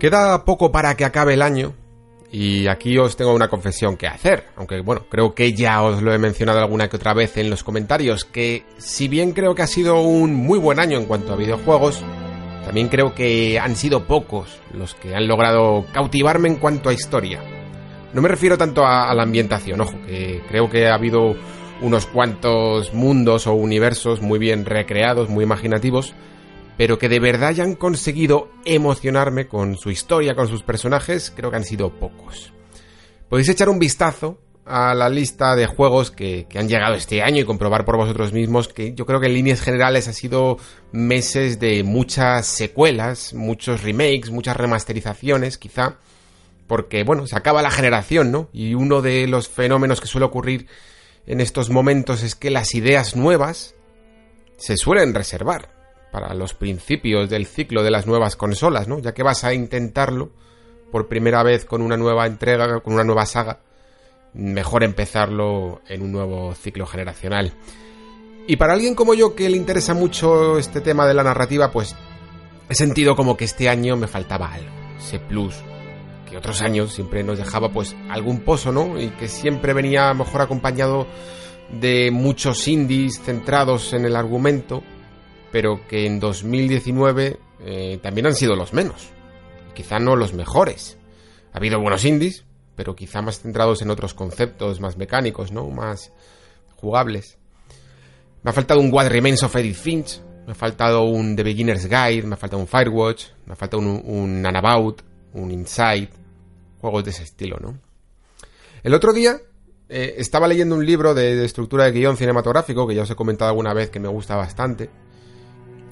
Queda poco para que acabe el año y aquí os tengo una confesión que hacer, aunque bueno, creo que ya os lo he mencionado alguna que otra vez en los comentarios, que si bien creo que ha sido un muy buen año en cuanto a videojuegos, también creo que han sido pocos los que han logrado cautivarme en cuanto a historia. No me refiero tanto a, la ambientación, ojo, que creo que ha habido unos cuantos mundos o universos muy bien recreados, muy imaginativos, pero que de verdad hayan conseguido emocionarme con su historia, con sus personajes, creo que han sido pocos. Podéis echar un vistazo a la lista de juegos que, han llegado este año y comprobar por vosotros mismos que yo creo que en líneas generales ha sido meses de muchas secuelas, muchos remakes, muchas remasterizaciones, quizá, porque bueno, se acaba la generación, ¿no? Y uno de los fenómenos que suele ocurrir en estos momentos es que las ideas nuevas se suelen reservar para los principios del ciclo de las nuevas consolas, ¿no? Ya que vas a intentarlo por primera vez con una nueva entrega, con una nueva saga, mejor empezarlo en un nuevo ciclo generacional. Y para alguien como yo que le interesa mucho este tema de la narrativa, pues he sentido como que este año me faltaba algo, ese plus que otros años siempre nos dejaba pues algún pozo, ¿no? Y que siempre venía mejor acompañado de muchos indies centrados en el argumento pero que en 2019 eh, también han sido los menos. Quizá no los mejores. Ha habido buenos indies, pero quizá más centrados en otros conceptos más mecánicos, ¿no? Más jugables. Me ha faltado un What Remains of Edith Finch, me ha faltado un The Beginner's Guide, me ha faltado un Firewatch, me ha faltado un, un Anabout, un Inside, juegos de ese estilo, ¿no? El otro día eh, estaba leyendo un libro de, de estructura de guion cinematográfico, que ya os he comentado alguna vez que me gusta bastante,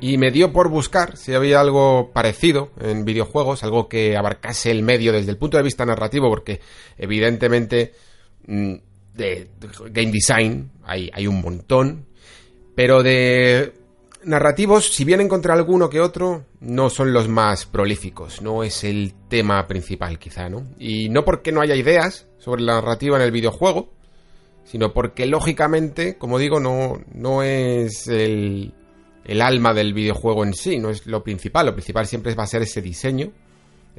y me dio por buscar si había algo parecido en videojuegos, algo que abarcase el medio desde el punto de vista narrativo, porque evidentemente mm, de, game design hay, hay un montón, pero de narrativos, si bien encontré alguno que otro, no son los más prolíficos, no es el tema principal quizá, ¿no? Y no porque no haya ideas sobre la narrativa en el videojuego, sino porque lógicamente, como digo, no, no es el, el alma del videojuego en sí, no es lo principal, lo principal siempre va a ser ese diseño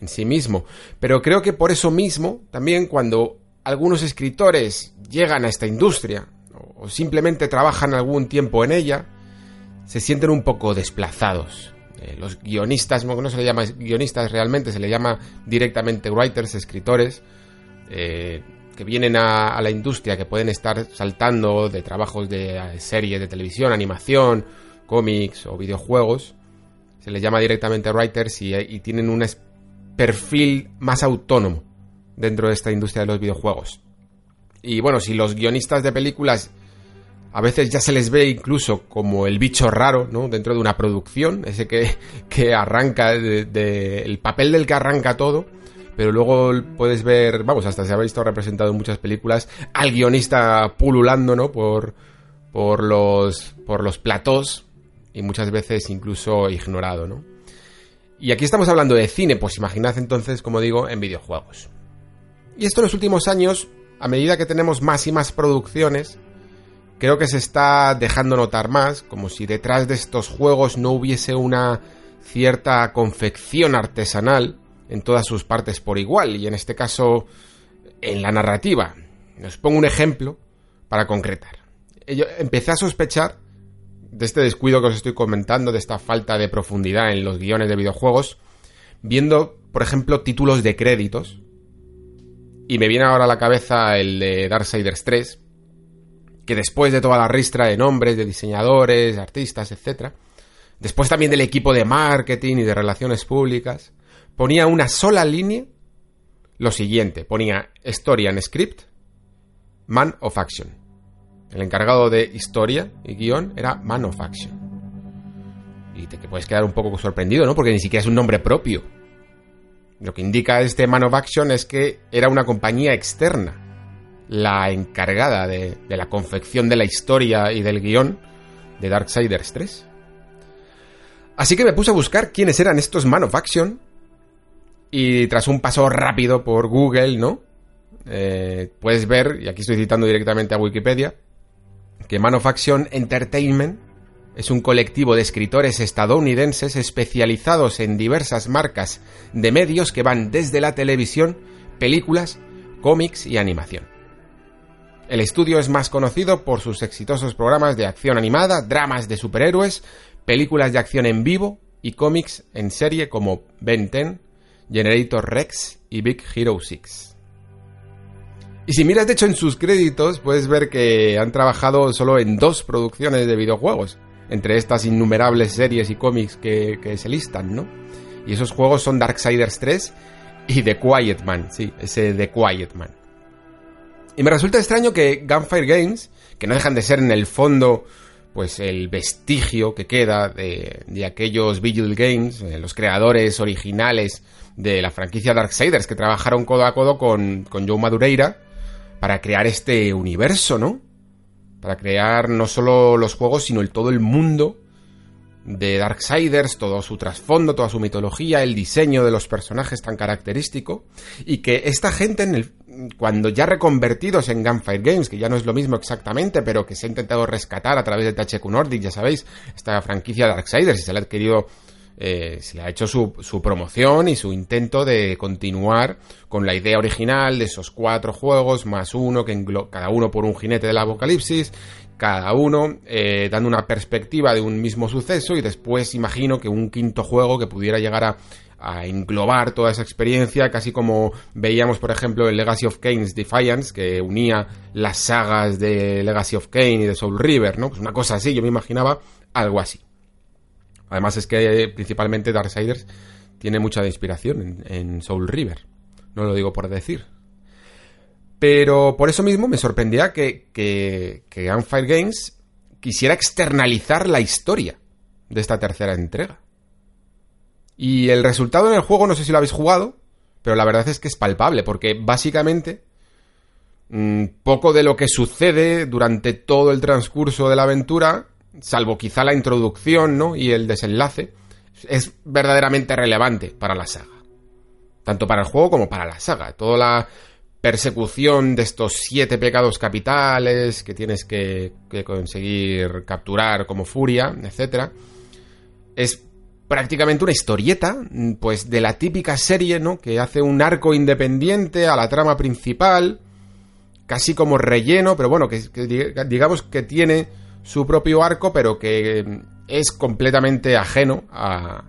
en sí mismo. Pero creo que por eso mismo, también cuando algunos escritores llegan a esta industria o simplemente trabajan algún tiempo en ella, se sienten un poco desplazados. Eh, los guionistas, no se le llama guionistas realmente, se le llama directamente writers, escritores, eh, que vienen a, a, la industria, que pueden estar saltando de trabajos de eh, series de televisión, animación, cómics o videojuegos, se les llama directamente writers y, tienen un perfil más autónomo dentro de esta industria de los videojuegos. Y bueno, si los guionistas de películas a veces ya se les ve incluso como el bicho raro, ¿no? Dentro de una producción, ese que, que arranca, de, el papel del que arranca todo, pero luego puedes ver, vamos, hasta se ha visto representado en muchas películas, al guionista pululando, ¿no? Por, por los, por los platós y muchas veces incluso ignorado, ¿no? Y aquí estamos hablando de cine, pues imaginad entonces, como digo, en videojuegos. Y esto en los últimos años, a medida que tenemos más y más producciones, creo que se está dejando notar más, como si detrás de estos juegos no hubiese una cierta confección artesanal en todas sus partes por igual, y en este caso en la narrativa. Os pongo un ejemplo para concretar. Yo empecé a sospechar de este descuido que os estoy comentando, de esta falta de profundidad en los guiones de videojuegos, viendo, por ejemplo, títulos de créditos. Y me viene ahora a la cabeza el de Darksiders 3, que después de toda la ristra de nombres, de diseñadores, artistas, etc., después también del equipo de marketing y de relaciones públicas, ponía una sola línea lo siguiente, ponía Story and Script, Man of Action. El encargado de historia y guion era Man of Action. Y te puedes quedar un poco sorprendido, ¿no? Porque ni siquiera es un nombre propio. Lo que indica este Man of Action es que era una compañía externa la encargada de, la confección de la historia y del guion de Darksiders 3. Así que me puse a buscar quiénes eran estos Man of Action. Y tras un paso rápido por Google, ¿no? Eh, puedes ver, y aquí estoy citando directamente a Wikipedia, que Man Entertainment es un colectivo de escritores estadounidenses especializados en diversas marcas de medios que van desde la televisión, películas, cómics y animación. El estudio es más conocido por sus exitosos programas de acción animada, dramas de superhéroes, películas de acción en vivo y cómics en serie como Ben 10, Generator Rex y Big Hero 6. Y si miras de hecho en sus créditos, puedes ver que han trabajado solo en dos producciones de videojuegos, entre estas innumerables series y cómics que, se listan, ¿no? Y esos juegos son Darksiders 3 y The Quiet Man, sí, ese The Quiet Man. Y me resulta extraño que Gunfire Games, que no dejan de ser en el fondo pues el vestigio que queda de, aquellos Vigil Games, eh, los creadores originales de la franquicia Darksiders que trabajaron codo a codo con, con Joe Madureira para crear este universo, ¿no? Para crear no solo los juegos, sino el, todo el mundo de Darksiders, todo su trasfondo, toda su mitología, el diseño de los personajes tan característico, y que esta gente, en el, cuando ya reconvertidos en Gunfire Games, que ya no es lo mismo exactamente, pero que se ha intentado rescatar a través de THQ Nordic, ya sabéis, esta franquicia Darksiders, y se le ha querido eh, se le ha hecho su, promoción y su intento de continuar con la idea original de esos cuatro juegos, más uno, que cada uno por un jinete del apocalipsis, cada uno eh, dando una perspectiva de un mismo suceso y después imagino que un quinto juego que pudiera llegar a, englobar toda esa experiencia, casi como veíamos, por ejemplo, en Legacy of Kane's Defiance, que unía las sagas de Legacy of Kane y de Soul River, ¿no? Pues una cosa así, yo me imaginaba algo así. Además es que principalmente Darksiders tiene mucha inspiración en, Soul River. No lo digo por decir. Pero por eso mismo me sorprendía que, que, que Games quisiera externalizar la historia de esta tercera entrega. Y el resultado en el juego, no sé si lo habéis jugado, pero la verdad es que es palpable, porque básicamente mm, poco de lo que sucede durante todo el transcurso de la aventura salvo quizá la introducción, ¿no? Y el desenlace, es verdaderamente relevante para la saga. Tanto para el juego como para la saga. Toda la persecución de estos siete pecados capitales que tienes que, conseguir capturar como furia, etc. Es prácticamente una historieta, pues de la típica serie, ¿no? Que hace un arco independiente a la trama principal, casi como relleno, pero bueno, que digamos que tiene su propio arco, pero que es completamente ajeno a,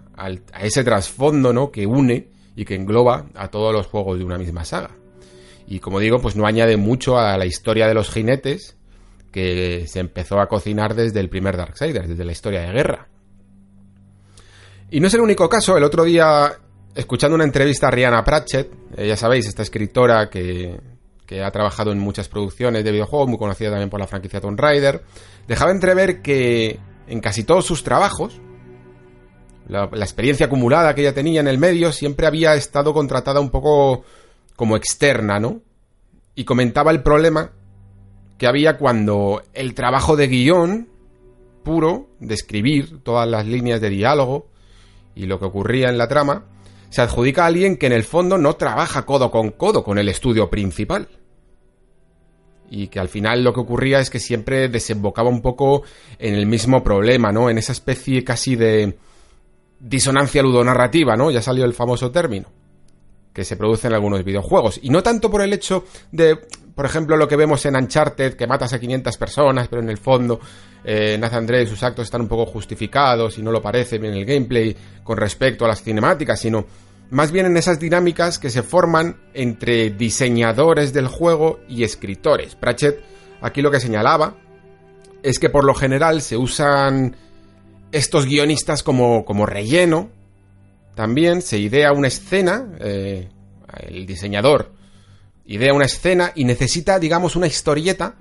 ese trasfondo, ¿no? Que une y que engloba a todos los juegos de una misma saga. Y como digo, pues no añade mucho a la historia de los jinetes que se empezó a cocinar desde el primer Darksiders, desde la historia de guerra. Y no es el único caso, el otro día, escuchando una entrevista a Rihanna Pratchett, eh, ya sabéis, esta escritora que, que ha trabajado en muchas producciones de videojuegos, muy conocida también por la franquicia Tomb Raider, dejaba entrever que en casi todos sus trabajos, la, experiencia acumulada que ella tenía en el medio siempre había estado contratada un poco como externa, ¿no? Y comentaba el problema que había cuando el trabajo de guion puro, de escribir todas las líneas de diálogo y lo que ocurría en la trama, se adjudica a alguien que en el fondo no trabaja codo con codo con el estudio principal y que al final lo que ocurría es que siempre desembocaba un poco en el mismo problema, ¿no? En esa especie casi de disonancia ludonarrativa, ¿no? Ya salió el famoso término que se produce en algunos videojuegos. Y no tanto por el hecho de, por ejemplo, lo que vemos en Uncharted, que matas a 500 personas, pero en el fondo eh, Nathan Drake y sus actos están un poco justificados y no lo parece en el gameplay con respecto a las cinemáticas, sino más bien en esas dinámicas que se forman entre diseñadores del juego y escritores. Pratchett aquí lo que señalaba es que por lo general se usan estos guionistas como, como relleno. También se idea una escena, eh, el diseñador idea una escena y necesita, digamos, una historieta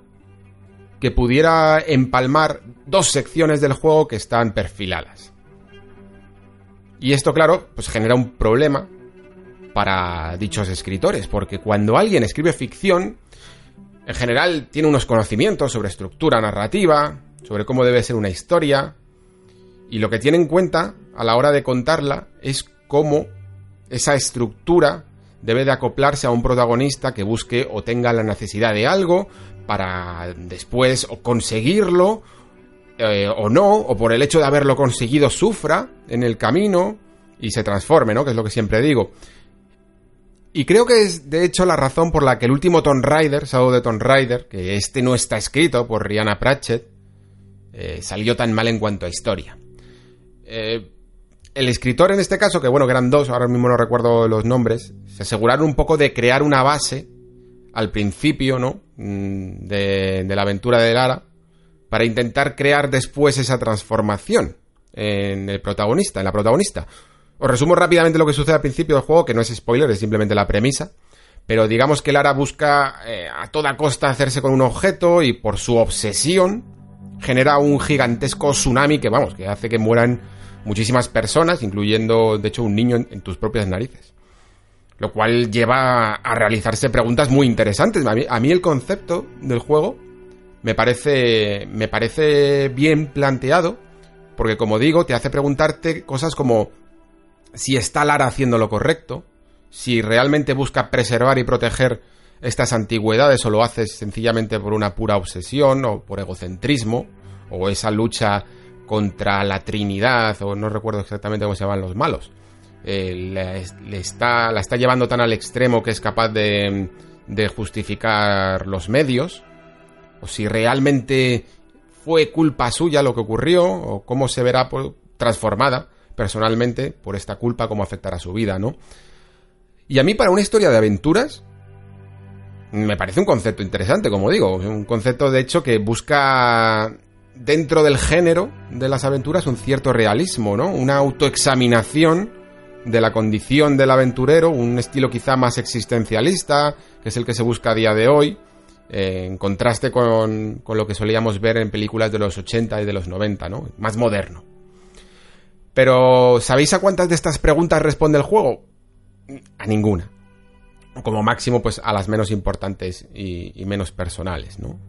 que pudiera empalmar dos secciones del juego que están perfiladas. Y esto, claro, pues genera un problema para dichos escritores, porque cuando alguien escribe ficción, en general tiene unos conocimientos sobre estructura narrativa, sobre cómo debe ser una historia, y lo que tiene en cuenta a la hora de contarla es cómo esa estructura debe de acoplarse a un protagonista que busque o tenga la necesidad de algo para después o conseguirlo eh, o no, o por el hecho de haberlo conseguido sufra en el camino y se transforme, ¿no? Que es lo que siempre digo. Y creo que es de hecho la razón por la que el último Tomb Raider, Shadow de Tomb Raider, que este no está escrito por Rihanna Pratchett, eh, salió tan mal en cuanto a historia. Eh, el escritor en este caso, que bueno, que eran dos, ahora mismo no recuerdo los nombres, se aseguraron un poco de crear una base al principio, ¿no? Mm, de, la aventura de Lara, para intentar crear después esa transformación en el protagonista, en la protagonista. Os resumo rápidamente lo que sucede al principio del juego, que no es spoiler, es simplemente la premisa. Pero digamos que Lara busca eh, a toda costa hacerse con un objeto y por su obsesión genera un gigantesco tsunami que, vamos, que hace que mueran muchísimas personas, incluyendo, de hecho, un niño en tus propias narices lo cual lleva a realizarse preguntas muy interesantes. A mí, el concepto del juego me parece, me parece bien planteado, porque como digo, te hace preguntarte cosas como si está Lara haciendo lo correcto, si realmente busca preservar y proteger estas antigüedades o lo hace sencillamente por una pura obsesión o por egocentrismo, o esa lucha contra la Trinidad, o no recuerdo exactamente cómo se llaman los malos. Eh, le, está, la está llevando tan al extremo que es capaz de, de justificar los medios, o si realmente fue culpa suya lo que ocurrió, o cómo se verá transformada personalmente por esta culpa, cómo afectará su vida, ¿no? Y a mí para una historia de aventuras me parece un concepto interesante, como digo, un concepto de hecho que busca dentro del género de las aventuras un cierto realismo, ¿no? Una autoexaminación de la condición del aventurero, un estilo quizá más existencialista, que es el que se busca a día de hoy, eh, en contraste con, con, lo que solíamos ver en películas de los 80 y de los 90, ¿no? Más moderno. Pero, ¿sabéis a cuántas de estas preguntas responde el juego? A ninguna. Como máximo, pues a las menos importantes y, y menos personales, ¿no?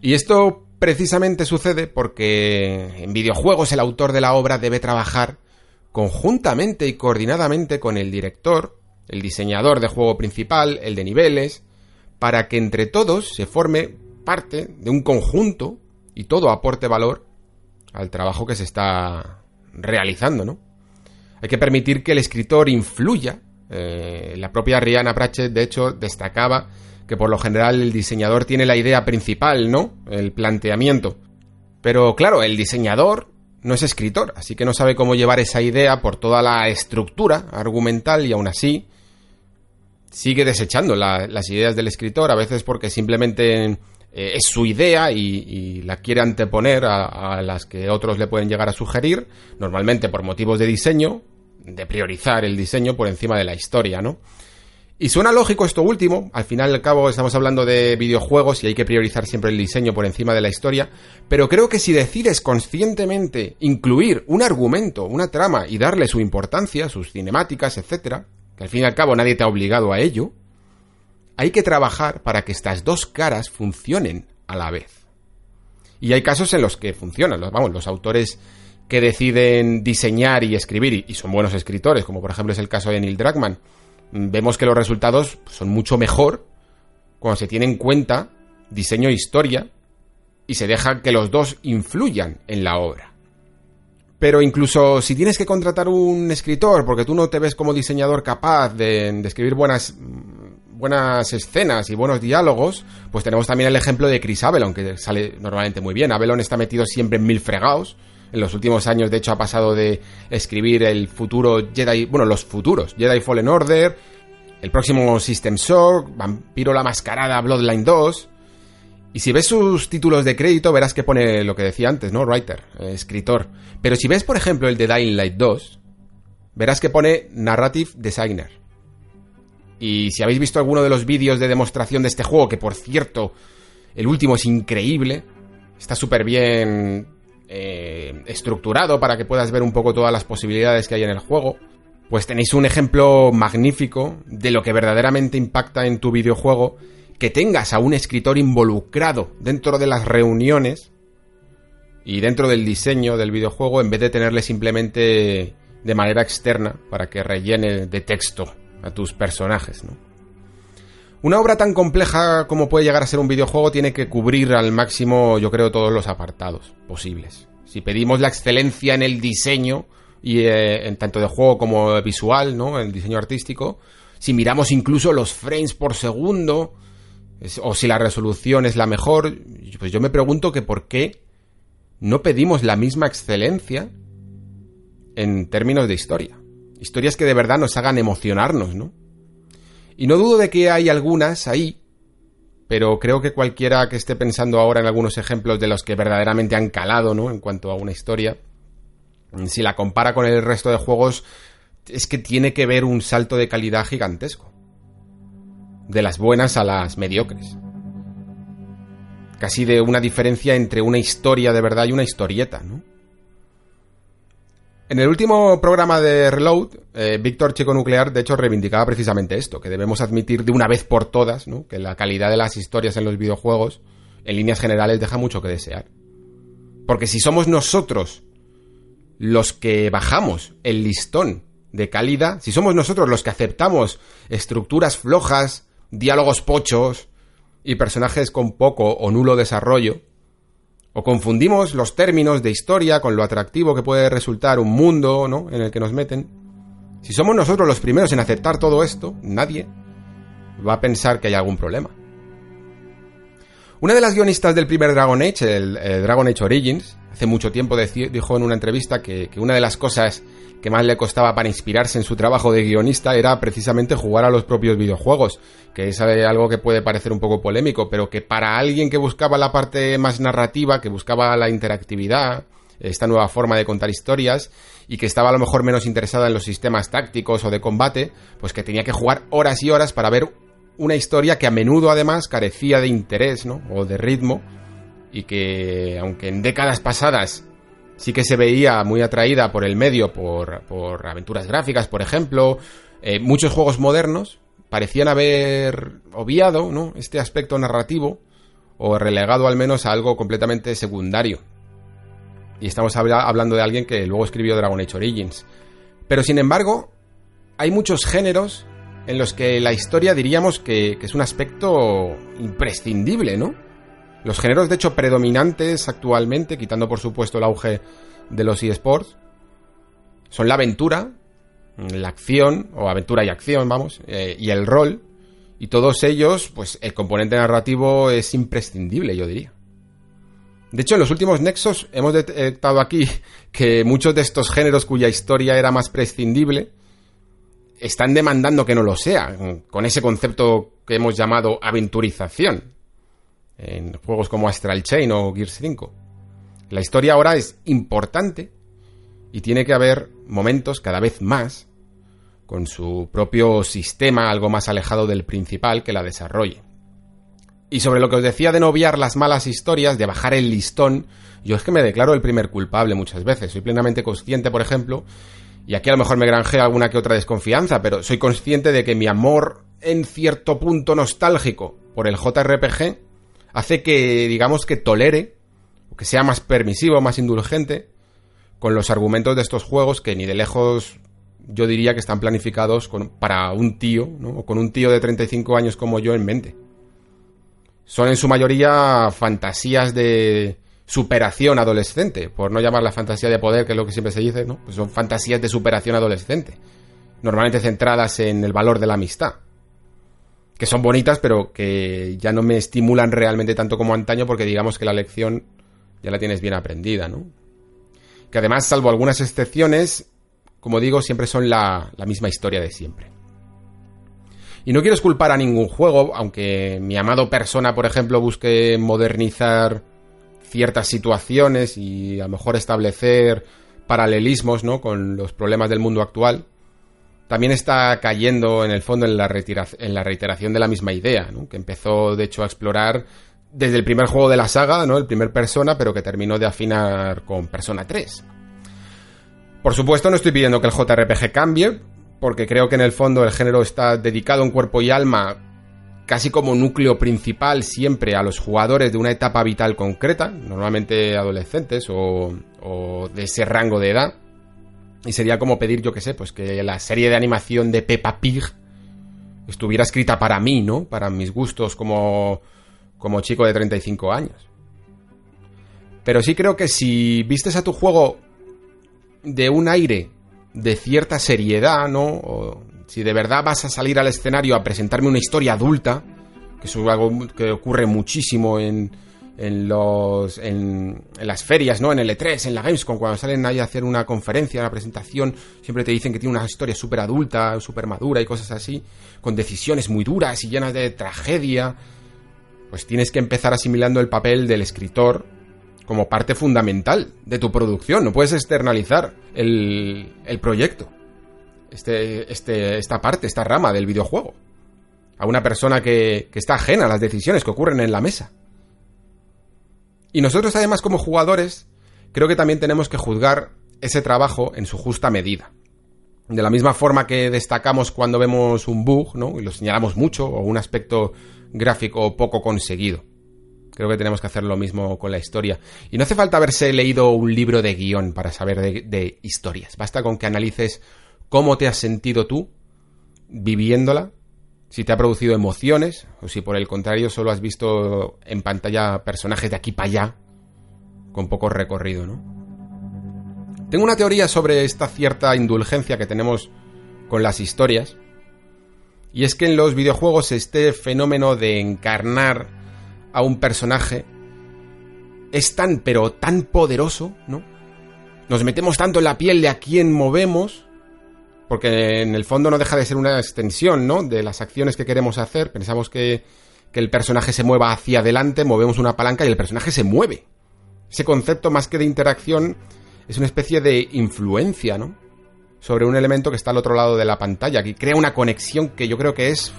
Y esto precisamente sucede porque en videojuegos el autor de la obra debe trabajar conjuntamente y coordinadamente con el director, el diseñador de juego principal, el de niveles, para que entre todos se forme parte de un conjunto y todo aporte valor al trabajo que se está realizando, ¿no? Hay que permitir que el escritor influya. Eh, la propia Rihanna Pratchett, de hecho, destacaba que por lo general el diseñador tiene la idea principal, ¿no? El planteamiento. Pero claro, el diseñador no es escritor, así que no sabe cómo llevar esa idea por toda la estructura argumental y aún así sigue desechando las ideas del escritor, a veces porque simplemente eh, es su idea y, la quiere anteponer a, las que otros le pueden llegar a sugerir, normalmente por motivos de diseño, de priorizar el diseño por encima de la historia, ¿no? Y suena lógico esto último, al final y al cabo estamos hablando de videojuegos y hay que priorizar siempre el diseño por encima de la historia, pero creo que si decides conscientemente incluir un argumento, una trama y darle su importancia, sus cinemáticas, etcétera, que al fin y al cabo nadie te ha obligado a ello, hay que trabajar para que estas dos caras funcionen a la vez. Y hay casos en los que funcionan, vamos, los autores que deciden diseñar y escribir y son buenos escritores, como por ejemplo es el caso de Neil Druckmann, vemos que los resultados son mucho mejor cuando se tiene en cuenta diseño e historia y se deja que los dos influyan en la obra. Pero incluso si tienes que contratar un escritor porque tú no te ves como diseñador capaz de, escribir buenas, buenas escenas y buenos diálogos, pues tenemos también el ejemplo de Chris Avelon, que sale normalmente muy bien. Avelon está metido siempre en mil fregados en los últimos años, de hecho, ha pasado de escribir el futuro Jedi, bueno, los futuros, Jedi Fallen Order, el próximo System Shock, Vampiro la Mascarada, Bloodline 2. Y si ves sus títulos de crédito, verás que pone lo que decía antes, ¿no? Writer, eh, escritor. Pero si ves, por ejemplo, el de Dying Light 2, verás que pone Narrative Designer. Y si habéis visto alguno de los vídeos de demostración de este juego, que por cierto, el último es increíble, está súper bien eh, estructurado para que puedas ver un poco todas las posibilidades que hay en el juego, pues tenéis un ejemplo magnífico de lo que verdaderamente impacta en tu videojuego, que tengas a un escritor involucrado dentro de las reuniones y dentro del diseño del videojuego en vez de tenerle simplemente de manera externa para que rellene de texto a tus personajes, ¿no? Una obra tan compleja como puede llegar a ser un videojuego tiene que cubrir al máximo, yo creo, todos los apartados posibles. Si pedimos la excelencia en el diseño y eh, en tanto de juego como visual, ¿no? En el diseño artístico, si miramos incluso los frames por segundo o si la resolución es la mejor, pues yo me pregunto que por qué no pedimos la misma excelencia en términos de historia. Historias que de verdad nos hagan emocionarnos, ¿no? Y no dudo de que hay algunas ahí, pero creo que cualquiera que esté pensando ahora en algunos ejemplos de los que verdaderamente han calado, ¿no? En cuanto a una historia, si la compara con el resto de juegos, es que tiene que ver un salto de calidad gigantesco. De las buenas a las mediocres casi de una diferencia entre una historia de verdad y una historieta, ¿no? En el último programa de Reload, eh, Víctor Chico Nuclear de hecho reivindicaba precisamente esto, que debemos admitir de una vez por todas, ¿no? que la calidad de las historias en los videojuegos, en líneas generales, deja mucho que desear. Porque si somos nosotros los que bajamos el listón de calidad, si somos nosotros los que aceptamos estructuras flojas, diálogos pochos, y personajes con poco o nulo desarrollo, o confundimos los términos de historia con lo atractivo que puede resultar un mundo, ¿no? en el que nos meten. Si somos nosotros los primeros en aceptar todo esto, nadie va a pensar que hay algún problema. Una de las guionistas del primer Dragon Age, el, Dragon Age Origins, hace mucho tiempo dijo en una entrevista que, que, una de las cosas que más le costaba para inspirarse en su trabajo de guionista era precisamente jugar a los propios videojuegos, que es algo que puede parecer un poco polémico, pero que para alguien que buscaba la parte más narrativa, que buscaba la interactividad, esta nueva forma de contar historias, y que estaba a lo mejor menos interesada en los sistemas tácticos o de combate, pues que tenía que jugar horas y horas para ver una historia que a menudo además carecía de interés, ¿no? O de ritmo y que aunque en décadas pasadas sí que se veía muy atraída por el medio, por, por aventuras gráficas, por ejemplo, eh, muchos juegos modernos parecían haber obviado, ¿no? Este aspecto narrativo o relegado al menos a algo completamente secundario. Y estamos hablando de alguien que luego escribió Dragon Age Origins. Pero sin embargo, hay muchos géneros en los que la historia diríamos que, es un aspecto imprescindible, ¿no? Los géneros, de hecho, predominantes actualmente, quitando por supuesto el auge de los eSports, son la aventura, la acción, o aventura y acción, vamos, eh, y el rol, y todos ellos, pues el componente narrativo es imprescindible, yo diría. De hecho, en los últimos nexos hemos detectado aquí que muchos de estos géneros cuya historia era más prescindible, están demandando que no lo sea, con ese concepto que hemos llamado aventurización, en juegos como Astral Chain o Gears 5. La historia ahora es importante y tiene que haber momentos cada vez más con su propio sistema algo más alejado del principal que la desarrolle. Y sobre lo que os decía de no obviar las malas historias, de bajar el listón, yo es que me declaro el primer culpable muchas veces. Soy plenamente consciente, por ejemplo, y aquí a lo mejor me granjea alguna que otra desconfianza, pero soy consciente de que mi amor en cierto punto nostálgico por el JRPG hace que, digamos, que tolere, o que sea más permisivo, más indulgente, con los argumentos de estos juegos que ni de lejos yo diría que están planificados para un tío, ¿no? O con un tío de 35 años como yo en mente. Son en su mayoría fantasías de, superación adolescente, por no llamar la fantasía de poder, que es lo que siempre se dice, ¿no? Pues son fantasías de superación adolescente, normalmente centradas en el valor de la amistad, que son bonitas, pero que ya no me estimulan realmente tanto como antaño, porque digamos que la lección ya la tienes bien aprendida, ¿no? Que además, salvo algunas excepciones, como digo, siempre son la, misma historia de siempre. Y no quiero esculpar a ningún juego, aunque mi amado persona, por ejemplo, busque modernizar ciertas situaciones y a lo mejor establecer paralelismos ¿no? con los problemas del mundo actual, también está cayendo en el fondo en la, reiteración de la misma idea, que empezó de hecho a explorar desde el primer juego de la saga, ¿no? El primer Persona, pero que terminó de afinar con Persona 3. Por supuesto, no estoy pidiendo que el JRPG cambie, porque creo que en el fondo el género está dedicado en cuerpo y alma casi como núcleo principal siempre a los jugadores de una etapa vital concreta, normalmente adolescentes o de ese rango de edad. Y sería como pedir, yo que sé, pues que la serie de animación de Peppa Pig estuviera escrita para mí, ¿no? Para mis gustos como, como chico de 35 años. Pero sí creo que si vistes a tu juego de un aire de cierta seriedad, ¿no? O si de verdad vas a salir al escenario a presentarme una historia adulta, que es algo que ocurre muchísimo en, en, los, en, las ferias, ¿no? En el E3, en la Gamescom, cuando salen ahí a hacer una conferencia, una presentación, siempre te dicen que tiene una historia súper adulta, súper madura y cosas así, con decisiones muy duras y llenas de tragedia. Pues tienes que empezar asimilando el papel del escritor como parte fundamental de tu producción. No puedes externalizar el, el proyecto. Este, este, esta parte, esta rama del videojuego. A una persona que, que está ajena a las decisiones que ocurren en la mesa. Y nosotros además como jugadores creo que también tenemos que juzgar ese trabajo en su justa medida. De la misma forma que destacamos cuando vemos un bug, ¿no? Y lo señalamos mucho, o un aspecto gráfico poco conseguido. Creo que tenemos que hacer lo mismo con la historia. Y no hace falta haberse leído un libro de guion para saber de, de historias. Basta con que analices cómo te has sentido tú viviéndola si te ha producido emociones o si por el contrario solo has visto en pantalla personajes de aquí para allá con poco recorrido, ¿no? Tengo una teoría sobre esta cierta indulgencia que tenemos con las historias y es que en los videojuegos este fenómeno de encarnar a un personaje es tan pero tan poderoso, ¿no? Nos metemos tanto en la piel de a quien movemos porque en el fondo no deja de ser una extensión, ¿no? De las acciones que queremos hacer. Pensamos que, que el personaje se mueva hacia adelante, movemos una palanca y el personaje se mueve. Ese concepto, más que de interacción, es una especie de influencia, ¿no? Sobre un elemento que está al otro lado de la pantalla, que crea una conexión que yo creo que es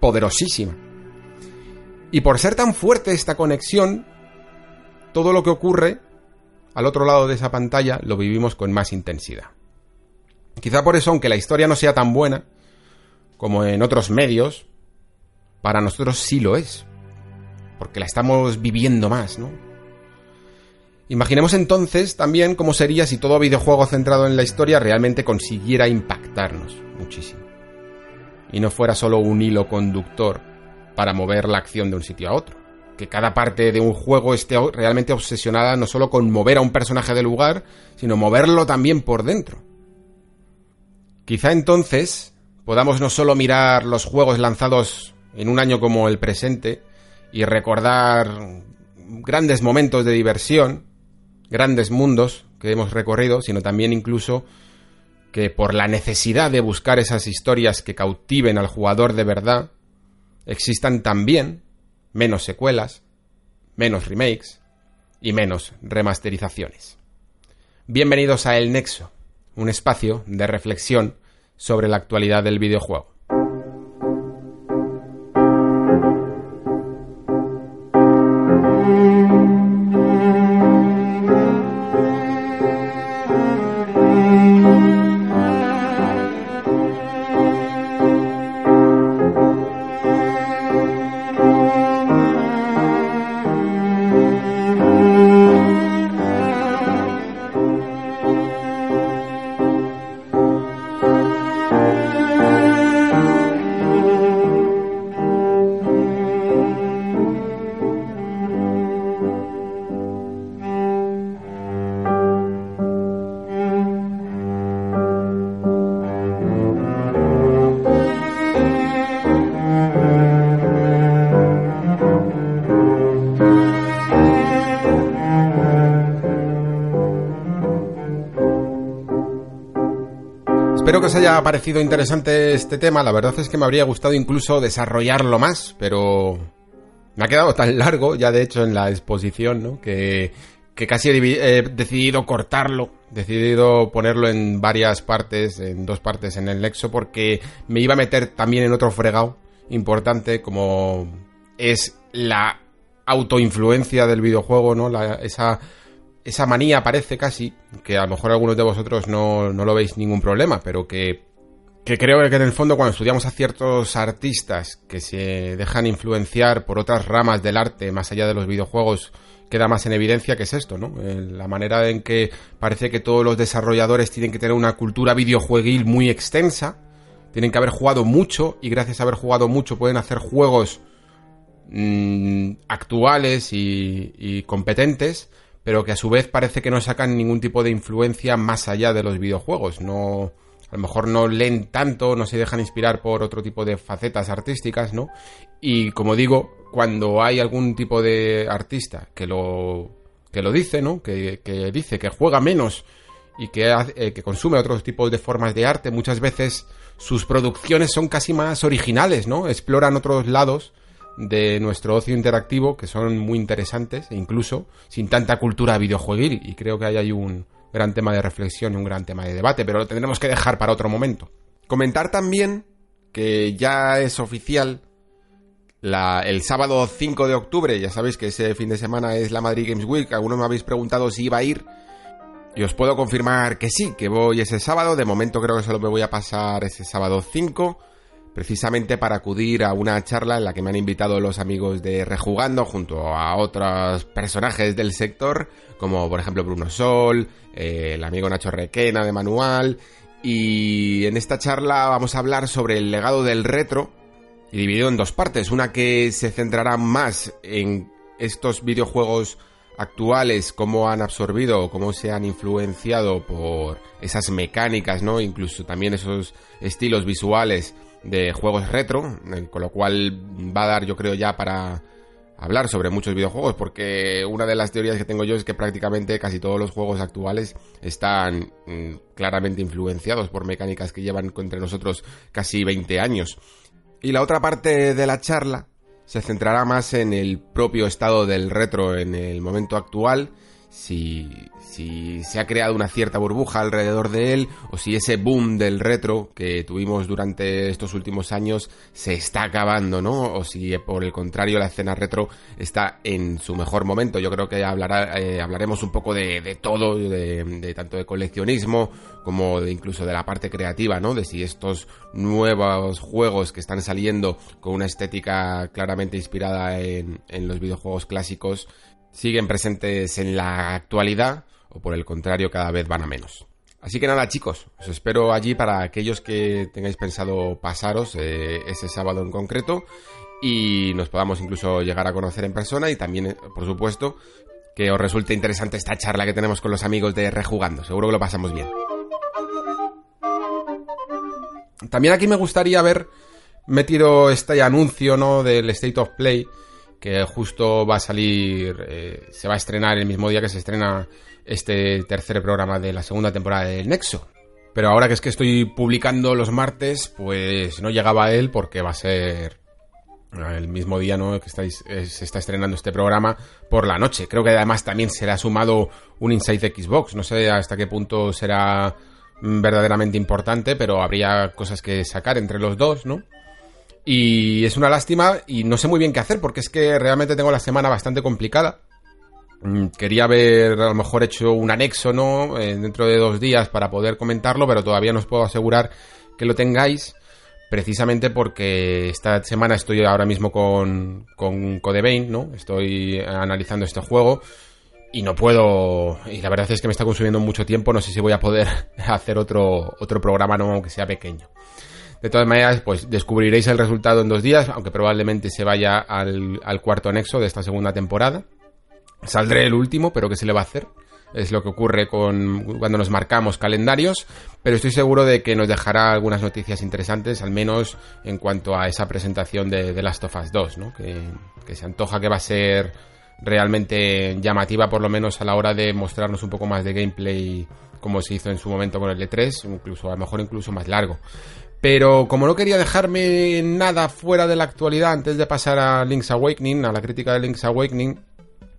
poderosísima. Y por ser tan fuerte esta conexión, todo lo que ocurre al otro lado de esa pantalla lo vivimos con más intensidad. Quizá por eso, aunque la historia no sea tan buena como en otros medios, para nosotros sí lo es. Porque la estamos viviendo más, ¿no? Imaginemos entonces también cómo sería si todo videojuego centrado en la historia realmente consiguiera impactarnos muchísimo. Y no fuera solo un hilo conductor para mover la acción de un sitio a otro. Que cada parte de un juego esté realmente obsesionada no solo con mover a un personaje del lugar, sino moverlo también por dentro. Quizá entonces podamos no solo mirar los juegos lanzados en un año como el presente y recordar grandes momentos de diversión, grandes mundos que hemos recorrido, sino también incluso que por la necesidad de buscar esas historias que cautiven al jugador de verdad, existan también menos secuelas, menos remakes y menos remasterizaciones. Bienvenidos a El Nexo, un espacio de reflexión sobre la actualidad del videojuego. Haya parecido interesante este tema. La verdad es que me habría gustado incluso desarrollarlo más, pero me ha quedado tan largo ya de hecho en la exposición, ¿no? Que, que casi he, decidido cortarlo, decidido ponerlo en varias partes, en dos partes en el nexo, porque me iba a meter también en otro fregado importante como es la autoinfluencia del videojuego, ¿no? esa, esa manía parece casi, que a lo mejor algunos de vosotros no, no lo veis ningún problema, pero que, que creo que en el fondo cuando estudiamos a ciertos artistas que se dejan influenciar por otras ramas del arte más allá de los videojuegos, queda más en evidencia que es esto, ¿no? La manera en que parece que todos los desarrolladores tienen que tener una cultura videojueguil muy extensa, tienen que haber jugado mucho y gracias a haber jugado mucho pueden hacer juegos mm, actuales y, competentes, pero que a su vez parece que no sacan ningún tipo de influencia más allá de los videojuegos. No, a lo mejor no leen tanto, no se dejan inspirar por otro tipo de facetas artísticas, ¿no? Y como digo, cuando hay algún tipo de artista que lo, que lo dice, ¿no? Que, dice que juega menos y que, eh, que consume otros tipos de formas de arte, muchas veces sus producciones son casi más originales, ¿no? Exploran otros lados de nuestro ocio interactivo que son muy interesantes e incluso sin tanta cultura videojueguil y creo que ahí hay un gran tema de reflexión y un gran tema de debate, pero lo tendremos que dejar para otro momento. Comentar también que ya es oficial el sábado 5 de octubre, ya sabéis que ese fin de semana es la Madrid Games Week, algunos me habéis preguntado si iba a ir y os puedo confirmar que sí, que voy ese sábado. De momento creo que solo me voy a pasar ese sábado 5, precisamente para acudir a una charla en la que me han invitado los amigos de Rejugando junto a otros personajes del sector, como por ejemplo Bruno Sol, eh, el amigo Nacho Requena de Manual. Y en esta charla vamos a hablar sobre el legado del retro, y dividido en dos partes. Una que se centrará más en estos videojuegos actuales, cómo han absorbido, cómo se han influenciado por esas mecánicas, ¿no? Incluso también esos estilos visuales de juegos retro, eh, con lo cual va a dar, yo creo, ya para hablar sobre muchos videojuegos, porque una de las teorías que tengo yo es que prácticamente casi todos los juegos actuales están mm, claramente influenciados por mecánicas que llevan entre nosotros casi 20 años. Y la otra parte de la charla se centrará más en el propio estado del retro en el momento actual, si, si se ha creado una cierta burbuja alrededor de él o si ese boom del retro que tuvimos durante estos últimos años se está acabando, ¿no? O si por el contrario la escena retro está en su mejor momento. Yo creo que hablará, eh, hablaremos un poco de, de todo, de, de, tanto de coleccionismo como de incluso de la parte creativa, ¿no? De si estos nuevos juegos que están saliendo con una estética claramente inspirada en, en los videojuegos clásicos siguen presentes en la actualidad o por el contrario cada vez van a menos. Así que nada chicos, os espero allí para aquellos que tengáis pensado pasaros eh, ese sábado en concreto y nos podamos incluso llegar a conocer en persona y también, eh, por supuesto, que os resulte interesante esta charla que tenemos con los amigos de Rejugando. Seguro que lo pasamos bien. También aquí me gustaría haber metido este anuncio, ¿no? Del State of Play, que justo va a salir, eh, se va a estrenar el mismo día que se estrena este tercer programa de la segunda temporada del Nexo. Pero ahora que es que estoy publicando los martes, pues no llegaba a él porque va a ser el mismo día ¿no? que estáis, eh, se está estrenando este programa por la noche. Creo que además también será sumado un Inside Xbox. No sé hasta qué punto será verdaderamente importante, pero habría cosas que sacar entre los dos, ¿no? Y es una lástima y no sé muy bien qué hacer porque es que realmente tengo la semana bastante complicada. Mm, quería haber a lo mejor hecho un anexo, ¿no? Eh, dentro de dos días para poder comentarlo, pero todavía no os puedo asegurar que lo tengáis. Precisamente porque esta semana estoy ahora mismo con, con Code ¿no? Estoy analizando este juego y no puedo. Y la verdad es que me está consumiendo mucho tiempo. No sé si voy a poder hacer otro, otro programa, no aunque sea pequeño. De todas maneras, pues descubriréis el resultado en dos días, aunque probablemente se vaya al, cuarto anexo de esta segunda temporada. Saldré el último, pero ¿qué se le va a hacer? Es lo que ocurre con cuando nos marcamos calendarios, pero estoy seguro de que nos dejará algunas noticias interesantes, al menos en cuanto a esa presentación de The Last of Us 2, ¿no? que, que se antoja que va a ser realmente llamativa, por lo menos a la hora de mostrarnos un poco más de gameplay como se hizo en su momento con el E3, incluso a lo mejor incluso más largo. Pero como no quería dejarme nada fuera de la actualidad antes de pasar a Link's Awakening, a la crítica de Link's Awakening,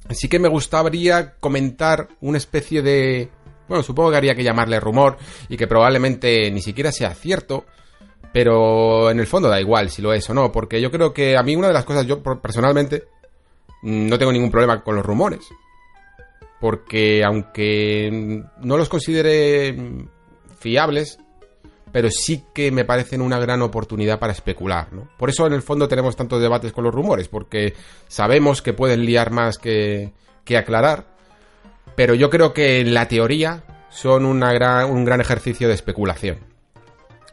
sí que me gustaría comentar una especie de... Bueno, supongo que haría que llamarle rumor y que probablemente ni siquiera sea cierto, pero en el fondo da igual si lo es o no, porque yo creo que a mí una de las cosas, yo personalmente, no tengo ningún problema con los rumores. Porque aunque no los considere fiables, pero sí que me parecen una gran oportunidad para especular, ¿no? Por eso en el fondo tenemos tantos debates con los rumores, porque sabemos que pueden liar más que, que aclarar, pero yo creo que en la teoría son una gran, un gran ejercicio de especulación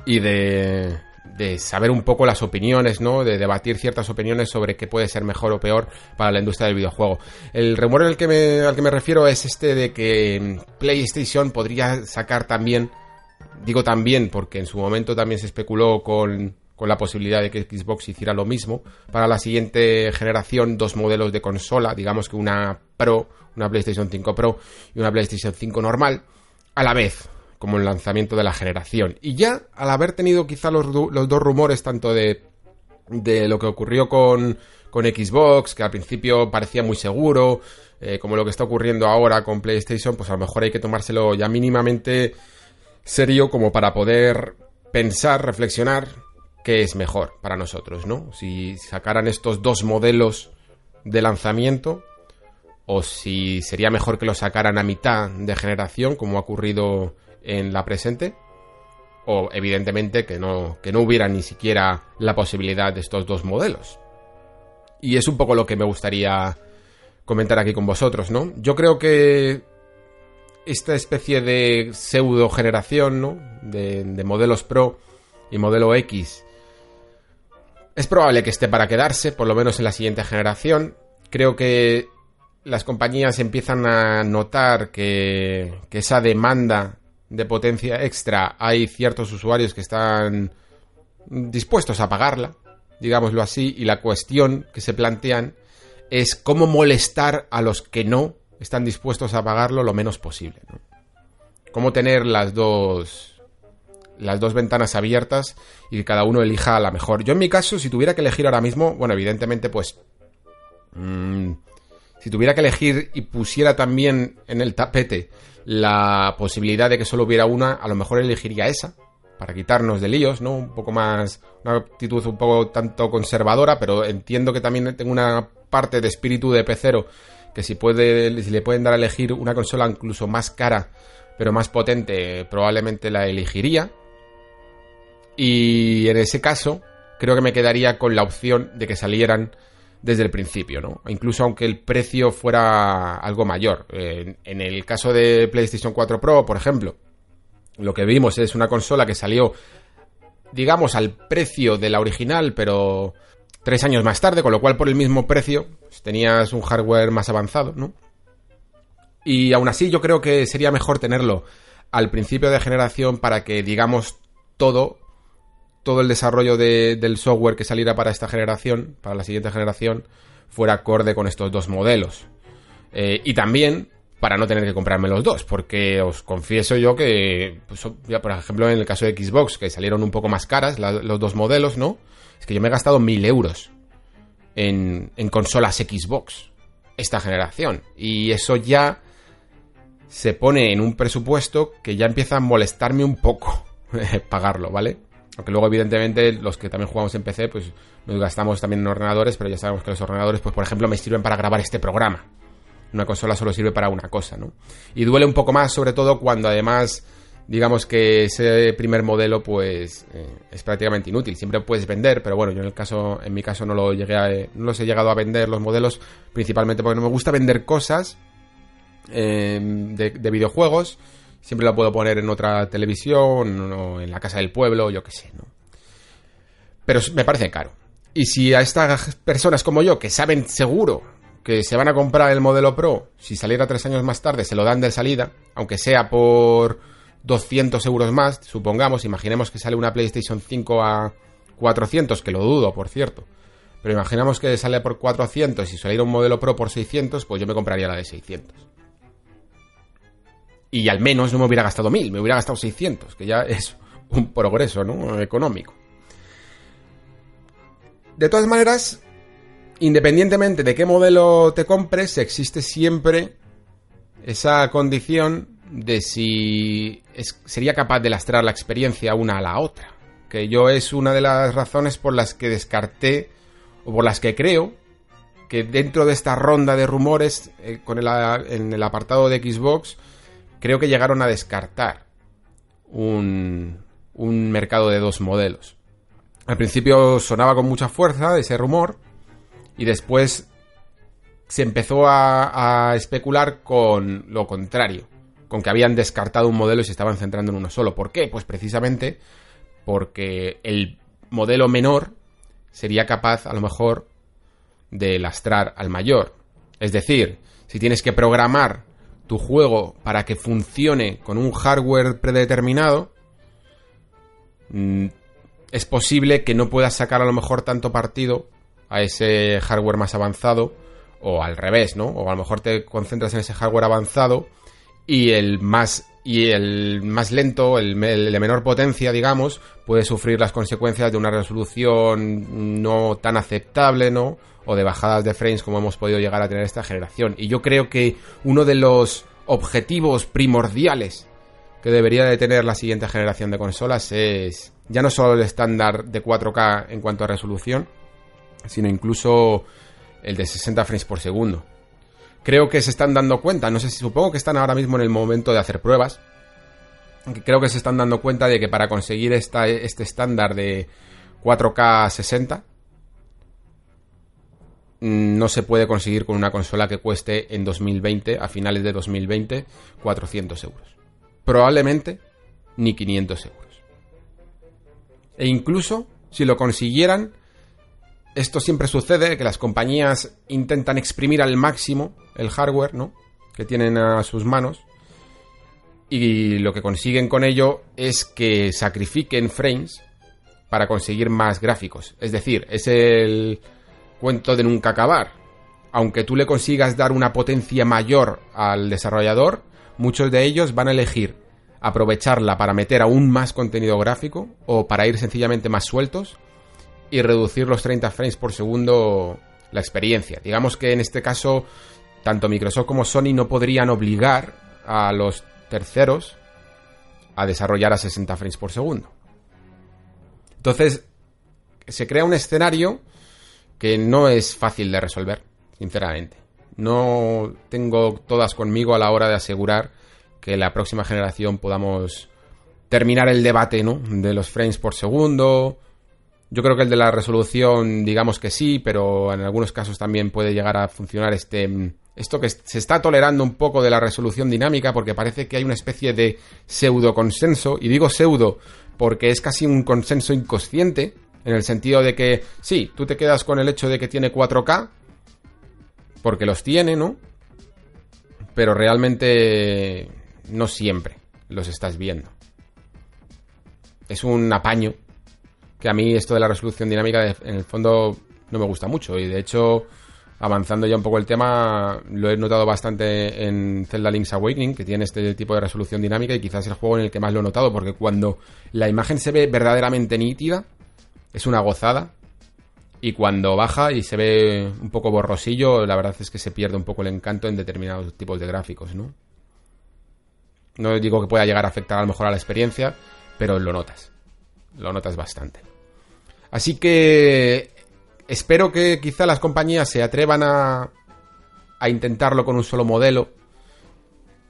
y de, de saber un poco las opiniones, ¿no? De debatir ciertas opiniones sobre qué puede ser mejor o peor para la industria del videojuego. El rumor al que me, al que me refiero es este de que PlayStation podría sacar también, digo también porque en su momento también se especuló con, con la posibilidad de que Xbox hiciera lo mismo, para la siguiente generación dos modelos de consola, digamos que una Pro, una PlayStation 5 Pro y una PlayStation 5 normal, a la vez, como el lanzamiento de la generación. Y ya, al haber tenido quizá los, los dos rumores, tanto de, de lo que ocurrió con, con Xbox, que al principio parecía muy seguro, eh, como lo que está ocurriendo ahora con PlayStation, pues a lo mejor hay que tomárselo ya mínimamente serio como para poder pensar, reflexionar qué es mejor para nosotros, ¿no? Si sacaran estos dos modelos de lanzamiento o si sería mejor que lo sacaran a mitad de generación, como ha ocurrido en la presente, o evidentemente que no, que no hubiera ni siquiera la posibilidad de estos dos modelos. Y es un poco lo que me gustaría comentar aquí con vosotros, ¿no? Yo creo que esta especie de pseudo generación, ¿no? De, de modelos Pro y modelo X es probable que esté para quedarse, por lo menos en la siguiente generación. Creo que las compañías empiezan a notar que, esa demanda de potencia extra hay ciertos usuarios que están dispuestos a pagarla, digámoslo así, y la cuestión que se plantean es cómo molestar a los que no están dispuestos a pagarlo lo menos posible. Cómo tener las dos las dos ventanas abiertas y que cada uno elija la mejor. Yo en mi caso, si tuviera que elegir ahora mismo, bueno, evidentemente pues mmm, si tuviera que elegir y pusiera también en el tapete la posibilidad de que solo hubiera una, a lo mejor elegiría esa, para quitarnos de líos, ¿no? Un poco más, una actitud un poco tanto conservadora, pero entiendo que también tengo una parte de espíritu de pecero, que si puede, si le pueden dar a elegir una consola incluso más cara, pero más potente, probablemente la elegiría. Y en ese caso, creo que me quedaría con la opción de que salieran desde el principio, ¿no? Incluso aunque el precio fuera algo mayor. en el caso de PlayStation 4 Pro, por ejemplo, lo que vimos es una consola que salió, digamos, al precio de la original, pero tres años más tarde, con lo cual por el mismo precio pues, tenías un hardware más avanzado, ¿no? Y aún así yo creo que sería mejor tenerlo al principio de generación para que, digamos, todo todo el desarrollo del software que saliera para esta generación, para la siguiente generación, fuera acorde con estos dos modelos. Eh, y también para no tener que comprarme los dos, porque os confieso yo que, pues, por ejemplo, en el caso de Xbox, que salieron un poco más caras los dos modelos, ¿no? Es que yo me he gastado mil euros en, en consolas Xbox esta generación. Y eso ya se pone en un presupuesto que ya empieza a molestarme un poco pagarlo, ¿vale? Aunque luego, evidentemente, los que también jugamos en PC, pues nos gastamos también en ordenadores, pero ya sabemos que los ordenadores, pues por ejemplo, me sirven para grabar este programa. Una consola solo sirve para una cosa, ¿no? Y duele un poco más, sobre todo cuando además, digamos que ese primer modelo, pues eh, es prácticamente inútil. Siempre puedes vender, pero bueno, yo en el caso, en mi caso no lo llegué a, no los he llegado a vender los modelos, principalmente porque no me gusta vender cosas eh, de, de videojuegos siempre la puedo poner en otra televisión o en la casa del pueblo, yo qué sé, ¿no? Pero me parece caro. Y si a estas personas como yo, que saben seguro que se van a comprar el modelo Pro, si saliera tres años más tarde, se lo dan de salida, aunque sea por 200 euros más, supongamos, imaginemos que sale una PlayStation 5 a 400, que lo dudo, por cierto. Pero imaginemos que sale por 400 y saliera un modelo Pro por 600, pues yo me compraría la de 600 y al menos no me hubiera gastado mil, me hubiera gastado 600, que ya es un progreso ¿no? económico. De todas maneras, independientemente de qué modelo te compres, existe siempre esa condición de si sería capaz de lastrar la experiencia una a la otra. Que yo es una de las razones por las que descarté, o por las que creo, que dentro de esta ronda de rumores, eh, con el, en el apartado de Xbox, creo que llegaron a descartar un, un mercado de dos modelos. Al principio sonaba con mucha fuerza ese rumor y después se empezó a, especular con lo contrario, con que habían descartado un modelo y se estaban centrando en uno solo. ¿Por qué? Pues precisamente porque el modelo menor sería capaz a lo mejor de lastrar al mayor. Es decir, si tienes que programar tu juego para que funcione con un hardware predeterminado, mm, es posible que no puedas sacar a lo mejor tanto partido a ese hardware más avanzado o al revés, ¿no? O a lo mejor te concentras en ese hardware avanzado y el más y el más lento, el, de menor potencia, digamos, puede sufrir las consecuencias de una resolución no tan aceptable, ¿no? O de bajadas de frames como hemos podido llegar a tener esta generación. Y yo creo que uno de los objetivos primordiales que debería de tener la siguiente generación de consolas es ya no solo el estándar de 4K en cuanto a resolución, sino incluso el de 60 frames por segundo. Creo que se están dando cuenta, no sé si supongo que están ahora mismo en el momento de hacer pruebas. Creo que se están dando cuenta de que para conseguir este estándar de 4K 60 no se puede conseguir con una consola que cueste en 2020, a finales de 2020, 400 euros. Probablemente ni 500 euros. E incluso si lo consiguieran, esto siempre sucede, que las compañías intentan exprimir al máximo el hardware, ¿no? Que tienen a sus manos. Y lo que consiguen con ello es que sacrifiquen frames para conseguir más gráficos. Es decir, es el cuento de nunca acabar. Aunque tú le consigas dar una potencia mayor al desarrollador, muchos de ellos van a elegir aprovecharla para meter aún más contenido gráfico o para ir sencillamente más sueltos y reducir los 30 frames por segundo la experiencia. Digamos que en este caso tanto Microsoft como Sony no podrían obligar a los terceros a desarrollar a 60 frames por segundo. Entonces, se crea un escenario que no es fácil de resolver, sinceramente. No tengo todas conmigo a la hora de asegurar que la próxima generación podamos terminar el debate, ¿no? De los frames por segundo, yo creo que el de la resolución, digamos que sí, pero en algunos casos también puede llegar a funcionar este esto que se está tolerando un poco de la resolución dinámica porque parece que hay una especie de pseudo consenso y digo pseudo porque es casi un consenso inconsciente en el sentido de que sí, tú te quedas con el hecho de que tiene 4K porque los tiene, ¿no? Pero realmente no siempre los estás viendo. Es un apaño que a mí esto de la resolución dinámica en el fondo no me gusta mucho y de hecho avanzando ya un poco el tema lo he notado bastante en Zelda Link's Awakening que tiene este tipo de resolución dinámica y quizás es el juego en el que más lo he notado porque cuando la imagen se ve verdaderamente nítida es una gozada y cuando baja y se ve un poco borrosillo la verdad es que se pierde un poco el encanto en determinados tipos de gráficos, ¿no? No digo que pueda llegar a afectar a lo mejor a la experiencia, pero lo notas. Lo notas bastante. Así que espero que quizá las compañías se atrevan a, intentarlo con un solo modelo.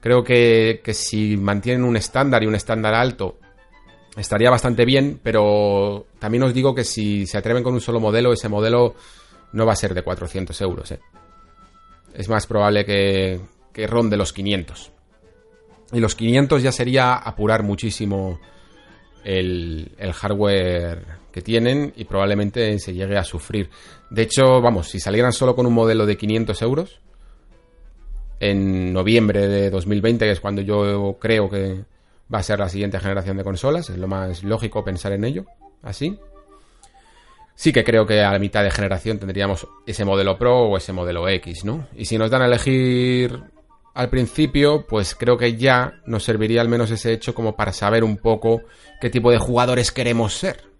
Creo que, si mantienen un estándar y un estándar alto, estaría bastante bien, pero también os digo que si se atreven con un solo modelo, ese modelo no va a ser de 400 euros. ¿eh? Es más probable que, que ronde los 500. Y los 500 ya sería apurar muchísimo el hardware que tienen y probablemente se llegue a sufrir. De hecho, vamos, si salieran solo con un modelo de 500 euros en noviembre de 2020, que es cuando yo creo que va a ser la siguiente generación de consolas, es lo más lógico pensar en ello, así. Sí que creo que a la mitad de generación tendríamos ese modelo Pro o ese modelo X, ¿no? Y si nos dan a elegir al principio, pues creo que ya nos serviría al menos ese hecho como para saber un poco qué tipo de jugadores queremos ser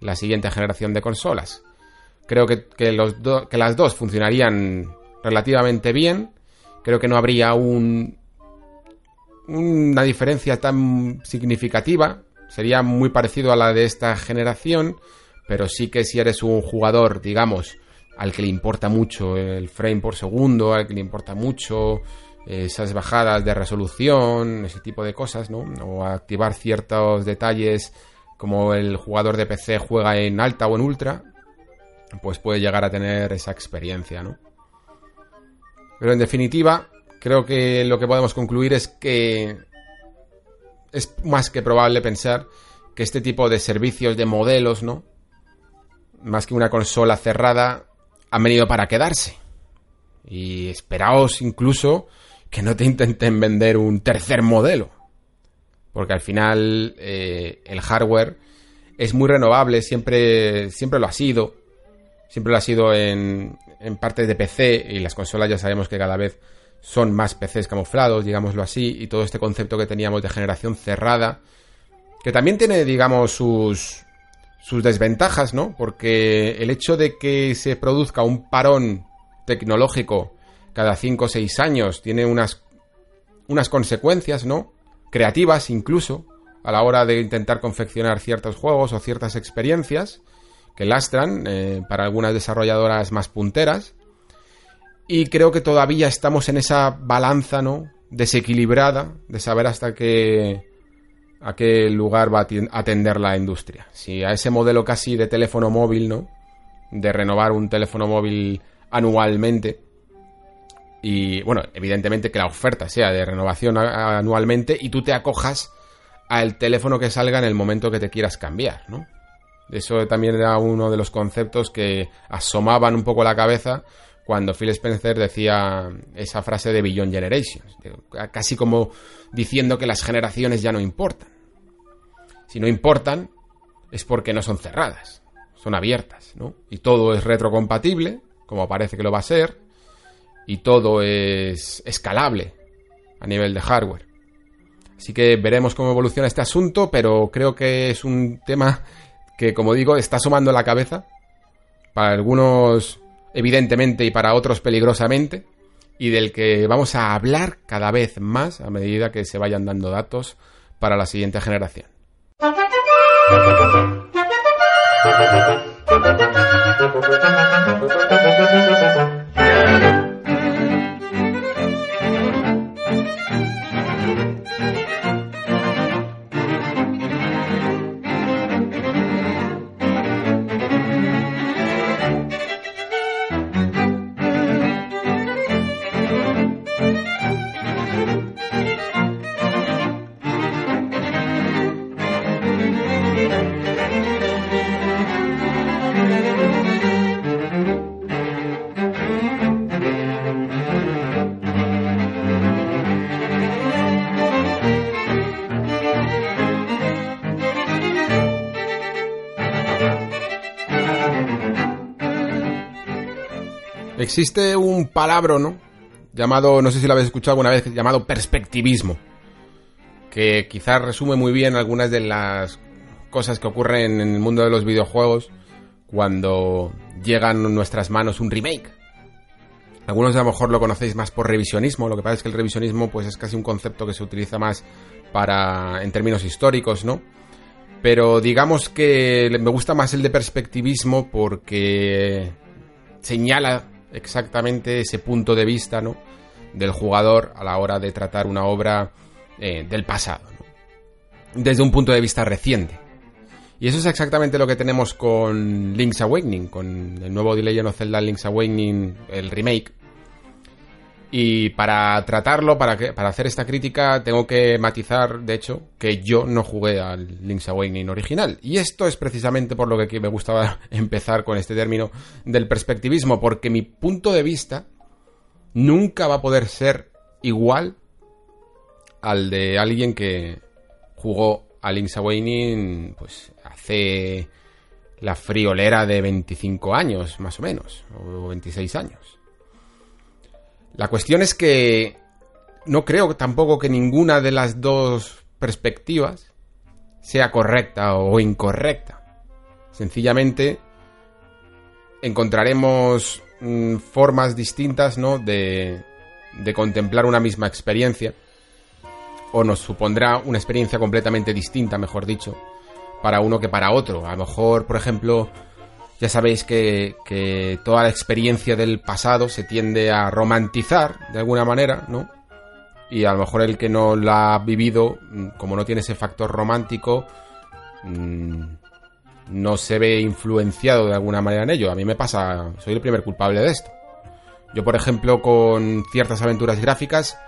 la siguiente generación de consolas. Creo que, los que las dos funcionarían relativamente bien. Creo que no habría un, una diferencia tan significativa. Sería muy parecido a la de esta generación. Pero sí que si eres un jugador, digamos, al que le importa mucho el frame por segundo, al que le importa mucho esas bajadas de resolución, ese tipo de cosas, ¿no? O activar ciertos detalles como el jugador de PC juega en alta o en ultra, pues puede llegar a tener esa experiencia, ¿no? Pero en definitiva, creo que lo que podemos concluir es que es más que probable pensar que este tipo de servicios de modelos, ¿no? Más que una consola cerrada, han venido para quedarse. Y esperaos incluso que no te intenten vender un tercer modelo. Porque al final eh, el hardware es muy renovable, siempre, siempre lo ha sido. Siempre lo ha sido en, en partes de PC y las consolas ya sabemos que cada vez son más PCs camuflados, digámoslo así, y todo este concepto que teníamos de generación cerrada, que también tiene, digamos, sus, sus desventajas, ¿no? Porque el hecho de que se produzca un parón tecnológico cada 5 o 6 años tiene unas, unas consecuencias, ¿no? Creativas incluso, a la hora de intentar confeccionar ciertos juegos o ciertas experiencias que lastran eh, para algunas desarrolladoras más punteras. Y creo que todavía estamos en esa balanza, ¿no? Desequilibrada de saber hasta qué, a qué lugar va a atender la industria. Si a ese modelo casi de teléfono móvil, ¿no? De renovar un teléfono móvil anualmente, y bueno, evidentemente que la oferta sea de renovación anualmente y tú te acojas al teléfono que salga en el momento que te quieras cambiar, ¿no? Eso también era uno de los conceptos que asomaban un poco la cabeza cuando Phil Spencer decía esa frase de Billion Generations, casi como diciendo que las generaciones ya no importan. Si no importan, es porque no son cerradas, son abiertas, ¿no? Y todo es retrocompatible, como parece que lo va a ser, y todo es escalable a nivel de hardware. Así que veremos cómo evoluciona este asunto, pero creo que es un tema que, como digo, está asomando la cabeza. Para algunos, evidentemente, y para otros, peligrosamente. Y del que vamos a hablar cada vez más a medida que se vayan dando datos para la siguiente generación. Existe un palabra, ¿no? Llamado, no sé si lo habéis escuchado alguna vez, llamado perspectivismo. Que quizás resume muy bien algunas de las cosas que ocurren en el mundo de los videojuegos cuando llegan a nuestras manos un remake. Algunos a lo mejor lo conocéis más por revisionismo, lo que pasa es que el revisionismo pues es casi un concepto que se utiliza más para en términos históricos, ¿no? Pero digamos que me gusta más el de perspectivismo porque señala exactamente ese punto de vista ¿no? del jugador a la hora de tratar una obra eh, del pasado, desde un punto de vista reciente. Y eso es exactamente lo que tenemos con Link's Awakening, con el nuevo The Legend of Zelda Link's Awakening, el remake, y para tratarlo, para, que, para hacer esta crítica, tengo que matizar, de hecho, que yo no jugué al Link's Awakening original. Y esto es precisamente por lo que me gustaba empezar con este término del perspectivismo, porque mi punto de vista nunca va a poder ser igual al de alguien que jugó a Link's Awakening pues hace la friolera de 25 años, más o menos, o 26 años. La cuestión es que no creo tampoco que ninguna de las dos perspectivas sea correcta o incorrecta. Sencillamente encontraremos mm, formas distintas ¿no? de, de contemplar una misma experiencia o nos supondrá una experiencia completamente distinta, mejor dicho, para uno que para otro. A lo mejor, por ejemplo, Ya sabéis que, toda la experiencia del pasado se tiende a romantizar de alguna manera, ¿no? Y a lo mejor el que no la ha vivido, mm, como no tiene ese factor romántico, mm, no se ve influenciado de alguna manera en ello. A mí me pasa, soy el primer culpable de esto. Yo, por ejemplo, con ciertas aventuras gráficas,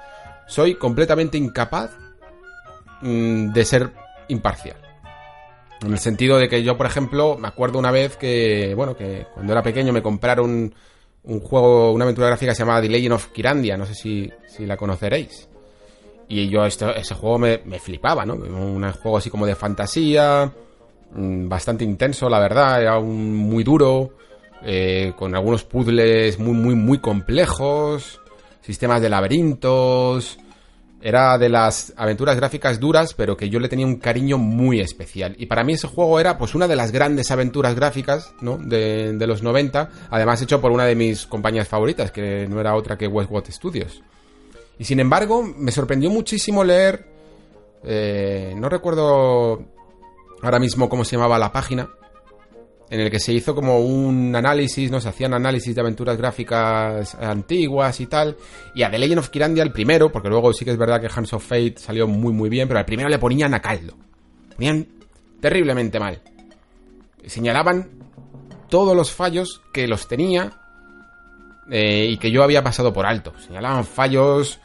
soy completamente incapaz mm, de ser imparcial. En el sentido de que yo, por ejemplo, me acuerdo una vez que, bueno, que cuando era pequeño me compraron un, juego, una aventura gráfica que se llamaba The Legend of Kirandia, no sé si, si la conoceréis. Y yo ese juego me, me, flipaba, ¿no? Un juego así como de fantasía, mm, bastante intenso, la verdad, era un, muy duro, eh, con algunos puzzles muy, muy, muy complejos, sistemas de laberintos. Era de las aventuras gráficas duras, pero que yo le tenía un cariño muy especial. Y para mí ese juego era pues una de las grandes aventuras gráficas, ¿no? De, los 90, además hecho por una de mis compañías favoritas, que no era otra que Westwood Studios. Y sin embargo, me sorprendió muchísimo leer... Eh, no recuerdo ahora mismo cómo se llamaba la página, en el que se hizo como un análisis, ¿no? Se hacían análisis de aventuras gráficas antiguas y tal. Y a The Legend of Kirandia, el primero, porque luego sí que es verdad que Hands of Fate salió muy muy bien, pero al primero le ponían a caldo. Ponían terriblemente mal. Señalaban todos los fallos que los tenía eh, y que yo había pasado por alto. Señalaban fallos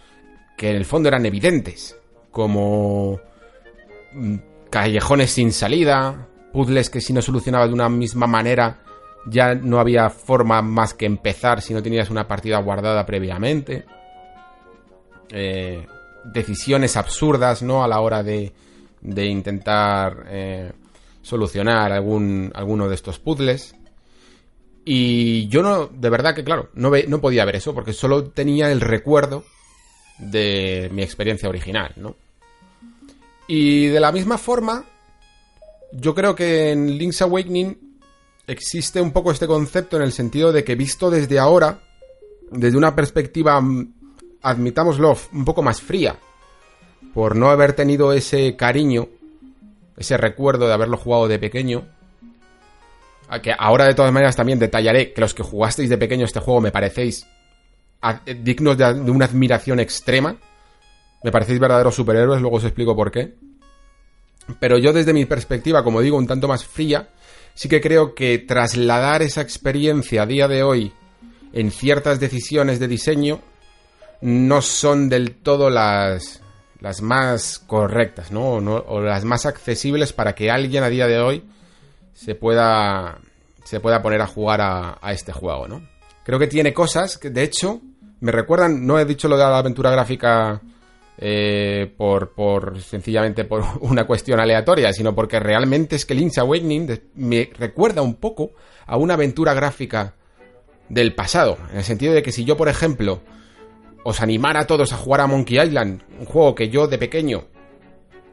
que en el fondo eran evidentes, como mm, callejones sin salida, puzzles que si no solucionabas de una misma manera ya no había forma más que empezar si no tenías una partida guardada previamente. Eh, decisiones absurdas, ¿no? A la hora de, de intentar eh, solucionar algún, alguno de estos puzzles. Y yo no, de verdad que claro, no, no podía ver eso porque solo tenía el recuerdo de mi experiencia original, ¿no? Y de la misma forma, yo creo que en Link's Awakening existe un poco este concepto en el sentido de que visto desde ahora, desde una perspectiva, mm, admitámoslo, un poco más fría, por no haber tenido ese cariño, ese recuerdo de haberlo jugado de pequeño, que ahora de todas maneras también detallaré que los que jugasteis de pequeño este juego me parecéis dignos de, de una admiración extrema, me parecéis verdaderos superhéroes, luego os explico por qué. Pero yo desde mi perspectiva, como digo, un tanto más fría, sí que creo que trasladar esa experiencia a día de hoy en ciertas decisiones de diseño no son del todo las, las más correctas, ¿no? O, las más accesibles para que alguien a día de hoy se pueda, se pueda poner a jugar a, a este juego, ¿no? Creo que tiene cosas que, de hecho, me recuerdan, no he dicho lo de la aventura gráfica eh, por, por sencillamente por una cuestión aleatoria, sino porque realmente es que Link's Awakening me recuerda un poco a una aventura gráfica del pasado, en el sentido de que si yo, por ejemplo, os animara a todos a jugar a Monkey Island, un juego que yo de pequeño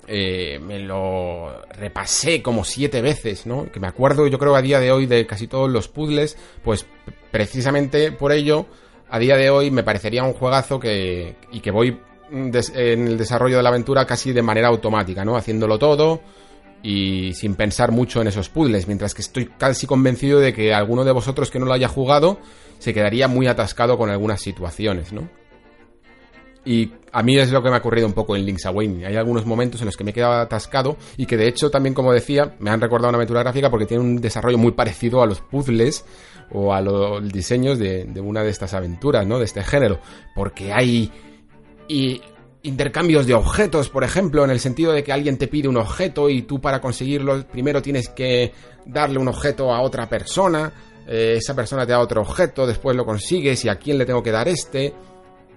eh, me lo repasé como siete veces, ¿no? Que me acuerdo, yo creo, a día de hoy de casi todos los puzzles, pues precisamente por ello, a día de hoy me parecería un juegazo que, y que voy en el desarrollo de la aventura casi de manera automática, ¿no? Haciéndolo todo y sin pensar mucho en esos puzzles, mientras que estoy casi convencido de que alguno de vosotros que no lo haya jugado se quedaría muy atascado con algunas situaciones, ¿no? Y a mí es lo que me ha ocurrido un poco en Link's Awakening. Hay algunos momentos en los que me he quedado atascado y que de hecho también, como decía, me han recordado una aventura gráfica porque tiene un desarrollo muy parecido a los puzzles o a los diseños de, de una de estas aventuras, ¿no? De este género. Porque hay y intercambios de objetos, por ejemplo, en el sentido de que alguien te pide un objeto y tú para conseguirlo primero tienes que darle un objeto a otra persona, eh, esa persona te da otro objeto, después lo consigues y a quién le tengo que dar este.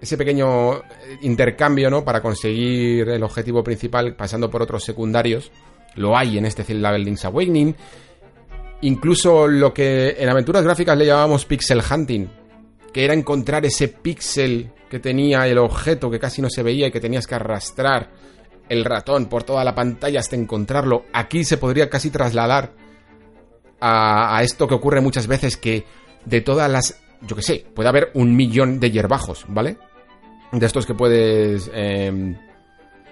Ese pequeño eh, intercambio, ¿no? Para conseguir el objetivo principal pasando por otros secundarios, lo hay en este Link's Awakening. Incluso lo que en aventuras gráficas le llamamos pixel hunting, que era encontrar ese pixel que tenía el objeto que casi no se veía y que tenías que arrastrar el ratón por toda la pantalla hasta encontrarlo. Aquí se podría casi trasladar a, esto que ocurre muchas veces que de todas las... Yo que sé, puede haber un millón de hierbajos, ¿vale? De estos que puedes... Em,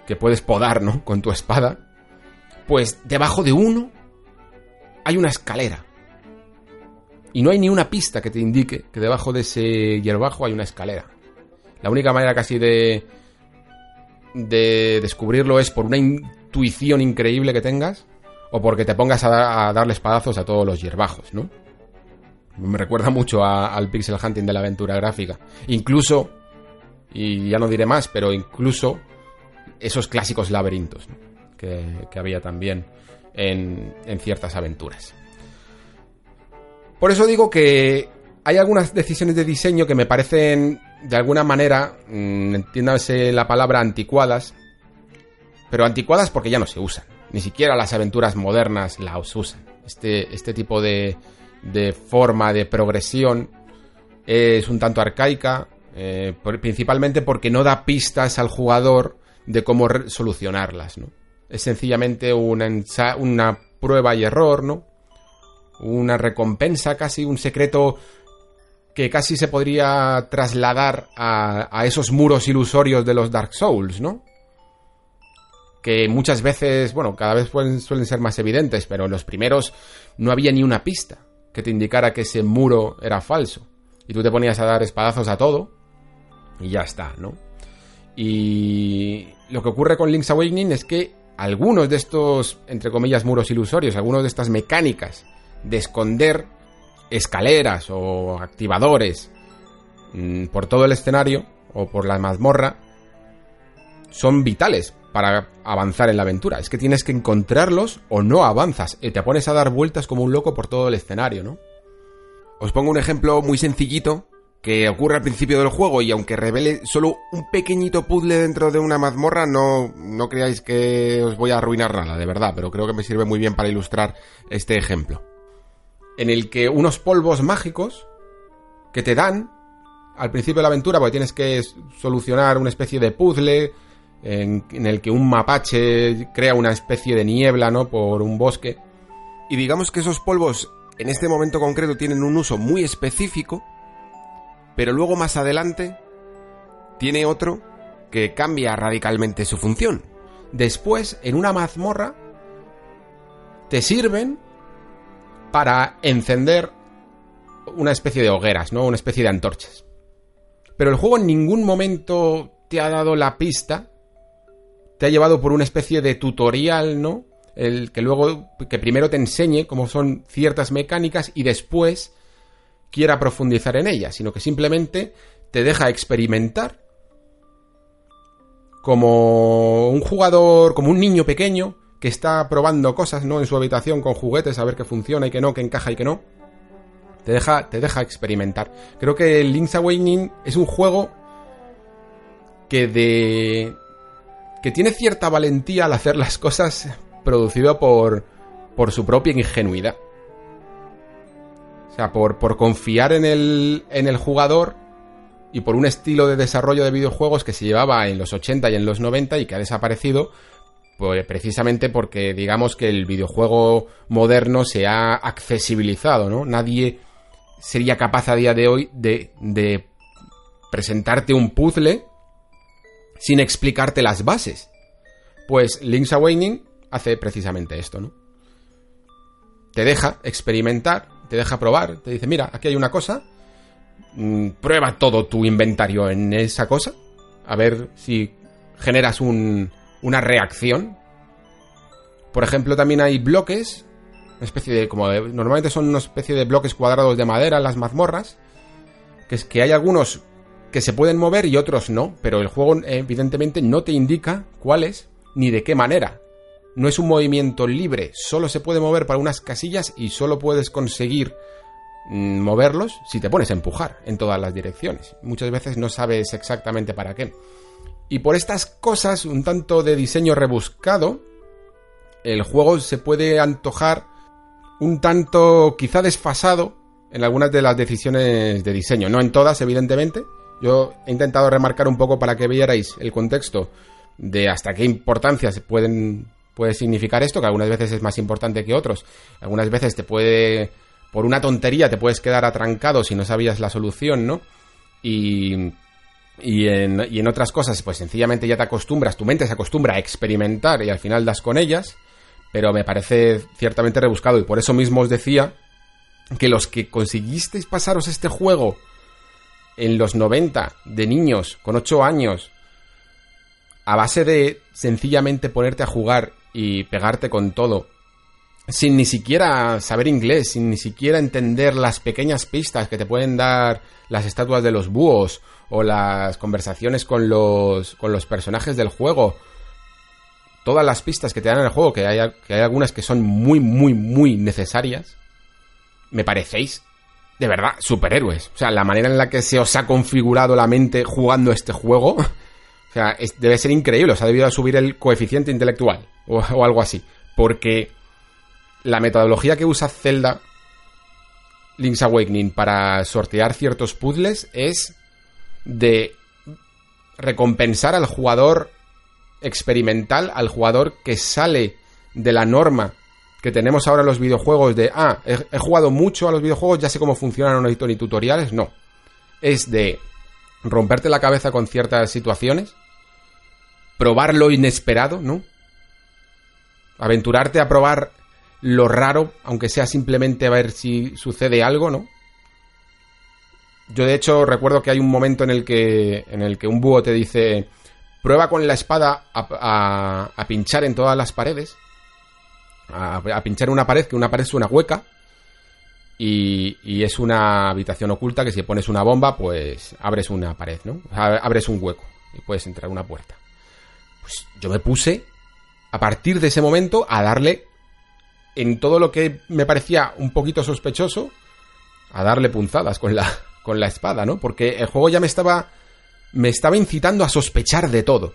que puedes podar, ¿no? Con tu espada. Pues debajo de uno hay una escalera. Y no hay ni una pista que te indique que debajo de ese hierbajo hay una escalera. La única manera casi de, de descubrirlo es por una intuición increíble que tengas o porque te pongas a, darle espadazos a todos los hierbajos, ¿no? Me recuerda mucho al pixel hunting de la aventura gráfica. Incluso, y ya no diré más, pero incluso esos clásicos laberintos que, había también en ciertas aventuras. Por eso digo que hay algunas decisiones de diseño que me parecen de alguna manera, mm, entiéndase la palabra anticuadas, pero anticuadas porque ya no se usan. Ni siquiera las aventuras modernas las usan. Este, este tipo de, de forma de progresión es un tanto arcaica, eh, principalmente porque no da pistas al jugador de cómo solucionarlas, ¿no? Es sencillamente una, una prueba y error, ¿no? Una recompensa, casi un secreto que casi se podría trasladar a, a esos muros ilusorios de los Dark Souls, ¿no? Que muchas veces, bueno, cada vez suelen ser más evidentes, pero en los primeros no había ni una pista que te indicara que ese muro era falso. Y tú te ponías a dar espadazos a todo y ya está, ¿no? Y lo que ocurre con Link's Awakening es que algunos de estos, entre comillas, muros ilusorios, algunos de estas mecánicas de esconder escaleras o activadores mm, por todo el escenario o por la mazmorra son vitales para avanzar en la aventura. Es que tienes que encontrarlos o no avanzas y te pones a dar vueltas como un loco por todo el escenario, ¿no? Os pongo un ejemplo muy sencillito que ocurre al principio del juego y aunque revele solo un pequeñito puzzle dentro de una mazmorra, no, no creáis que os voy a arruinar nada, de verdad, pero creo que me sirve muy bien para ilustrar este ejemplo en el que unos polvos mágicos que te dan al principio de la aventura, porque tienes que solucionar una especie de puzzle en, el que un mapache crea una especie de niebla, ¿no? Por un bosque. Y digamos que esos polvos en este momento concreto tienen un uso muy específico, pero luego más adelante tiene otro que cambia radicalmente su función. Después, en una mazmorra, te sirven para encender una especie de hogueras, ¿no? Una especie de antorchas. Pero el juego en ningún momento te ha dado la pista, te ha llevado por una especie de tutorial, ¿no? El que luego, que primero te enseñe cómo son ciertas mecánicas y después quiera profundizar en ellas, sino que simplemente te deja experimentar como un jugador, como un niño pequeño que está probando cosas, ¿no? En su habitación con juguetes, a ver qué funciona y qué no, qué encaja y qué no. Te deja, te deja experimentar. Creo que Link's Awakening es un juego que de... que tiene cierta valentía al hacer las cosas producido por, por su propia ingenuidad. O sea, por, por confiar en el, en el jugador y por un estilo de desarrollo de videojuegos que se llevaba en los 80 y en los 90 y que ha desaparecido pues precisamente porque digamos que el videojuego moderno se ha accesibilizado, ¿no? Nadie sería capaz a día de hoy de, de presentarte un puzzle sin explicarte las bases. Pues Link's Awakening hace precisamente esto, ¿no? Te deja experimentar, te deja probar, te dice, mira, aquí hay una cosa, mm, prueba todo tu inventario en esa cosa, a ver si generas un, una reacción. Por ejemplo, también hay bloques, una especie de, como normalmente son una especie de bloques cuadrados de madera en las mazmorras, que es que hay algunos que se pueden mover y otros no, pero el juego evidentemente no te indica cuáles ni de qué manera. No es un movimiento libre, solo se puede mover para unas casillas y solo puedes conseguir mm, moverlos si te pones a empujar en todas las direcciones. Muchas veces no sabes exactamente para qué. Y por estas cosas, un tanto de diseño rebuscado, el juego se puede antojar un tanto quizá desfasado en algunas de las decisiones de diseño. No en todas, evidentemente. Yo he intentado remarcar un poco para que vierais el contexto de hasta qué importancia se pueden, puede significar esto, que algunas veces es más importante que otros. Algunas veces te puede, por una tontería, te puedes quedar atrancado si no sabías la solución, ¿no? Y y en, otras cosas, pues sencillamente ya te acostumbras, tu mente se acostumbra a experimentar y al final das con ellas, pero me parece ciertamente rebuscado y por eso mismo os decía que los que conseguisteis pasaros este juego en los 90 de niños con 8 años a base de sencillamente ponerte a jugar y pegarte con todo sin ni siquiera saber inglés, sin ni siquiera entender las pequeñas pistas que te pueden dar las estatuas de los búhos o las conversaciones con los, con los personajes del juego, todas las pistas que te dan en el juego, que hay, que hay algunas que son muy, muy, muy necesarias, me parecéis de verdad superhéroes. O sea, la manera en la que se os ha configurado la mente jugando este juego, o sea, debe ser increíble. Os ha debido subir el coeficiente intelectual o, o algo así. Porque la metodología que usa Zelda Link's Awakening para sortear ciertos puzzles es de recompensar al jugador experimental, al jugador que sale de la norma que tenemos ahora en los videojuegos de, ah, he, jugado mucho a los videojuegos, ya sé cómo funcionan, no necesito ni tutoriales, no. Es de romperte la cabeza con ciertas situaciones, probar lo inesperado, ¿no? Aventurarte a probar lo raro, aunque sea simplemente a ver si sucede algo, ¿no? Yo de hecho recuerdo que hay un momento en el que, en el que un búho te dice, prueba con la espada a, pinchar en todas las paredes, a, pinchar en una pared, que una pared es una hueca, y, y, es una habitación oculta que si pones una bomba, pues abres una pared, ¿no? abres un hueco y puedes entrar una puerta. Pues yo me puse, a partir de ese momento, a darle en todo lo que me parecía un poquito sospechoso, a darle punzadas con la, con la espada, ¿no? Porque el juego ya me estaba, me estaba incitando a sospechar de todo.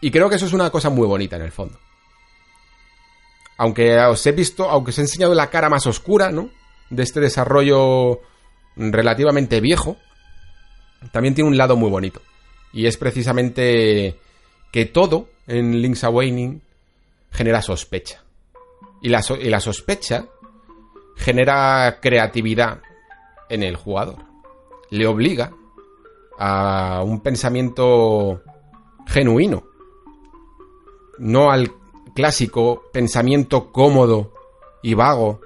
Y creo que eso es una cosa muy bonita en el fondo. Aunque os he visto, aunque os he enseñado la cara más oscura, ¿no? De este desarrollo relativamente viejo, también tiene un lado muy bonito. Y es precisamente que todo en Link's Awakening genera sospecha. Y la, sospecha genera creatividad en el jugador. Le obliga a un pensamiento genuino. No al clásico pensamiento cómodo y vago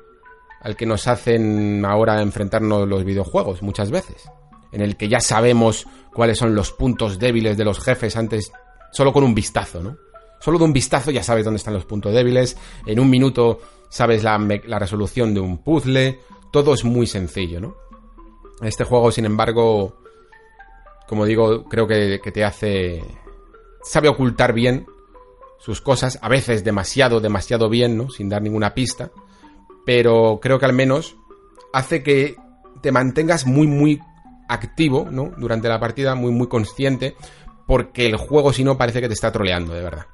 al que nos hacen ahora enfrentarnos los videojuegos muchas veces. En el que ya sabemos cuáles son los puntos débiles de los jefes antes, solo con un vistazo, ¿no? Solo de un vistazo ya sabes dónde están los puntos débiles, en un minuto sabes la, resolución de un puzzle, todo es muy sencillo, ¿no? Este juego, sin embargo, como digo, creo que, te hace... sabe ocultar bien sus cosas, a veces demasiado, demasiado bien, ¿no? Sin dar ninguna pista, pero creo que al menos hace que te mantengas muy, muy activo, ¿no? Durante la partida, muy, muy consciente, porque el juego si no parece que te está troleando, de verdad.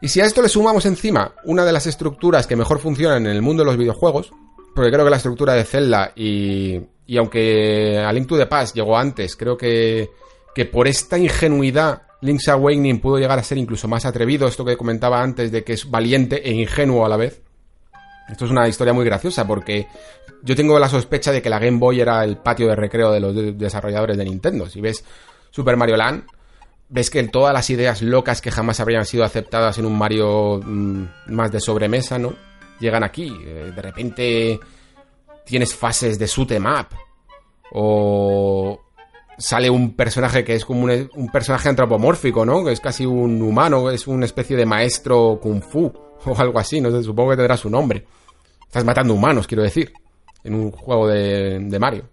Y si a esto le sumamos encima una de las estructuras que mejor funcionan en el mundo de los videojuegos, porque creo que la estructura de Zelda y, y aunque A Link to the Past llegó antes, creo que, que por esta ingenuidad Link's Awakening pudo llegar a ser incluso más atrevido, esto que comentaba antes de que es valiente e ingenuo a la vez. Esto es una historia muy graciosa porque yo tengo la sospecha de que la Game Boy era el patio de recreo de los desarrolladores de Nintendo. Si ves Super Mario Land, ves que todas las ideas locas que jamás habrían sido aceptadas en un Mario mm, más de sobremesa, ¿no? Llegan aquí. Eh, de repente tienes fases de shoot em up. O sale un personaje que es como un, personaje antropomórfico, ¿no? Que es casi un humano, es una especie de maestro kung fu o algo así, no sé, supongo que tendrá su nombre. Estás matando humanos, quiero decir, en un juego de, de Mario.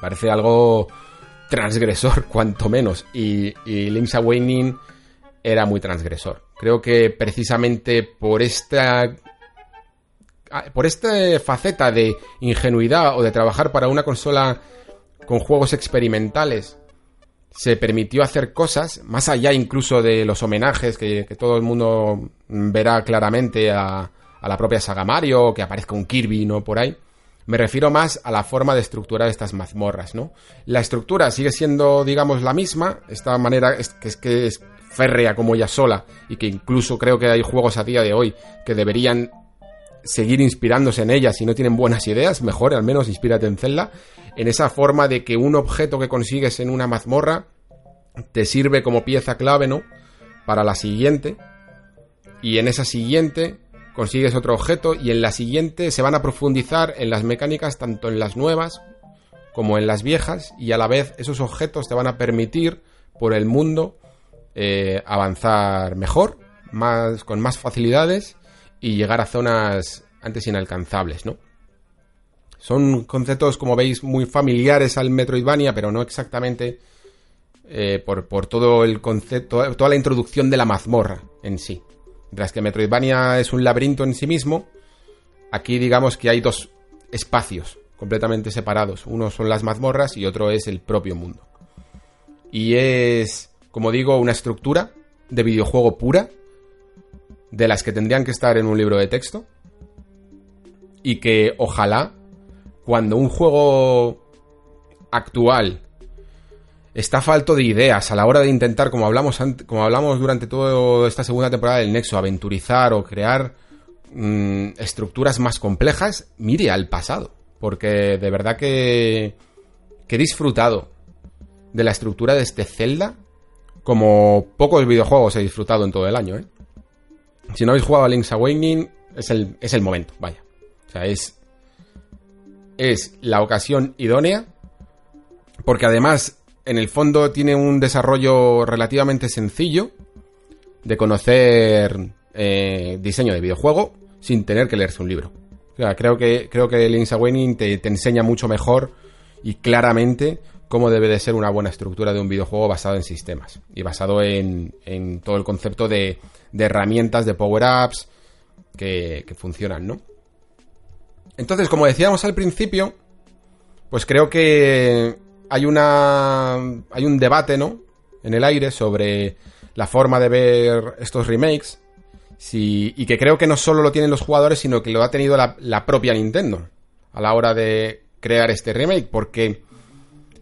Parece algo transgresor, cuanto menos. Y, Link's Awakening era muy transgresor. Creo que precisamente por esta. Por esta faceta de ingenuidad o de trabajar para una consola con juegos experimentales, se permitió hacer cosas, más allá incluso de los homenajes que, todo el mundo verá claramente a, la propia saga Mario, que aparezca un Kirby, ¿no? Por ahí. Me refiero más a la forma de estructurar estas mazmorras, ¿no? La estructura sigue siendo, digamos, la misma, esta manera que es, que es férrea como ella sola, y que incluso creo que hay juegos a día de hoy que deberían seguir inspirándose en ella. Si no tienen buenas ideas, mejor al menos inspírate en Zelda, en esa forma de que un objeto que consigues en una mazmorra te sirve como pieza clave, ¿no? Para la siguiente, y en esa siguiente consigues otro objeto y en la siguiente se van a profundizar en las mecánicas tanto en las nuevas como en las viejas y a la vez esos objetos te van a permitir por el mundo eh, avanzar mejor, más, con más facilidades y llegar a zonas antes inalcanzables, ¿no? Son conceptos, como veis, muy familiares al Metroidvania, pero no exactamente eh, por, por, todo el concepto, toda la introducción de la mazmorra en sí. Mientras que Metroidvania es un laberinto en sí mismo, aquí digamos que hay dos espacios completamente separados. Uno son las mazmorras y otro es el propio mundo. Y es, como digo, una estructura de videojuego pura, de las que tendrían que estar en un libro de texto, y que ojalá, cuando un juego actual está falto de ideas a la hora de intentar, como hablamos, como hablamos durante toda esta segunda temporada del Nexo, aventurizar o crear mm, estructuras más complejas, mire al pasado. Porque de verdad que, que he disfrutado de la estructura de este Zelda como pocos videojuegos he disfrutado en todo el año. ¿eh? Si no habéis jugado a Link's Awakening, es el, es el momento, vaya. O sea, es, es la ocasión idónea porque además en el fondo tiene un desarrollo relativamente sencillo de conocer eh, diseño de videojuego sin tener que leerse un libro. O sea, creo que, creo que Link's Awakening te, te enseña mucho mejor y claramente cómo debe de ser una buena estructura de un videojuego basado en sistemas y basado en, en todo el concepto de, de herramientas, de power-ups que, que funcionan, ¿no? Entonces, como decíamos al principio, pues creo que hay una. hay un debate, ¿no? En el aire sobre la forma de ver estos remakes. y que creo que no solo lo tienen los jugadores, sino que lo ha tenido la, la propia Nintendo a la hora de crear este remake. Porque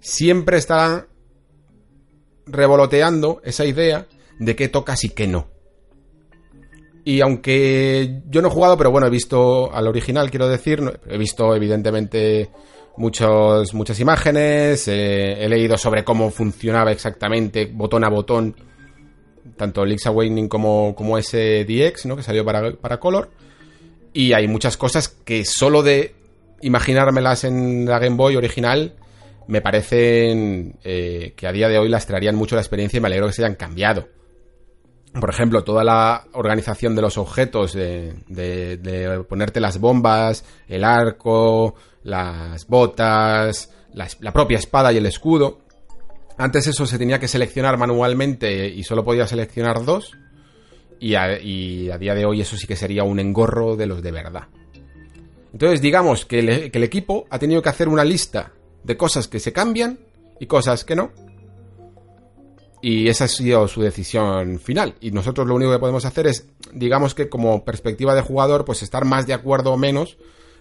siempre está revoloteando esa idea de qué tocas y qué no. Y aunque yo no he jugado, pero bueno, he visto al original, quiero decir, he visto evidentemente muchos, muchas imágenes, eh, he leído sobre cómo funcionaba exactamente botón a botón, tanto Link's Awakening como, como ese DX, ¿no? que salió para, para Color. Y hay muchas cosas que solo de imaginármelas en la Game Boy original me parecen eh, que a día de hoy las traerían mucho la experiencia y me alegro que se hayan cambiado. Por ejemplo, toda la organización de los objetos, de ponerte las bombas, el arco, las botas, la, propia espada y el escudo. Antes eso se tenía que seleccionar manualmente y solo podía seleccionar dos. Y a, día de hoy eso sí que sería un engorro de los de verdad. Entonces digamos que el, equipo ha tenido que hacer una lista de cosas que se cambian y cosas que no. Y esa ha sido su decisión final. Y nosotros lo único que podemos hacer es, digamos que como perspectiva de jugador, pues estar más de acuerdo o menos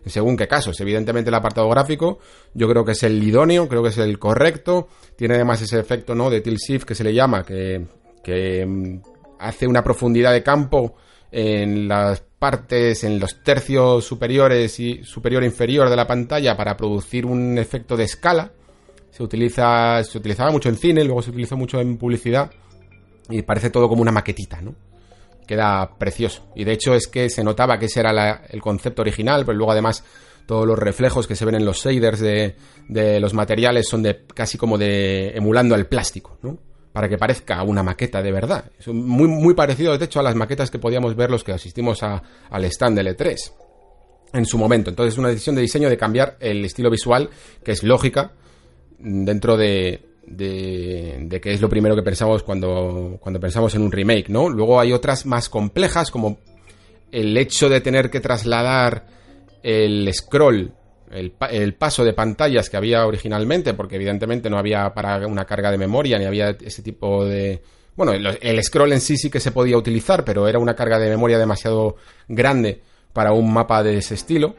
según qué casos. Evidentemente el apartado gráfico yo creo que es el idóneo, creo que es el correcto. Tiene además ese efecto ¿no? de tilt shift que se le llama, que, que mm, hace una profundidad de campo en las partes, en los tercios superiores y superior e inferior de la pantalla para producir un efecto de escala. Se utiliza, se utilizaba mucho en cine, luego se utilizó mucho en publicidad y parece todo como una maquetita, ¿no? queda precioso. Y de hecho es que se notaba que ese era el concepto original, pero luego además todos los reflejos que se ven en los shaders de, de, los materiales son de casi como de emulando el plástico, ¿no? Para que parezca una maqueta de verdad. Es muy, muy parecido, de hecho, a las maquetas que podíamos ver los que asistimos a, al stand del E3 en su momento. Entonces, es una decisión de diseño de cambiar el estilo visual, que es lógica dentro de, de, que es lo primero que pensamos cuando, cuando pensamos en un remake, ¿no? Luego hay otras más complejas, como el hecho de tener que trasladar el scroll, el, paso de pantallas que había originalmente, porque evidentemente no había para una carga de memoria, ni había ese tipo de... Bueno, el, scroll en sí sí que se podía utilizar, pero era una carga de memoria demasiado grande para un mapa de ese estilo.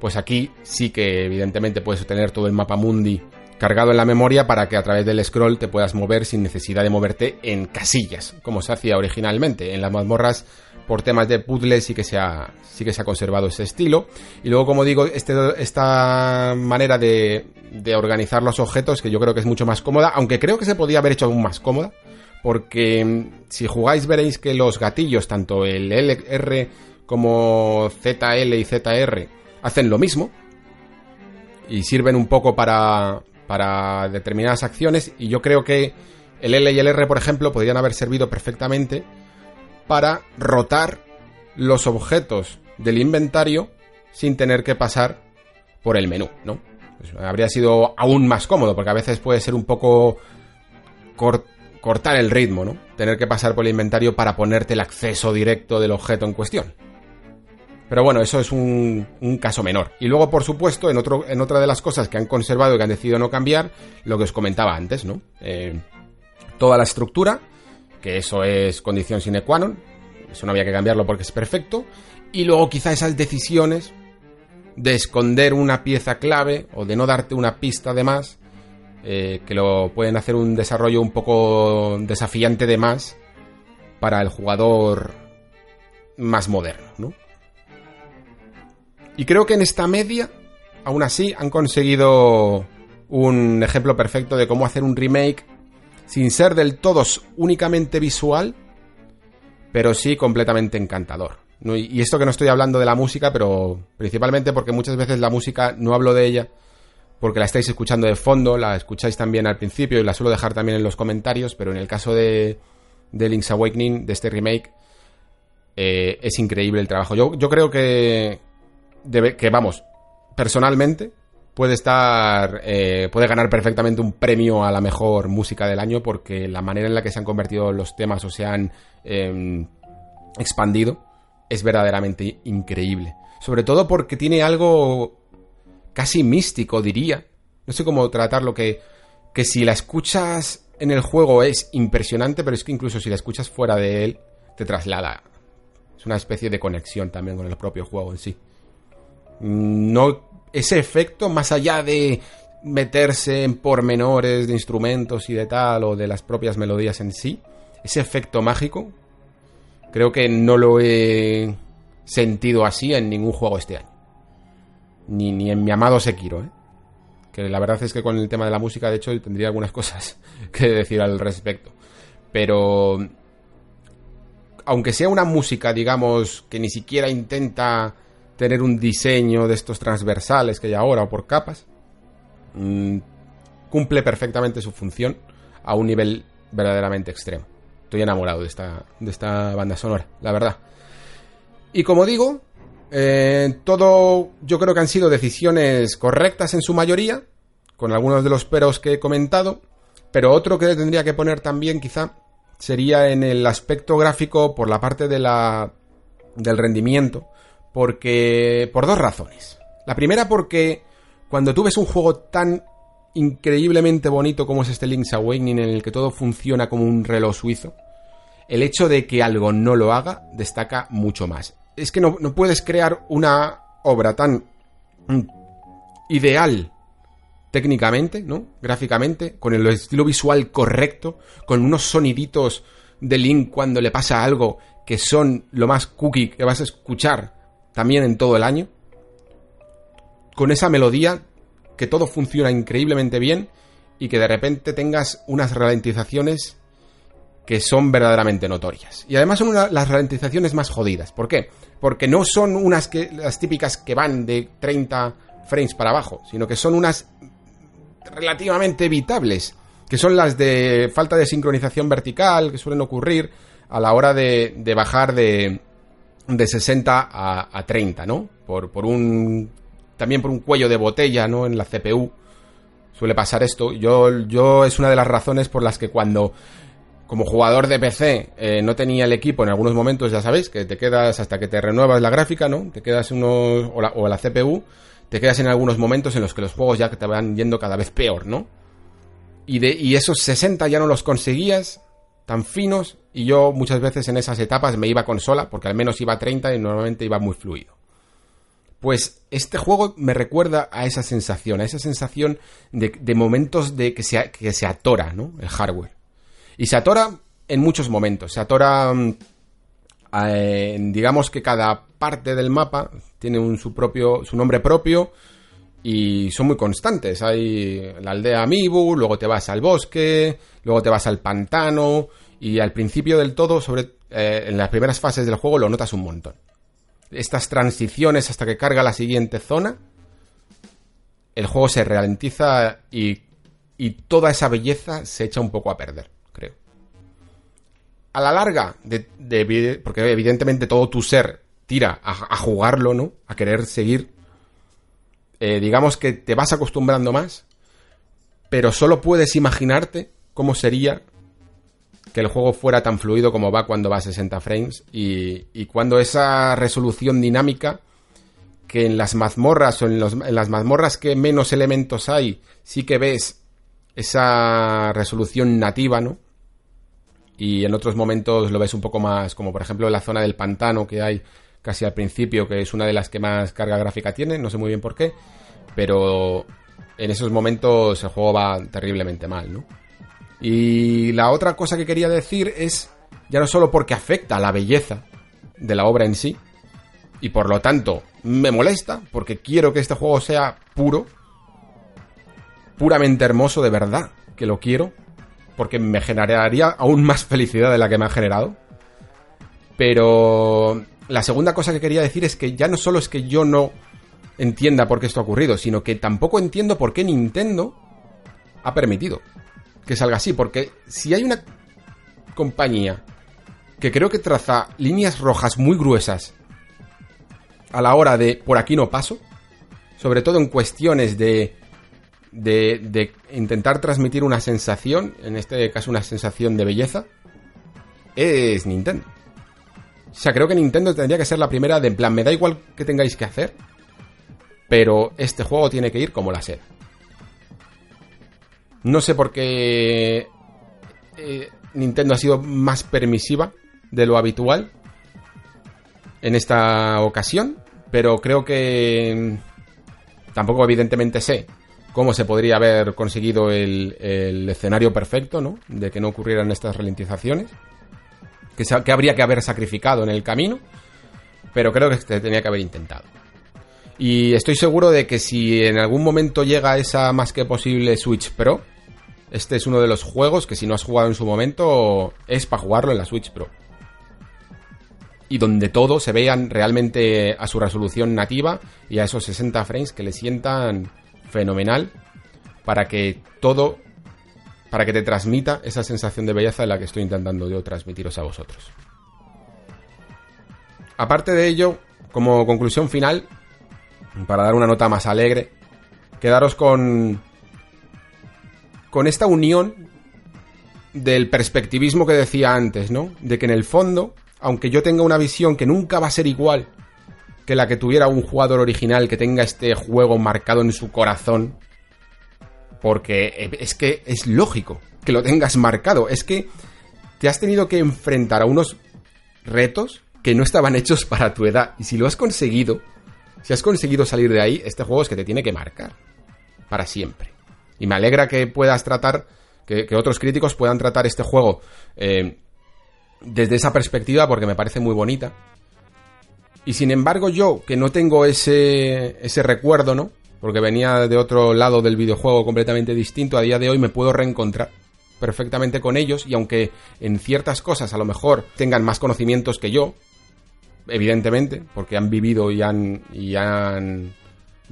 Pues aquí sí que evidentemente puedes tener todo el mapa mundi cargado en la memoria para que a través del scroll te puedas mover sin necesidad de moverte en casillas, como se hacía originalmente. En las mazmorras, por temas de puzzles, sí que se ha, sí que se ha conservado ese estilo. Y luego, como digo, este, esta manera de, de organizar los objetos, que yo creo que es mucho más cómoda, aunque creo que se podía haber hecho aún más cómoda, porque mm, si jugáis veréis que los gatillos, tanto el LR como ZL y ZR hacen lo mismo y sirven un poco para, para determinadas acciones y yo creo que el L y el R, por ejemplo, podrían haber servido perfectamente para rotar los objetos del inventario sin tener que pasar por el menú, ¿no? Pues habría sido aún más cómodo, porque a veces puede ser un poco cortar el ritmo, ¿no? Tener que pasar por el inventario para ponerte el acceso directo del objeto en cuestión. Pero bueno, eso es un, caso menor. Y luego, por supuesto, en, otro, en otra de las cosas que han conservado y que han decidido no cambiar, lo que os comentaba antes, ¿no? Eh, toda la estructura, que eso es condición sine qua non, eso no había que cambiarlo porque es perfecto, y luego quizá esas decisiones de esconder una pieza clave o de no darte una pista de más, eh, que lo pueden hacer un desarrollo un poco desafiante de más para el jugador más moderno, ¿no? Y creo que en esta media, aún así, han conseguido un ejemplo perfecto de cómo hacer un remake sin ser del todo únicamente visual, pero sí completamente encantador. Y esto que no estoy hablando de la música, pero principalmente porque muchas veces la música no hablo de ella porque la estáis escuchando de fondo, la escucháis también al principio y la suelo dejar también en los comentarios, pero en el caso de, de Link's Awakening, de este remake, eh, es increíble el trabajo. Yo, yo creo que, que, vamos, personalmente, puede estar, eh, puede ganar perfectamente un premio a la mejor música del año porque la manera en la que se han convertido los temas o se han em, expandido es verdaderamente increíble. Sobre todo porque tiene algo casi místico, diría. No sé cómo tratarlo, que, que si la escuchas en el juego es impresionante, pero es que incluso si la escuchas fuera de él, te traslada. Es una especie de conexión también con el propio juego en sí. No, ese efecto, más allá de meterse en pormenores de instrumentos y de tal, o de las propias melodías en sí, ese efecto mágico Creo que no lo he sentido así en ningún juego este año. Ni, ni en mi amado Sekiro, ¿eh? Que la verdad es que con el tema de la música, de hecho, tendría algunas cosas que decir al respecto. Pero... Aunque sea una música, digamos, que ni siquiera intenta tener un diseño de estos transversales que hay ahora o por capas, mm, cumple perfectamente su función a un nivel verdaderamente extremo. Estoy enamorado de esta, de esta banda sonora, la verdad. Y como digo, eh, todo yo creo que han sido decisiones correctas en su mayoría, con algunos de los peros que he comentado, pero otro que tendría que poner también quizá sería en el aspecto gráfico por la parte de la, del rendimiento, porque por dos razones. La primera porque cuando tú ves un juego tan increíblemente bonito como es este Link's Awakening en el que todo funciona como un reloj suizo, el hecho de que algo no lo haga destaca mucho más. Es que no, puedes crear una obra tan ideal técnicamente, ¿no? Gráficamente, con el estilo visual correcto, con unos soniditos de Link cuando le pasa algo que son lo más cookie que vas a escuchar también en todo el año. Con esa melodía que todo funciona increíblemente bien y que de repente tengas unas ralentizaciones que son verdaderamente notorias. Y además son las ralentizaciones más jodidas. ¿Por qué? Porque no son unas que las típicas que van de 30 frames para abajo, sino que son unas relativamente evitables, que son las de falta de sincronización vertical que suelen ocurrir a la hora de, bajar de, de 60 a, a 30, ¿no? Por, por un también por un cuello de botella, ¿no? En la CPU suele pasar esto. Yo, yo es una de las razones por las que cuando como jugador de PC eh, no tenía el equipo en algunos momentos, ya sabéis, que te quedas hasta que te renuevas la gráfica, ¿no? Te quedas unos, o la, o la CPU, te quedas en algunos momentos en los que los juegos ya te van yendo cada vez peor, ¿no? Y, de, y esos 60 ya no los conseguías tan finos y yo muchas veces en esas etapas me iba con sola porque al menos iba a 30 y normalmente iba muy fluido. Pues este juego me recuerda a esa sensación, a esa sensación de, de momentos de que se, que se atora, ¿no? El hardware. Y se atora en muchos momentos. Se atora, mm, digamos que cada parte del mapa tiene un, su propio, su nombre propio y son muy constantes. Hay la aldea Amibu, luego te vas al bosque, luego te vas al pantano y al principio del todo, sobre, eh, en las primeras fases del juego lo notas un montón. estas transiciones hasta que carga la siguiente zona, el juego se ralentiza y, y toda esa belleza se echa un poco a perder, creo. A la larga, de, porque evidentemente todo tu ser tira a, jugarlo, ¿no? A querer seguir. Eh, digamos que te vas acostumbrando más, pero solo puedes imaginarte cómo sería que el juego fuera tan fluido como va cuando va a 60 frames y, cuando esa resolución dinámica que en las mazmorras o en, en, las mazmorras que menos elementos hay sí que ves esa resolución nativa, ¿no? Y en otros momentos lo ves un poco más, como por ejemplo en la zona del pantano que hay casi al principio, que es una de las que más carga gráfica tiene, no sé muy bien por qué, pero en esos momentos el juego va terriblemente mal, ¿no? Y la otra cosa que quería decir es, ya no solo porque afecta a la belleza de la obra en sí, y por lo tanto me molesta, porque quiero que este juego sea puro, puramente hermoso de verdad, que lo quiero, porque me generaría aún más felicidad de la que me ha generado. Pero la segunda cosa que quería decir es que ya no solo es que yo no entienda por qué esto ha ocurrido, sino que tampoco entiendo por qué Nintendo ha permitido que salga así, porque si hay una compañía que creo que traza líneas rojas muy gruesas a la hora de por aquí no paso, sobre todo en cuestiones de, de, de intentar transmitir una sensación, en este caso una sensación de belleza, es Nintendo. O sea, creo que Nintendo tendría que ser la primera de en plan, me da igual que tengáis que hacer, pero este juego tiene que ir como la seda. No sé por qué eh, Nintendo ha sido más permisiva de lo habitual en esta ocasión, pero creo que mm, tampoco evidentemente sé cómo se podría haber conseguido el, escenario perfecto, ¿no? De que no ocurrieran estas ralentizaciones, que, habría que haber sacrificado en el camino, pero creo que se tenía que haber intentado. Y estoy seguro de que si en algún momento llega esa más que posible Switch Pro, este es uno de los juegos que si no has jugado en su momento es para jugarlo en la Switch Pro. Y donde todo se vean realmente a su resolución nativa y a esos 60 frames que le sientan fenomenal para que todo, para que te transmita esa sensación de belleza en la que estoy intentando yo transmitiros a vosotros. Aparte de ello, como conclusión final, para dar una nota más alegre, quedaros con con esta unión del perspectivismo que decía antes, ¿no? De que en el fondo, aunque yo tenga una visión que nunca va a ser igual que la que tuviera un jugador original que tenga este juego marcado en su corazón, porque es que es lógico que lo tengas marcado, es que te has tenido que enfrentar a unos retos que no estaban hechos para tu edad, y si lo has conseguido, si has conseguido salir de ahí, este juego es que te tiene que marcar. Para siempre. Y me alegra que puedas tratar, que, otros críticos puedan tratar este juego eh, desde esa perspectiva porque me parece muy bonita. Y sin embargo yo, que no tengo ese, ese recuerdo, ¿no? Porque venía de otro lado del videojuego completamente distinto, a día de hoy me puedo reencontrar perfectamente con ellos y aunque en ciertas cosas a lo mejor tengan más conocimientos que yo, evidentemente, porque han vivido y han,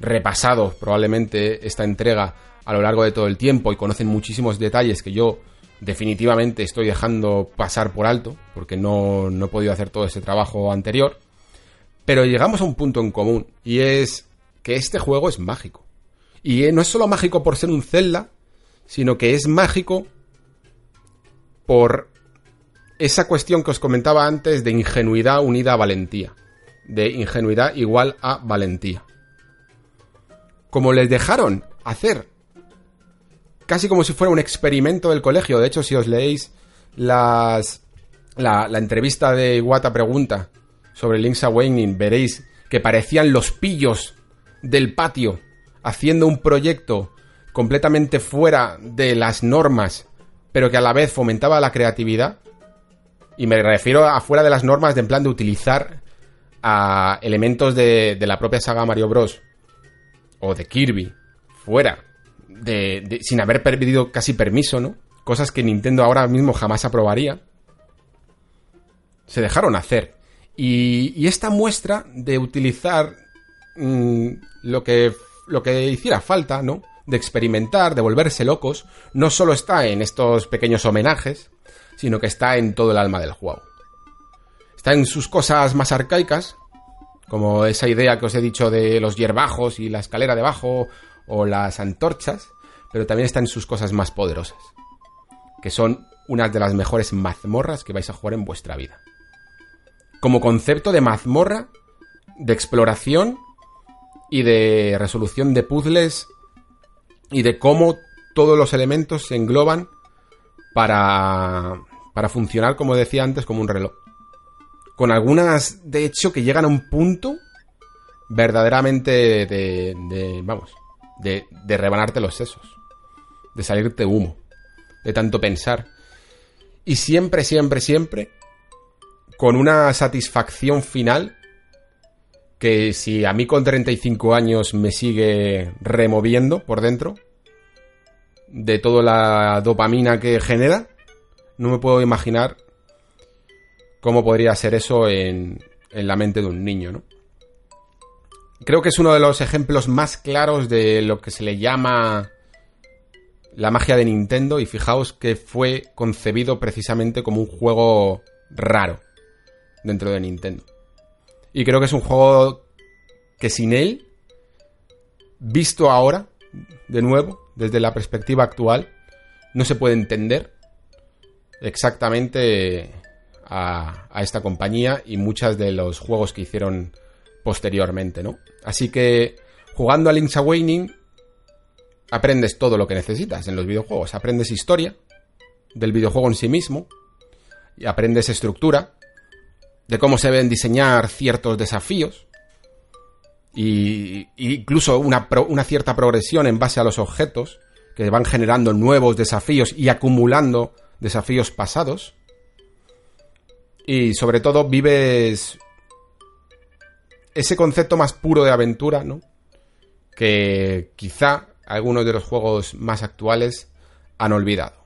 repasado probablemente esta entrega a lo largo de todo el tiempo y conocen muchísimos detalles que yo definitivamente estoy dejando pasar por alto, porque no, no he podido hacer todo ese trabajo anterior. Pero llegamos a un punto en común, y es que este juego es mágico. Y no es solo mágico por ser un Zelda, sino que es mágico por esa cuestión que os comentaba antes de ingenuidad unida a valentía. De ingenuidad igual a valentía. Como les dejaron hacer casi como si fuera un experimento del colegio. De hecho, si os leéis las, la, entrevista de Iwata Pregunta sobre Link's Awakening, veréis que parecían los pillos del patio haciendo un proyecto completamente fuera de las normas, pero que a la vez fomentaba la creatividad. Y me refiero a fuera de las normas en plan de utilizar a elementos de, la propia saga Mario Bros. O de Kirby. Fuera sin haber perdido casi permiso, ¿no? Cosas que Nintendo ahora mismo jamás aprobaría. Se dejaron hacer. Y, esta muestra de utilizar mm, lo, que, lo que hiciera falta, ¿no? De experimentar, de volverse locos, no solo está en estos pequeños homenajes, sino que está en todo el alma del juego. Está en sus cosas más arcaicas, como esa idea que os he dicho de los hierbajos y la escalera debajo o las antorchas, pero también está en sus cosas más poderosas, que son unas de las mejores mazmorras que vais a jugar en vuestra vida. Como concepto de mazmorra, de exploración y de resolución de puzzles y de cómo todos los elementos se engloban para, para funcionar, como decía antes, como un reloj con algunas, de hecho, que llegan a un punto verdaderamente de, de vamos, de, de rebanarte los sesos, de salirte humo, de tanto pensar. Y siempre, siempre, siempre, con una satisfacción final que si a mí con 35 años me sigue removiendo por dentro de toda la dopamina que genera, no me puedo imaginar cómo podría ser eso en, en la mente de un niño, ¿no? Creo que es uno de los ejemplos más claros de lo que se le llama la magia de Nintendo y fijaos que fue concebido precisamente como un juego raro dentro de Nintendo. Y creo que es un juego que sin él, visto ahora, de nuevo, desde la perspectiva actual, no se puede entender exactamente a, esta compañía y muchos de los juegos que hicieron posteriormente, ¿no? Así que jugando a Link's Awakening aprendes todo lo que necesitas en los videojuegos. Aprendes historia del videojuego en sí mismo y aprendes estructura de cómo se deben diseñar ciertos desafíos y, incluso una, una cierta progresión en base a los objetos que van generando nuevos desafíos y acumulando desafíos pasados. Y sobre todo vives ese concepto más puro de aventura, ¿no? Que quizá algunos de los juegos más actuales han olvidado.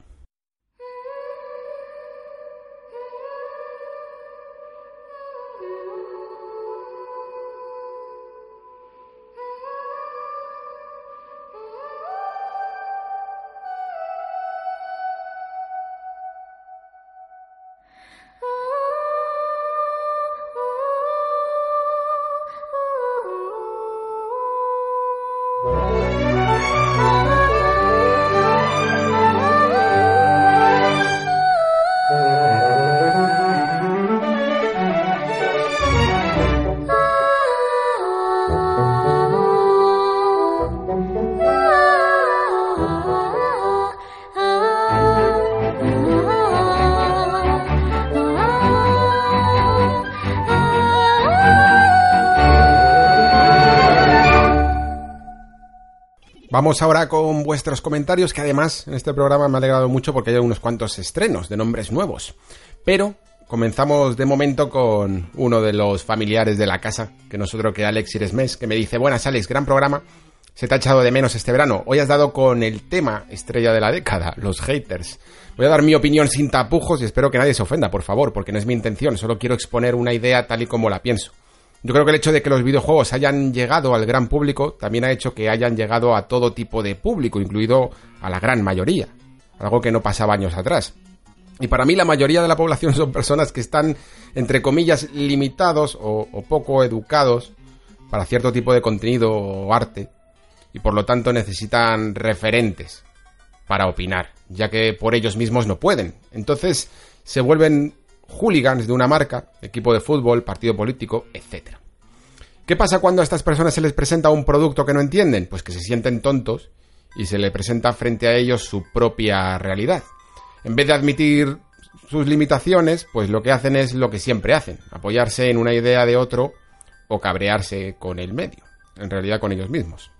Vamos ahora con vuestros comentarios, que además en este programa me ha alegrado mucho porque hay unos cuantos estrenos de nombres nuevos. Pero comenzamos de momento con uno de los familiares de la casa, que nosotros que Alex Iresmes, que me dice, buenas Alex, gran programa, se te ha echado de menos este verano. Hoy has dado con el tema estrella de la década, los haters. Voy a dar mi opinión sin tapujos y espero que nadie se ofenda, por favor, porque no es mi intención, solo quiero exponer una idea tal y como la pienso. Yo creo que el hecho de que los videojuegos hayan llegado al gran público también ha hecho que hayan llegado a todo tipo de público, incluido a la gran mayoría, algo que no pasaba años atrás. Y para mí la mayoría de la población son personas que están, entre comillas, limitados o, poco educados para cierto tipo de contenido o arte, y por lo tanto necesitan referentes para opinar, ya que por ellos mismos no pueden. Entonces se vuelven hooligans de una marca, equipo de fútbol, partido político, etc. ¿Qué pasa cuando a estas personas se les presenta un producto que no entienden? Pues que se sienten tontos y se les presenta frente a ellos su propia realidad. En vez de admitir sus limitaciones, pues lo que hacen es lo que siempre hacen, apoyarse en una idea de otro o cabrearse con el medio, en realidad con ellos mismos.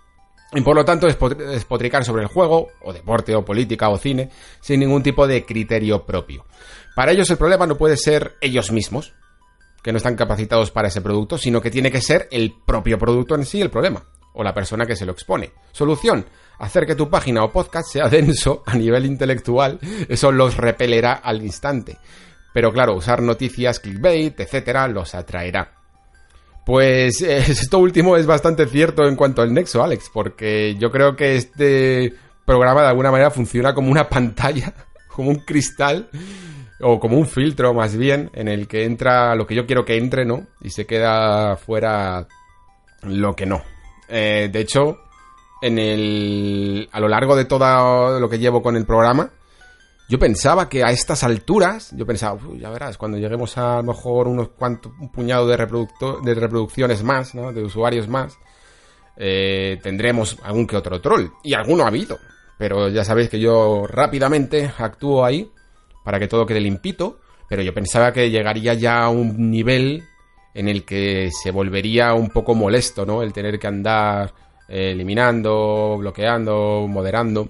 Y por lo tanto despotricar sobre el juego, o deporte, o política, o cine, sin ningún tipo de criterio propio. Para ellos el problema no puede ser ellos mismos, que no están capacitados para ese producto, sino que tiene que ser el propio producto en sí el problema, o la persona que se lo expone. Solución, hacer que tu página o podcast sea denso a nivel intelectual, eso los repelerá al instante. pero claro, usar noticias clickbait, etcétera, los atraerá. Pues esto último es bastante cierto en cuanto al Nexo, Alex, porque yo creo que este programa de alguna manera funciona como una pantalla, como un cristal, o como un filtro más bien, en el que entra lo que yo quiero que entre, ¿no? Y se queda fuera lo que no. Eh, de hecho, en el, a lo largo de todo lo que llevo con el programa, yo pensaba que a estas alturas, yo pensaba, ya verás, cuando lleguemos a, lo mejor unos cuantos, un puñado de, de reproducciones más, ¿no? De usuarios más, eh, tendremos algún que otro troll. Y alguno ha habido. Pero ya sabéis que yo rápidamente actúo ahí para que todo quede limpito. Pero yo pensaba que llegaría ya a un nivel en el que se volvería un poco molesto, ¿no? El tener que andar eh, eliminando, bloqueando, moderando.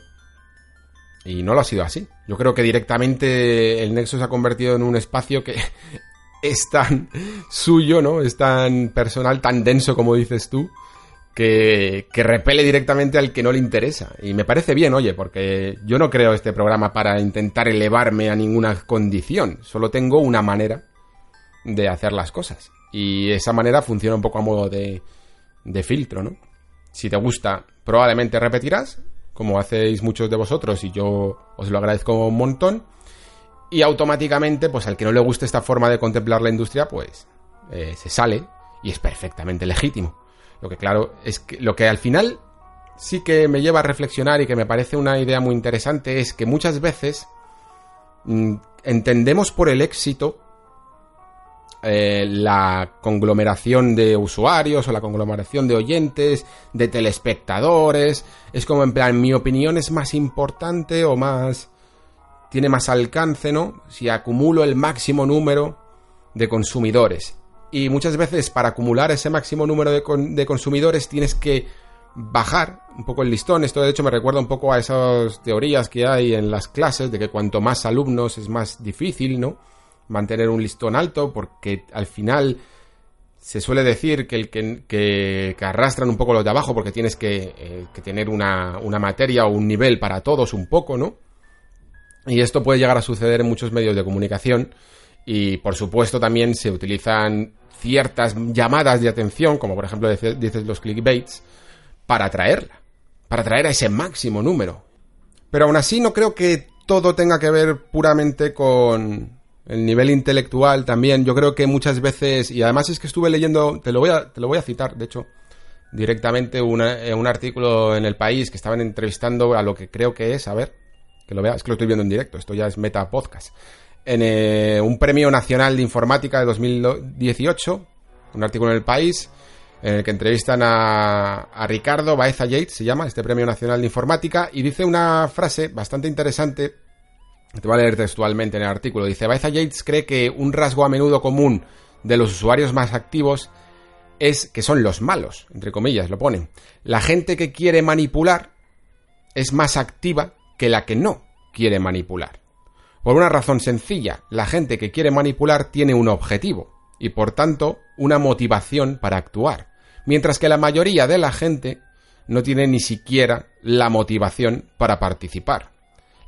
Y no lo ha sido así. Yo creo que directamente el Nexo se ha convertido en un espacio que es tan suyo, ¿no? Es tan personal, tan denso como dices tú, que, repele directamente al que no le interesa. Y me parece bien, oye, porque yo no creo este programa para intentar elevarme a ninguna condición. Solo tengo una manera de hacer las cosas. Y esa manera funciona un poco a modo de, de filtro, ¿no? Si te gusta, probablemente repetirás como hacéis muchos de vosotros y yo os lo agradezco un montón. Y automáticamente, pues al que no le guste esta forma de contemplar la industria, pues eh, se sale y es perfectamente legítimo. Lo que claro es que lo que al final sí que me lleva a reflexionar y que me parece una idea muy interesante es que muchas veces mm, entendemos por el éxito eh, la conglomeración de usuarios o la conglomeración de oyentes, de telespectadores. Es como en plan, mi opinión es más importante o más... tiene más alcance, ¿no? Si acumulo el máximo número de consumidores. Y muchas veces para acumular ese máximo número de, de consumidores tienes que bajar un poco el listón. Esto de hecho me recuerda un poco a esas teorías que hay en las clases de que cuanto más alumnos es más difícil, ¿no? mantener un listón alto, porque al final se suele decir que el que, que, arrastran un poco los de abajo, porque tienes que, eh, que tener una, una, materia o un nivel para todos un poco, ¿no? Y esto puede llegar a suceder en muchos medios de comunicación. Y por supuesto también se utilizan ciertas llamadas de atención, como por ejemplo dices los clickbaits, para atraerla, para atraer a ese máximo número. Pero aún así no creo que todo tenga que ver puramente con, el nivel intelectual también, yo creo que muchas veces, y además es que estuve leyendo, te lo voy a, te lo voy a citar, de hecho, directamente eh, un artículo en El País que estaban entrevistando a lo que creo que es, a ver, que lo veas, es que lo estoy viendo en directo, esto ya es meta podcast, en eh, un premio nacional de informática de 2018, un artículo en El País, en el que entrevistan a, Ricardo Baeza Yates, se llama, este premio nacional de informática, y dice una frase bastante interesante te voy a leer textualmente en el artículo. Dice, Baeza Yates cree que un rasgo a menudo común de los usuarios más activos es que son los malos, entre comillas, lo ponen. La gente que quiere manipular es más activa que la que no quiere manipular. Por una razón sencilla, la gente que quiere manipular tiene un objetivo y por tanto una motivación para actuar, mientras que la mayoría de la gente no tiene ni siquiera la motivación para participar.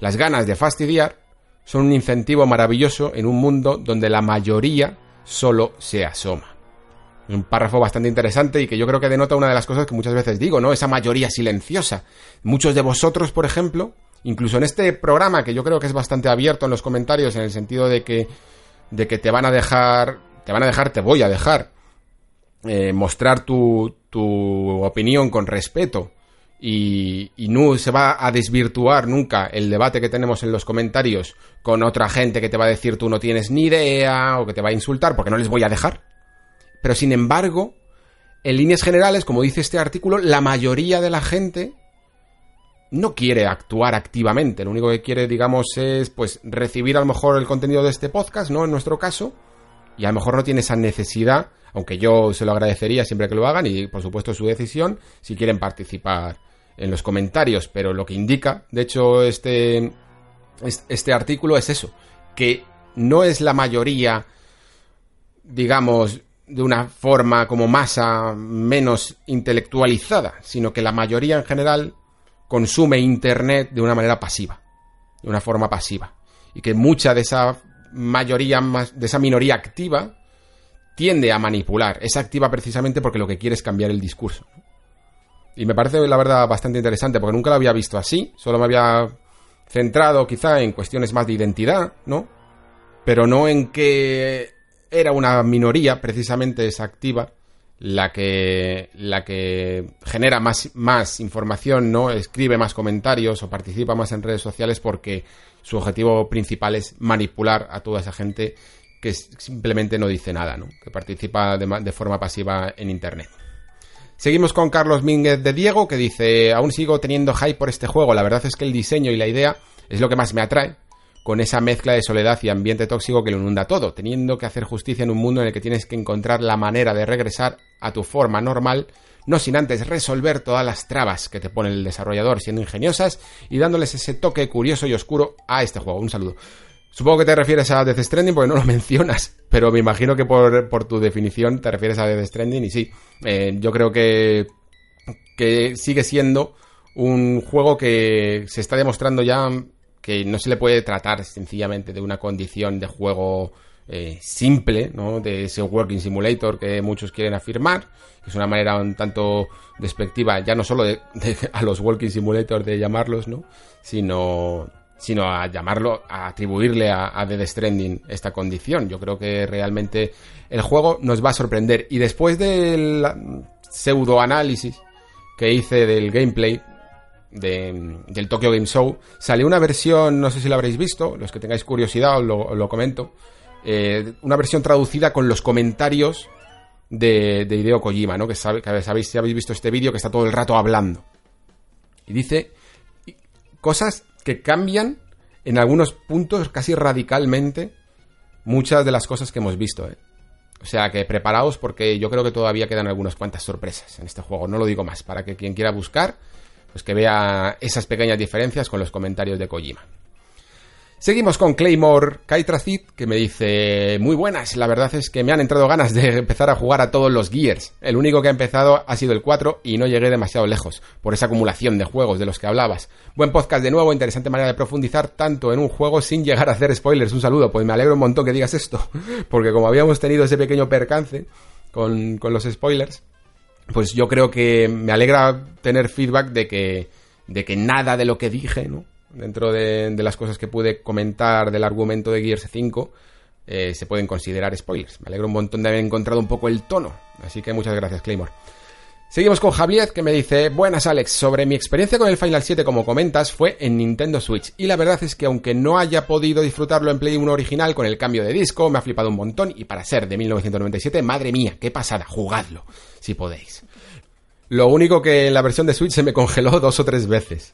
Las ganas de fastidiar son un incentivo maravilloso en un mundo donde la mayoría solo se asoma. Un párrafo bastante interesante y que yo creo que denota una de las cosas que muchas veces digo, ¿no? Esa mayoría silenciosa. Muchos de vosotros, por ejemplo, incluso en este programa, que yo creo que es bastante abierto en los comentarios, en el sentido de que, de que te van a dejar, te van a dejar, te voy a dejar, eh, mostrar tu, tu opinión con respeto y, no se va a desvirtuar nunca el debate que tenemos en los comentarios con otra gente que te va a decir tú no tienes ni idea o que te va a insultar porque no les voy a dejar. Pero sin embargo, en líneas generales, como dice este artículo, la mayoría de la gente no quiere actuar activamente. Lo único que quiere, digamos, es pues recibir a lo mejor el contenido de este podcast, ¿no? En nuestro caso. Y a lo mejor no tiene esa necesidad, aunque yo se lo agradecería siempre que lo hagan y por supuesto su decisión si quieren participar en los comentarios, pero lo que indica, de hecho, este, este artículo es eso, que no es la mayoría, digamos, de una forma como masa menos intelectualizada, sino que la mayoría en general consume Internet de una manera pasiva, de una forma pasiva. Y que mucha de esa mayoría de esa minoría activa, tiende a manipular. Es activa precisamente porque lo que quiere es cambiar el discurso. Y me parece, la verdad, bastante interesante, porque nunca lo había visto así. Solo me había centrado quizá en cuestiones más de identidad, ¿no? Pero no en que era una minoría, precisamente esa activa, la que, la que genera más, más información, ¿no? Escribe más comentarios o participa más en redes sociales porque su objetivo principal es manipular a toda esa gente que simplemente no dice nada, ¿no? Que participa de, de forma pasiva en Internet. Seguimos con Carlos Mínguez de Diego, que dice, aún sigo teniendo hype por este juego, la verdad es que el diseño y la idea es lo que más me atrae, con esa mezcla de soledad y ambiente tóxico que lo inunda todo, teniendo que hacer justicia en un mundo en el que tienes que encontrar la manera de regresar a tu forma normal, no sin antes resolver todas las trabas que te pone el desarrollador siendo ingeniosas y dándoles ese toque curioso y oscuro a este juego. Un saludo. Supongo que te refieres a Death Stranding porque no lo mencionas, pero me imagino que por, tu definición te refieres a Death Stranding y sí, eh, yo creo que, que sigue siendo un juego que se está demostrando ya que no se le puede tratar sencillamente de una condición de juego eh, simple, ¿no? De ese working simulator que muchos quieren afirmar, que es una manera un tanto despectiva, ya no solo de, a los walking simulators de llamarlos, ¿no? Sino, sino a llamarlo, a atribuirle a, a The Stranding esta condición. Yo creo que realmente el juego nos va a sorprender. Y después del pseudo análisis que hice del gameplay, del Tokyo Game Show, salió una versión, no sé si la habréis visto, los que tengáis curiosidad os lo, comento, eh, una versión traducida con los comentarios de, de Hideo Kojima, ¿no? Que, sabe, que sabéis si habéis visto este vídeo que está todo el rato hablando. Y dice cosas que cambian en algunos puntos casi radicalmente muchas de las cosas que hemos visto, ¿eh? O sea que preparaos porque yo creo que todavía quedan algunas cuantas sorpresas en este juego. No lo digo más, para que quien quiera buscar pues que vea esas pequeñas diferencias con los comentarios de Kojima. Seguimos con Claymore Kaitracid, que me dice, muy buenas, la verdad es que me han entrado ganas de empezar a jugar a todos los Gears. El único que ha empezado ha sido el 4 y no llegué demasiado lejos, por esa acumulación de juegos de los que hablabas. Buen podcast de nuevo, interesante manera de profundizar tanto en un juego sin llegar a hacer spoilers. Un saludo, pues me alegro un montón que digas esto, porque como habíamos tenido ese pequeño percance con, con los spoilers, pues yo creo que me alegra tener feedback de que, de que nada de lo que dije, ¿no? Dentro de, las cosas que pude comentar del argumento de Gears 5, eh, se pueden considerar spoilers. Me alegro un montón de haber encontrado un poco el tono. Así que muchas gracias, Claymore. Seguimos con Javier que me dice, buenas Alex, sobre mi experiencia con el Final 7 como comentas fue en Nintendo Switch y la verdad es que aunque no haya podido disfrutarlo en Play 1 original con el cambio de disco, me ha flipado un montón y para ser de 1997, madre mía, qué pasada, jugadlo, si podéis. Lo único que en la versión de Switch se me congeló dos o tres veces.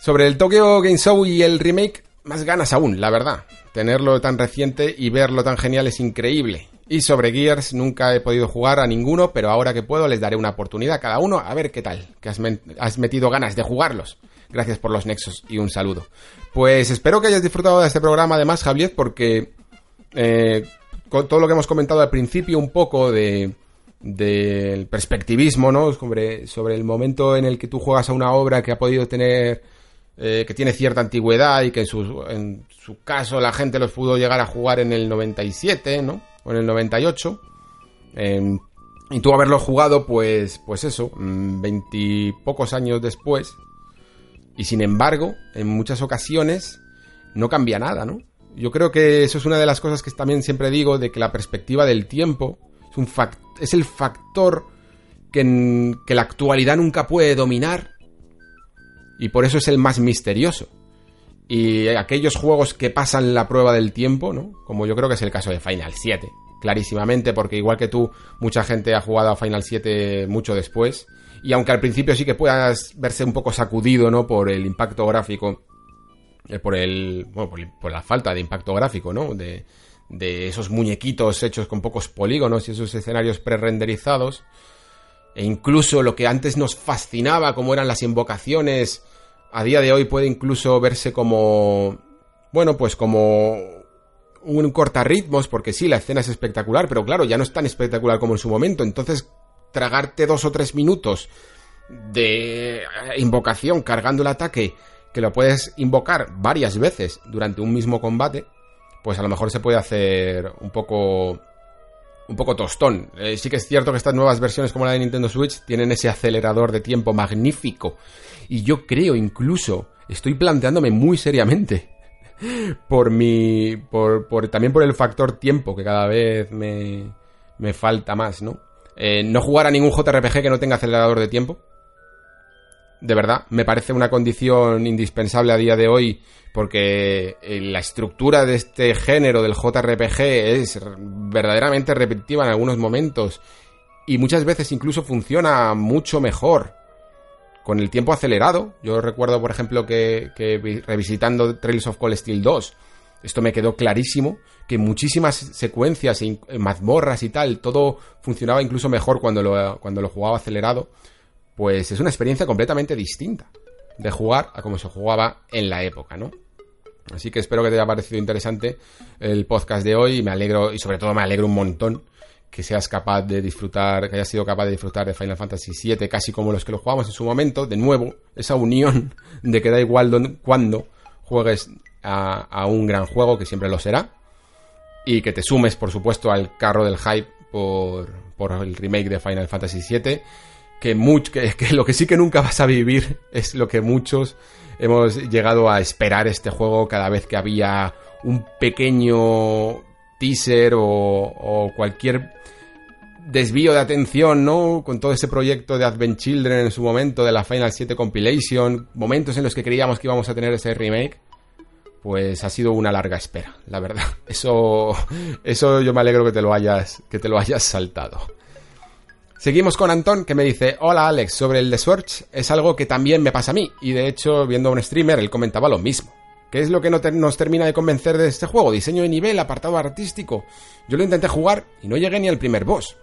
Sobre el Tokyo Game Show y el remake, más ganas aún, la verdad. Tenerlo tan reciente y verlo tan genial es increíble. Y sobre Gears nunca he podido jugar a ninguno, pero ahora que puedo les daré una oportunidad a cada uno a ver qué tal, que has, metido ganas de jugarlos. Gracias por los nexos y un saludo. Pues espero que hayas disfrutado de este programa además, Javier, porque eh, con todo lo que hemos comentado al principio un poco de del perspectivismo, ¿no? Sobre, sobre el momento en el que tú juegas a una obra que ha podido tener eh, que tiene cierta antigüedad y que en su, en su caso la gente los pudo llegar a jugar en el 97, ¿no? En el 98. Em, y tú haberlo jugado, pues, pues eso, mm, veintipocos años después. Y sin embargo, en muchas ocasiones no cambia nada, ¿no? Yo creo que eso es una de las cosas que también siempre digo, de que la perspectiva del tiempo es, un es el factor que, que la actualidad nunca puede dominar. Y por eso es el más misterioso. Y aquellos juegos que pasan la prueba del tiempo, ¿no? Como yo creo que es el caso de Final 7, clarísimamente, porque igual que tú, mucha gente ha jugado a Final 7 mucho después. Y aunque al principio sí que puedas verse un poco sacudido, ¿no? Por el impacto gráfico, eh, por el. Bueno, por, la falta de impacto gráfico, ¿no? De, de esos muñequitos hechos con pocos polígonos y esos escenarios pre-renderizados. E incluso lo que antes nos fascinaba, como eran las invocaciones a día de hoy puede incluso verse como, bueno, pues como un cortarritmos, porque sí, la escena es espectacular, pero claro, ya no es tan espectacular como en su momento, entonces tragarte dos o tres minutos de invocación cargando el ataque, que lo puedes invocar varias veces durante un mismo combate, pues a lo mejor se puede hacer un poco un poco tostón. Eh, sí que es cierto que estas nuevas versiones como la de Nintendo Switch tienen ese acelerador de tiempo magnífico. Y yo creo incluso, estoy planteándome muy seriamente, por mi... Por, por, también por el factor tiempo, que cada vez me, me falta más, ¿no? Eh, no jugar a ningún JRPG que no tenga acelerador de tiempo. De verdad, me parece una condición indispensable a día de hoy porque eh, la estructura de este género del JRPG es verdaderamente repetitiva en algunos momentos y muchas veces incluso funciona mucho mejor con el tiempo acelerado. Yo recuerdo, por ejemplo, que, revisitando Trails of Cold Steel 2, esto me quedó clarísimo, que muchísimas secuencias, y mazmorras y tal, todo funcionaba incluso mejor cuando lo, cuando lo jugaba acelerado. Pues es una experiencia completamente distinta de jugar a como se jugaba en la época, ¿no? Así que espero que te haya parecido interesante el podcast de hoy y me alegro, y sobre todo me alegro un montón que seas capaz de disfrutar, que hayas sido capaz de disfrutar de Final Fantasy VII casi como los que lo jugamos en su momento, de nuevo, esa unión de que da igual cuando juegues a, un gran juego, que siempre lo será, y que te sumes, por supuesto, al carro del hype por, por el remake de Final Fantasy VII, que, que, que lo que sí que nunca vas a vivir es lo que muchos hemos llegado a esperar este juego cada vez que había un pequeño teaser o, cualquier desvío de atención, ¿no? Con todo ese proyecto de Advent Children en su momento, de la Final 7 Compilation, momentos en los que creíamos que íbamos a tener ese remake, pues ha sido una larga espera, la verdad. Eso, eso yo me alegro que te lo hayas, que te lo hayas saltado. Seguimos con Antón que me dice, hola Alex, sobre el The Switch es algo que también me pasa a mí y de hecho viendo a un streamer él comentaba lo mismo. ¿Qué es lo que no nos termina de convencer de este juego? Diseño de nivel, apartado artístico. Yo lo intenté jugar y no llegué ni al primer boss.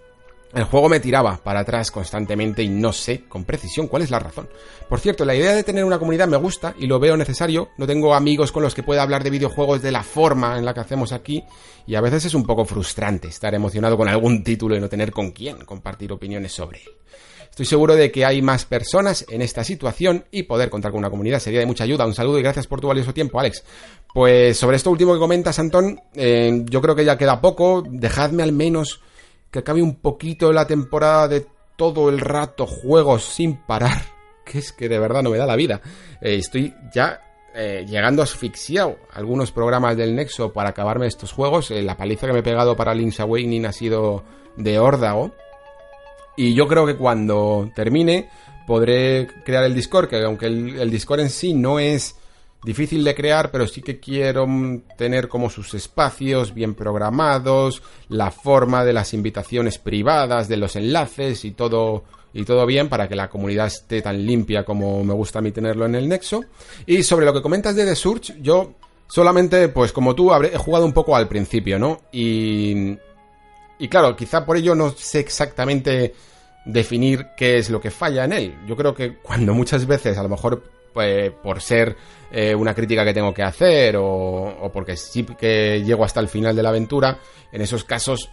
El juego me tiraba para atrás constantemente y no sé con precisión cuál es la razón. Por cierto, la idea de tener una comunidad me gusta y lo veo necesario. No tengo amigos con los que pueda hablar de videojuegos de la forma en la que hacemos aquí y a veces es un poco frustrante estar emocionado con algún título y no tener con quién compartir opiniones sobre él. Estoy seguro de que hay más personas en esta situación y poder contar con una comunidad sería de mucha ayuda. Un saludo y gracias por tu valioso tiempo, Alex. Pues sobre esto último que comentas, Antón, eh, yo creo que ya queda poco. Dejadme al menos que acabe un poquito la temporada de todo el rato juegos sin parar, que es que de verdad no me da la vida. Eh, estoy ya eh, llegando asfixiado algunos programas del Nexo para acabarme estos juegos. La paliza que me he pegado para Link's Awakening ha sido de órdago. Y yo creo que cuando termine podré crear el Discord, que aunque el Discord en sí no es difícil de crear, pero sí que quiero tener como sus espacios bien programados, la forma de las invitaciones privadas, de los enlaces y todo y todo bien para que la comunidad esté tan limpia como me gusta a mí tenerlo en el Nexo. Y sobre lo que comentas de The Surge, yo solamente, pues como tú, he jugado un poco al principio, ¿no? Y, y claro, quizá por ello no sé exactamente definir qué es lo que falla en él. Yo creo que cuando muchas veces a lo mejor pues, por ser eh, una crítica que tengo que hacer o, porque sí que llego hasta el final de la aventura, en esos casos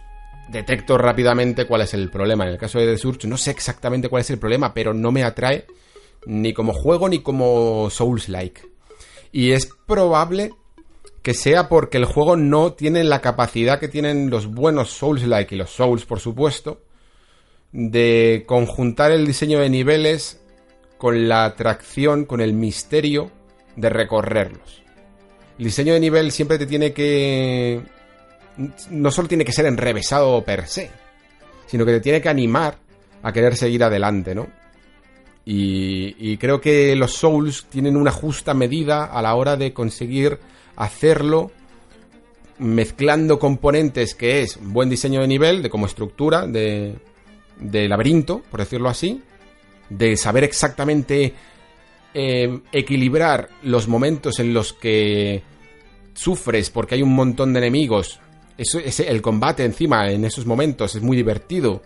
detecto rápidamente cuál es el problema. En el caso de The Surge no sé exactamente cuál es el problema, pero no me atrae ni como juego ni como Souls-like. Y es probable que sea porque el juego no tiene la capacidad que tienen los buenos Souls-like y los Souls, por supuesto, de conjuntar el diseño de niveles con la atracción, con el misterio de recorrerlos. El diseño de nivel siempre te tiene que... No solo tiene que ser enrevesado per se, sino que te tiene que animar a querer seguir adelante, ¿no? Y, y, creo que los Souls tienen una justa medida a la hora de conseguir hacerlo mezclando componentes que es buen diseño de nivel, de como estructura, de, de laberinto, por decirlo así, de saber exactamente eh, equilibrar los momentos en los que sufres porque hay un montón de enemigos. Eso, el combate encima en esos momentos es muy divertido,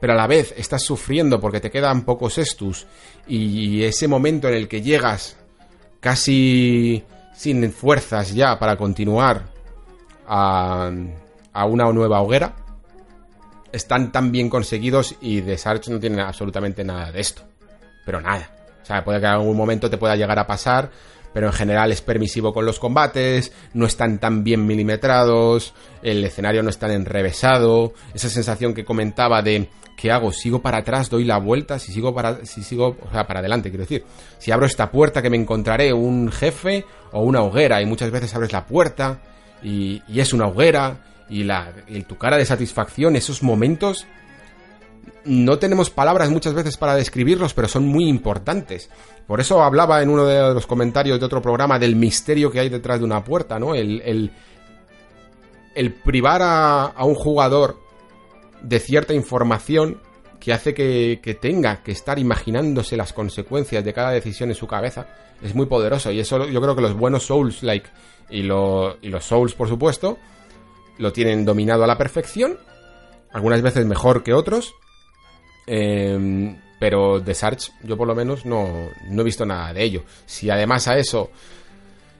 pero a la vez estás sufriendo porque te quedan pocos estus y ese momento en el que llegas casi sin fuerzas ya para continuar a, a una nueva hoguera, están tan bien conseguidos y The Sarge no tiene absolutamente nada de esto. Pero nada. O sea, puede que en algún momento te pueda llegar a pasar, pero en general es permisivo con los combates, no están tan bien milimetrados, el escenario no está enrevesado, esa sensación que comentaba de ¿qué hago? ¿Sigo para atrás, doy la vuelta? Si sigo para, si sigo, o sea, para adelante, quiero decir. Si abro esta puerta que me encontraré un jefe o una hoguera y muchas veces abres la puerta y, y es una hoguera y, la, y tu cara de satisfacción, esos momentos no tenemos palabras muchas veces para describirlos, pero son muy importantes. Por eso hablaba en uno de los comentarios de otro programa del misterio que hay detrás de una puerta, ¿no? El, el, privar a, un jugador de cierta información que hace que, tenga que estar imaginándose las consecuencias de cada decisión en su cabeza es muy poderoso. Y eso yo creo que los buenos Souls, like, y, y los Souls, por supuesto, lo tienen dominado a la perfección. Algunas veces mejor que otros, eh, pero de Sarch yo por lo menos no, no, he visto nada de ello. Si además a eso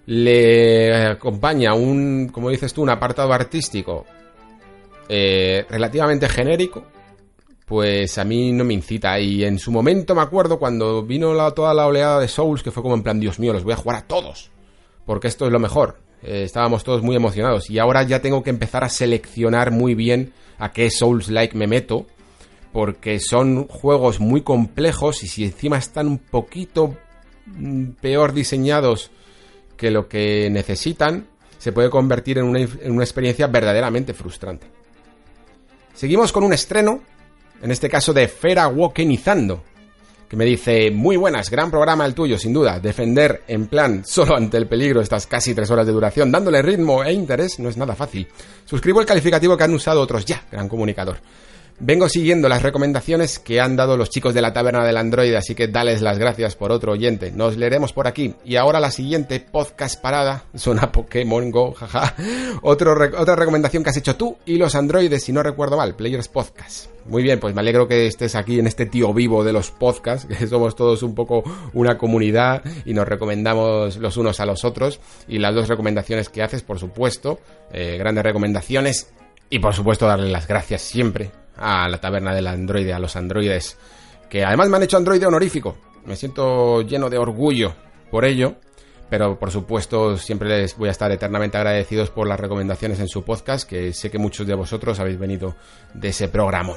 le acompaña un, como dices tú, un apartado artístico eh, relativamente genérico, pues a mí no me incita. Y en su momento me acuerdo cuando vino la, toda la oleada de Souls, que fue como en plan, Dios mío, los voy a jugar a todos, porque esto es lo mejor. Eh, estábamos todos muy emocionados y ahora ya tengo que empezar a seleccionar muy bien a qué Souls-like me meto porque son juegos muy complejos y si encima están un poquito mm, peor diseñados que lo que necesitan, se puede convertir en una, en una, experiencia verdaderamente frustrante. Seguimos con un estreno, en este caso de Fera Wokenizando, que me dice, muy buenas, gran programa el tuyo, sin duda, defender en plan solo ante el peligro estas casi tres horas de duración, dándole ritmo e interés, no es nada fácil. Suscribo el calificativo que han usado otros ya, gran comunicador. Vengo siguiendo las recomendaciones que han dado los chicos de la taberna del Android, así que dales las gracias por otro oyente. Nos leeremos por aquí. Y ahora la siguiente podcast parada suena Pokémon Go, jaja. Otro, otra recomendación que has hecho tú y los androides, si no recuerdo mal, Players Podcast. Muy bien, pues me alegro que estés aquí en este tío vivo de los podcasts, que somos todos un poco una comunidad y nos recomendamos los unos a los otros. Y las dos recomendaciones que haces, por supuesto, eh, grandes recomendaciones. Y por supuesto darle las gracias siempre a la taberna del androide, a los androides, que además me han hecho androide honorífico. Me siento lleno de orgullo por ello, pero por supuesto siempre les voy a estar eternamente agradecidos por las recomendaciones en su podcast, que sé que muchos de vosotros habéis venido de ese programa.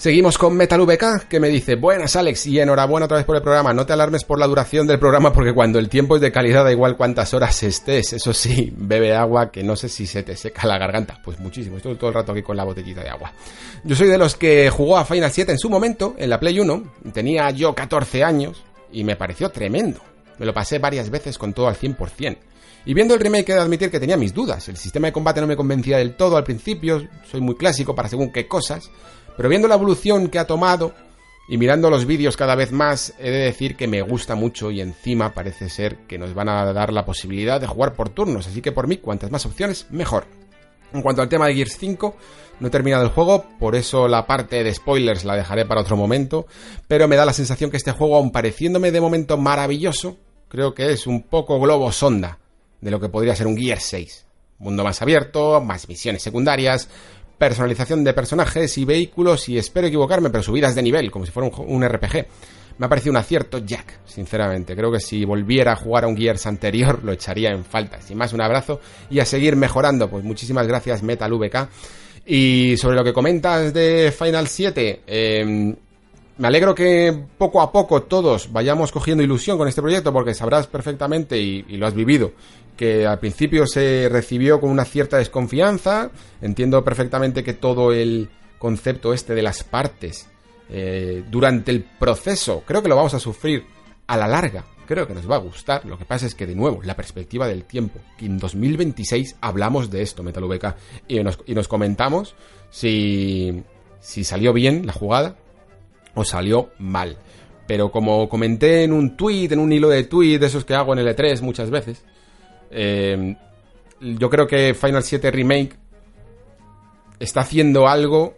Seguimos con Metal VK, que me dice, buenas Alex, y enhorabuena otra vez por el programa. No te alarmes por la duración del programa, porque cuando el tiempo es de calidad da igual cuántas horas estés. Eso sí, bebe agua, que no sé si se te seca la garganta. Pues muchísimo, estoy todo el rato aquí con la botellita de agua. Yo soy de los que jugó a Final 7 en su momento, en la Play 1. Tenía yo 14 años, y me pareció tremendo. Me lo pasé varias veces con todo al 100%. Y viendo el remake he de admitir que tenía mis dudas. El sistema de combate no me convencía del todo al principio, soy muy clásico para según qué cosas, pero viendo la evolución que ha tomado y mirando los vídeos cada vez más, he de decir que me gusta mucho y encima parece ser que nos van a dar la posibilidad de jugar por turnos, así que por mí, cuantas más opciones, mejor. En cuanto al tema de Gears 5, no he terminado el juego, por eso la parte de spoilers la dejaré para otro momento, pero me da la sensación que este juego, aun pareciéndome de momento maravilloso, creo que es un poco globo sonda de lo que podría ser un Gears 6. Mundo más abierto, más misiones secundarias, personalización de personajes y vehículos y espero equivocarme, pero subidas de nivel, como si fuera un, un, RPG. Me ha parecido un acierto Jack, sinceramente. Creo que si volviera a jugar a un Gears anterior lo echaría en falta. Sin más, un abrazo y a seguir mejorando. Pues muchísimas gracias Metal VK. Y sobre lo que comentas de Final 7, eh, me alegro que poco a poco todos vayamos cogiendo ilusión con este proyecto porque sabrás perfectamente y, lo has vivido que al principio se recibió con una cierta desconfianza. Entiendo perfectamente que todo el concepto este de las partes eh, durante el proceso creo que lo vamos a sufrir a la larga. Creo que nos va a gustar. Lo que pasa es que, de nuevo, la perspectiva del tiempo. Que en 2026 hablamos de esto, Metal VK, y nos, y nos comentamos si, si salió bien la jugada o salió mal. Pero como comenté en un tweet, en un hilo de tweet de esos que hago en el E3 muchas veces, eh, yo creo que Final 7 Remake está haciendo algo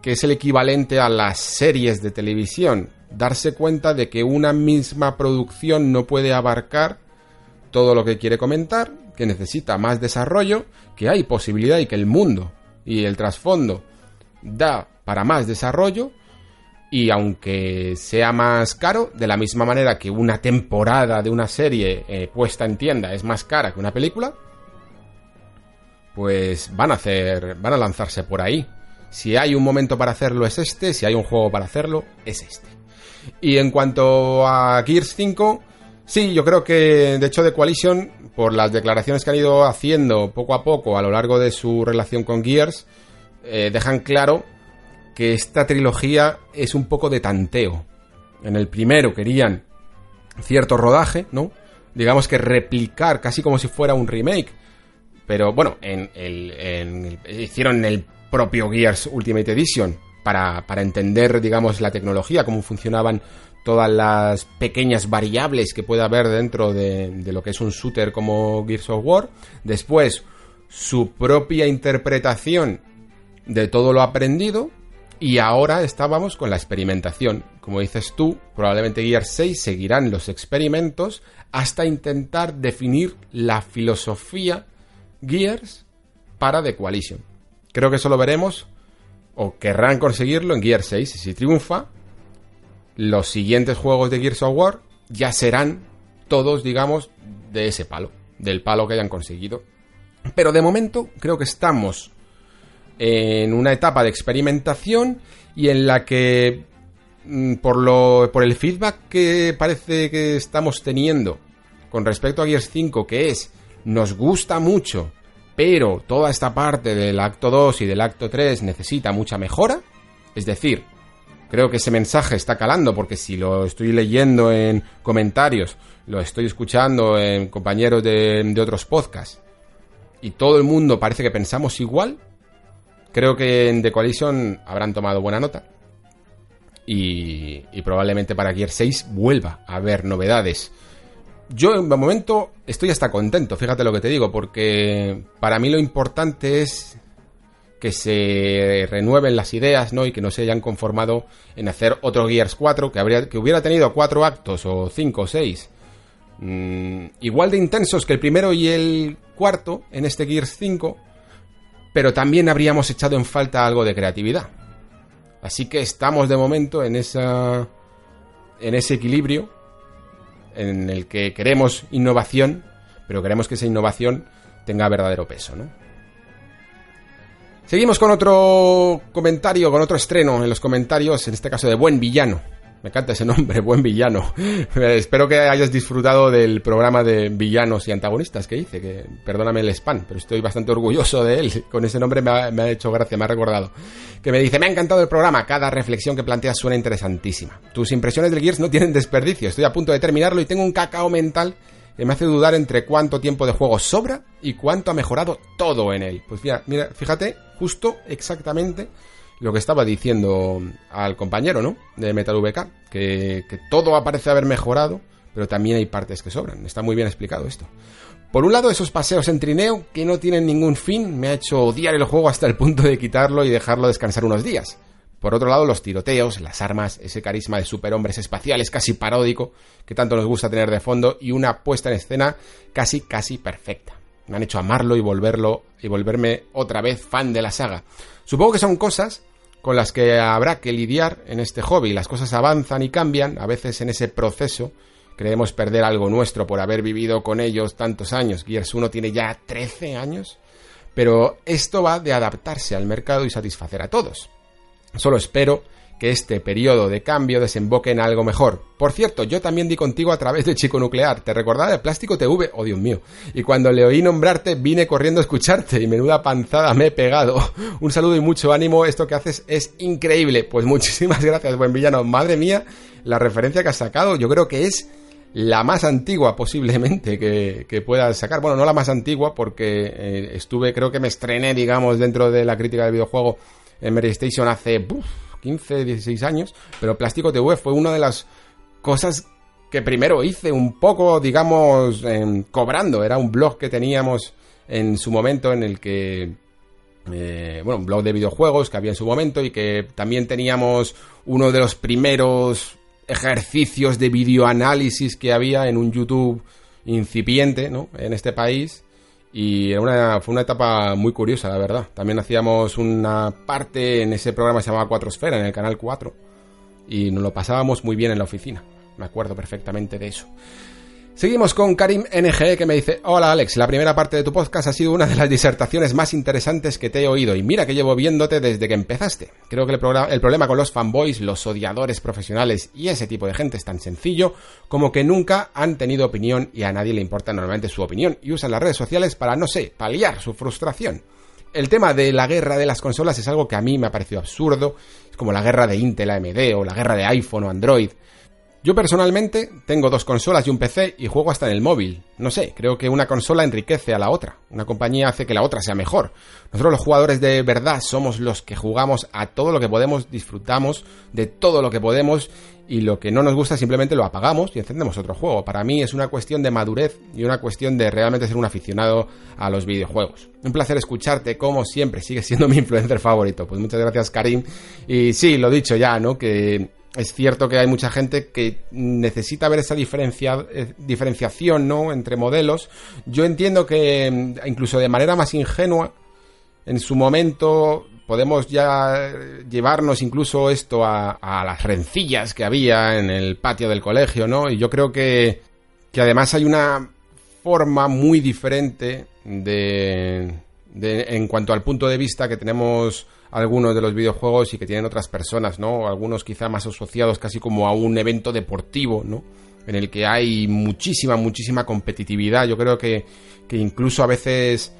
que es el equivalente a las series de televisión. Darse cuenta de que una misma producción no puede abarcar todo lo que quiere comentar, que necesita más desarrollo, que hay posibilidad y que el mundo y el trasfondo da para más desarrollo Y aunque sea más caro, de la misma manera que una temporada de una serie eh, puesta en tienda es más cara que una película, pues van a hacer, van a lanzarse por ahí. Si hay un momento para hacerlo es este, si hay un juego para hacerlo es este. Y en cuanto a Gears 5, sí, yo creo que de hecho de Coalition, por las declaraciones que han ido haciendo poco a poco a lo largo de su relación con Gears, eh, dejan claro que esta trilogía es un poco de tanteo. En el primero querían cierto rodaje, ¿no? Digamos que replicar casi como si fuera un remake. Pero bueno, en el, hicieron el propio Gears Ultimate Edition para, para entender, digamos, la tecnología, cómo funcionaban todas las pequeñas variables que puede haber dentro de, de, lo que es un shooter como Gears of War. Después, su propia interpretación de todo lo aprendido, y ahora estábamos con la experimentación. Como dices tú, probablemente Gears 6 seguirán los experimentos hasta intentar definir la filosofía Gears para The Coalition. Creo que eso lo veremos o querrán conseguirlo en Gears 6 y si triunfa, los siguientes juegos de Gears of War ya serán todos, digamos, de ese palo, del palo que hayan conseguido. Pero de momento creo que estamos en una etapa de experimentación y en la que mm, por lo por el feedback que parece que estamos teniendo con respecto a Gears 5 que es nos gusta mucho pero toda esta parte del acto 2 y del acto 3 necesita mucha mejora. Es decir creo que ese mensaje está calando porque si lo estoy leyendo en comentarios lo estoy escuchando en compañeros de, de otros podcasts y todo el mundo parece que pensamos igual Creo que en The Coalition habrán tomado buena nota. Y, probablemente para Gear 6 vuelva a haber novedades. Yo en momento estoy hasta contento, fíjate lo que te digo, porque para mí lo importante es que se renueven las ideas, ¿no? Y que no se hayan conformado en hacer otro Gears 4, que, habría, que hubiera tenido cuatro actos, o cinco o seis, mm, igual de intensos que el primero y el cuarto en este Gears 5, pero también habríamos echado en falta algo de creatividad. Así que estamos de momento en esa en ese equilibrio en el que queremos innovación, pero queremos que esa innovación tenga verdadero peso, ¿no? Seguimos con otro comentario, con otro estreno en los comentarios, en este caso de Buen Villano. Me encanta ese nombre, buen villano. Espero que hayas disfrutado del programa de villanos y antagonistas que hice, que perdóname el spam, pero estoy bastante orgulloso de él. Con ese nombre me ha, hecho gracia, me ha recordado. Que me dice, me ha encantado el programa, cada reflexión que planteas suena interesantísima. Tus impresiones del Gears no tienen desperdicio, estoy a punto de terminarlo y tengo un cacao mental que me hace dudar entre cuánto tiempo de juego sobra y cuánto ha mejorado todo en él. Pues mira, mira, fíjate, justo exactamente lo que estaba diciendo al compañero, ¿no? De Metal VK, que, que todo parece haber mejorado, pero también hay partes que sobran. Está muy bien explicado esto. Por un lado, esos paseos en trineo que no tienen ningún fin me ha hecho odiar el juego hasta el punto de quitarlo y dejarlo descansar unos días. Por otro lado, los tiroteos, las armas, ese carisma de superhombres espaciales casi paródico que tanto nos gusta tener de fondo y una puesta en escena casi casi perfecta. Me han hecho amarlo y volverlo y volverme otra vez fan de la saga. Supongo que son cosas con las que habrá que lidiar en este hobby. Las cosas avanzan y cambian, a veces en ese proceso creemos perder algo nuestro por haber vivido con ellos tantos años. Gears 1 tiene ya 13 años, pero esto va de adaptarse al mercado y satisfacer a todos. Solo espero que este periodo de cambio desemboque en algo mejor. Por cierto, yo también di contigo a través de Chico Nuclear. ¿Te recordaba de Plástico TV? Oh, Dios mío. Y cuando le oí nombrarte, vine corriendo a escucharte y menuda panzada me he pegado. Un saludo y mucho ánimo. Esto que haces es increíble. Pues muchísimas gracias, buen villano. Madre mía, la referencia que has sacado, yo creo que es la más antigua posiblemente que, que puedas sacar. Bueno, no la más antigua porque eh, estuve, creo que me estrené, digamos, dentro de la crítica del videojuego en Mary Station hace... 15, 16 años, pero Plástico TV fue una de las cosas que primero hice un poco, digamos, cobrando. Era un blog que teníamos en su momento en el que... Eh, bueno, un blog de videojuegos que había en su momento y que también teníamos uno de los primeros ejercicios de videoanálisis que había en un YouTube incipiente, ¿no? En este país y una, fue una etapa muy curiosa, la verdad. También hacíamos una parte en ese programa que se llamaba Cuatro Esfera, en el canal 4. y nos lo pasábamos muy bien en la oficina. Me acuerdo perfectamente de eso. Seguimos con Karim NG que me dice, hola Alex, la primera parte de tu podcast ha sido una de las disertaciones más interesantes que te he oído y mira que llevo viéndote desde que empezaste. Creo que el, el, problema con los fanboys, los odiadores profesionales y ese tipo de gente es tan sencillo como que nunca han tenido opinión y a nadie le importa normalmente su opinión y usan las redes sociales para, no sé, paliar su frustración. El tema de la guerra de las consolas es algo que a mí me ha parecido absurdo, es como la guerra de Intel AMD o la guerra de iPhone o Android. Yo personalmente tengo dos consolas y un PC y juego hasta en el móvil. No sé, creo que una consola enriquece a la otra. Una compañía hace que la otra sea mejor. Nosotros los jugadores de verdad somos los que jugamos a todo lo que podemos, disfrutamos de todo lo que podemos y lo que no nos gusta simplemente lo apagamos y encendemos otro juego. Para mí es una cuestión de madurez y una cuestión de realmente ser un aficionado a los videojuegos. Un placer escucharte, como siempre, sigue siendo mi influencer favorito. Pues muchas gracias Karim. Y sí, lo dicho ya, ¿no? Que es cierto que hay mucha gente que necesita ver esa diferencia, eh, diferenciación ¿no? entre modelos. Yo entiendo que mm, incluso de manera más ingenua, en su momento podemos ya llevarnos incluso esto a, las rencillas que había en el patio del colegio, ¿no? Y yo creo que, que además hay una forma muy diferente de, de, en cuanto al punto de vista que tenemos algunos de los videojuegos y que tienen otras personas, ¿no? Algunos quizá más asociados casi como a un evento deportivo, ¿no? En el que hay muchísima, muchísima competitividad. Yo creo que, que incluso a veces,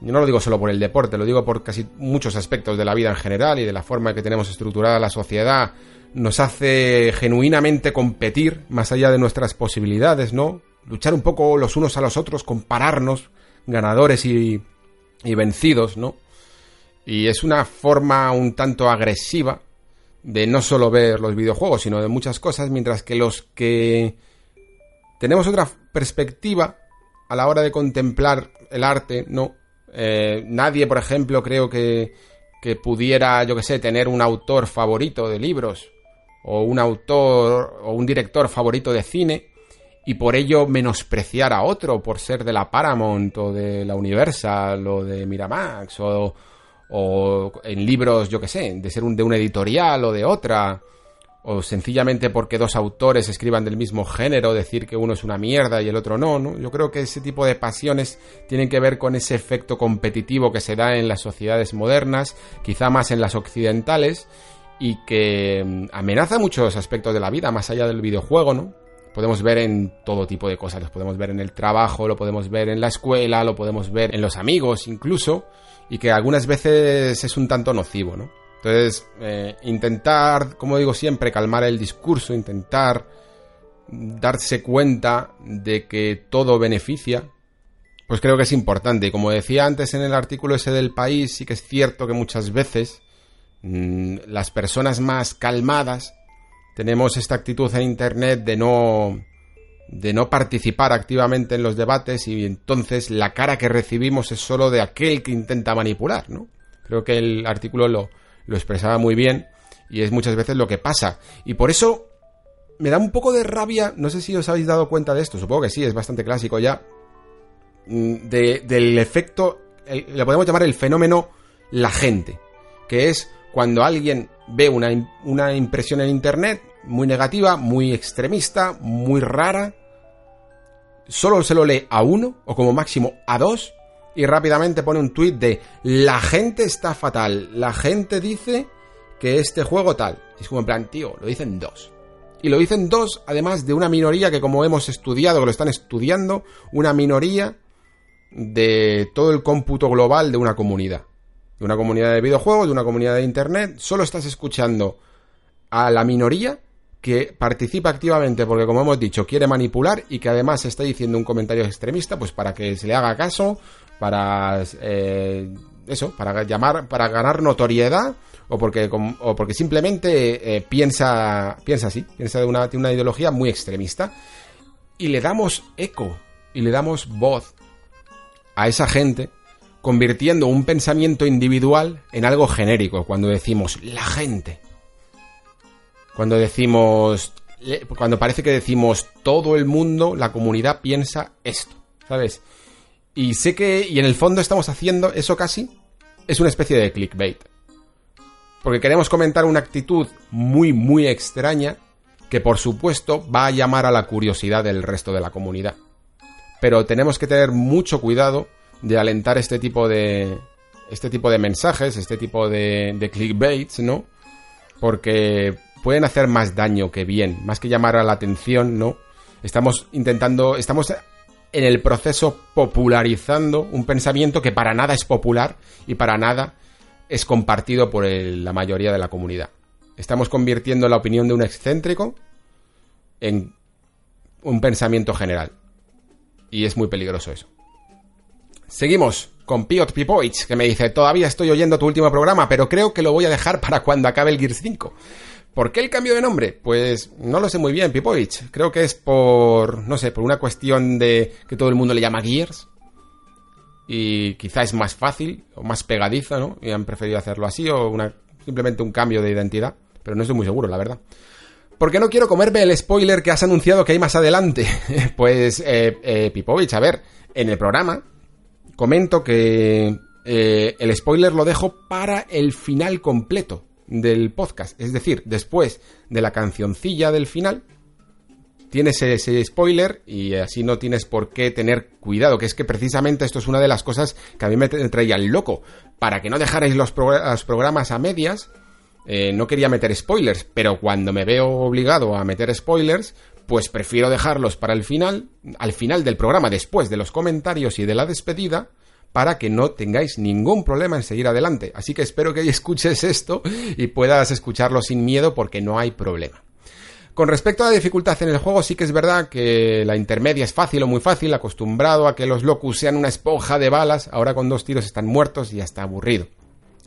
yo no lo digo solo por el deporte, lo digo por casi muchos aspectos de la vida en general y de la forma que tenemos estructurada la sociedad, nos hace genuinamente competir más allá de nuestras posibilidades, ¿no? Luchar un poco los unos a los otros, compararnos, ganadores y, y vencidos, ¿no? Y es una forma un tanto agresiva de no solo ver los videojuegos, sino de muchas cosas, mientras que los que tenemos otra perspectiva a la hora de contemplar el arte, no. Eh, nadie, por ejemplo, creo que, que pudiera, yo que sé, tener un autor favorito de libros, o un autor o un director favorito de cine, y por ello menospreciar a otro por ser de la Paramount o de la Universal o de Miramax o, o en libros, yo que sé, de ser un, de una editorial o de otra, o sencillamente porque dos autores escriban del mismo género, decir que uno es una mierda y el otro no, ¿no? Yo creo que ese tipo de pasiones tienen que ver con ese efecto competitivo que se da en las sociedades modernas, quizá más en las occidentales, y que mm, amenaza muchos aspectos de la vida, más allá del videojuego, ¿no? Podemos ver en todo tipo de cosas, lo podemos ver en el trabajo, lo podemos ver en la escuela, lo podemos ver en los amigos incluso, y que algunas veces es un tanto nocivo, ¿no? Entonces, eh, intentar, como digo siempre, calmar el discurso, intentar darse cuenta de que todo beneficia, pues creo que es importante. Y como decía antes en el artículo ese del país, sí que es cierto que muchas veces mmm, las personas más calmadas tenemos esta actitud en Internet de no de no participar activamente en los debates y entonces la cara que recibimos es solo de aquel que intenta manipular, ¿no? Creo que el artículo lo, lo expresaba muy bien y es muchas veces lo que pasa. Y por eso me da un poco de rabia, no sé si os habéis dado cuenta de esto, supongo que sí, es bastante clásico ya, mm, de, del efecto, le podemos llamar el fenómeno la gente, que es cuando alguien ve una, una impresión en Internet muy negativa, muy extremista, muy rara, solo se lo lee a uno o como máximo a dos y rápidamente pone un tweet de la gente está fatal, la gente dice que este juego tal. Es como en plan, tío, lo dicen dos. Y lo dicen dos, además de una minoría que como hemos estudiado, que lo están estudiando, una minoría de todo el cómputo global de una comunidad. De una comunidad de videojuegos, de una comunidad de internet. Solo estás escuchando a la minoría que participa activamente porque, como hemos dicho, quiere manipular y que además está diciendo un comentario extremista, pues para que se le haga caso, para eh, eso, para llamar, para ganar notoriedad o porque, o porque simplemente eh, piensa, piensa así, piensa de una, de una ideología muy extremista. Y le damos eco y le damos voz a esa gente convirtiendo un pensamiento individual en algo genérico cuando decimos la gente cuando decimos, cuando parece que decimos todo el mundo, la comunidad piensa esto, ¿sabes? Y sé que, y en el fondo estamos haciendo eso casi, es una especie de clickbait. porque queremos comentar una actitud muy, muy extraña que por supuesto va a llamar a la curiosidad del resto de la comunidad. Pero tenemos que tener mucho cuidado de alentar este tipo de, este tipo de mensajes, este tipo de, de clickbaits, ¿no? Porque pueden hacer más daño que bien, más que llamar a la atención, ¿no? Estamos intentando, estamos en el proceso popularizando un pensamiento que para nada es popular y para nada es compartido por la mayoría de la comunidad. Estamos convirtiendo la opinión de un excéntrico en un pensamiento general. Y es muy peligroso eso. Seguimos con Piot Pipoich, que me dice, todavía estoy oyendo tu último programa, pero creo que lo voy a dejar para cuando acabe el Gears 5. ¿Por qué el cambio de nombre? Pues no lo sé muy bien, Pipoich. Creo que es por, no sé, por una cuestión de que todo el mundo le llama Gears. Y quizá es más fácil o más pegadizo, ¿no? Y han preferido hacerlo así o una, simplemente un cambio de identidad. Pero no estoy muy seguro, la verdad. ¿Por qué no quiero comerme el spoiler que has anunciado que hay más adelante? pues, eh, eh, Pipovich, a ver, en el programa comento que eh, el spoiler lo dejo para el final completo del podcast. Es decir, después de la cancioncilla del final, tienes ese spoiler y así no tienes por qué tener cuidado, que es que precisamente esto es una de las cosas que a mí me traía el loco. Para que no dejarais los, programas a medias, eh, no quería meter spoilers, pero cuando me veo obligado a meter spoilers, pues prefiero dejarlos para el final, al final del programa, después de los comentarios y de la despedida, para que no tengáis ningún problema en seguir adelante. Así que espero que escuches esto y puedas escucharlo sin miedo porque no hay problema. Con respecto a la dificultad en el juego, sí que es verdad que la intermedia es fácil o muy fácil, acostumbrado a que los locus sean una esponja de balas, ahora con dos tiros están muertos y ya está aburrido.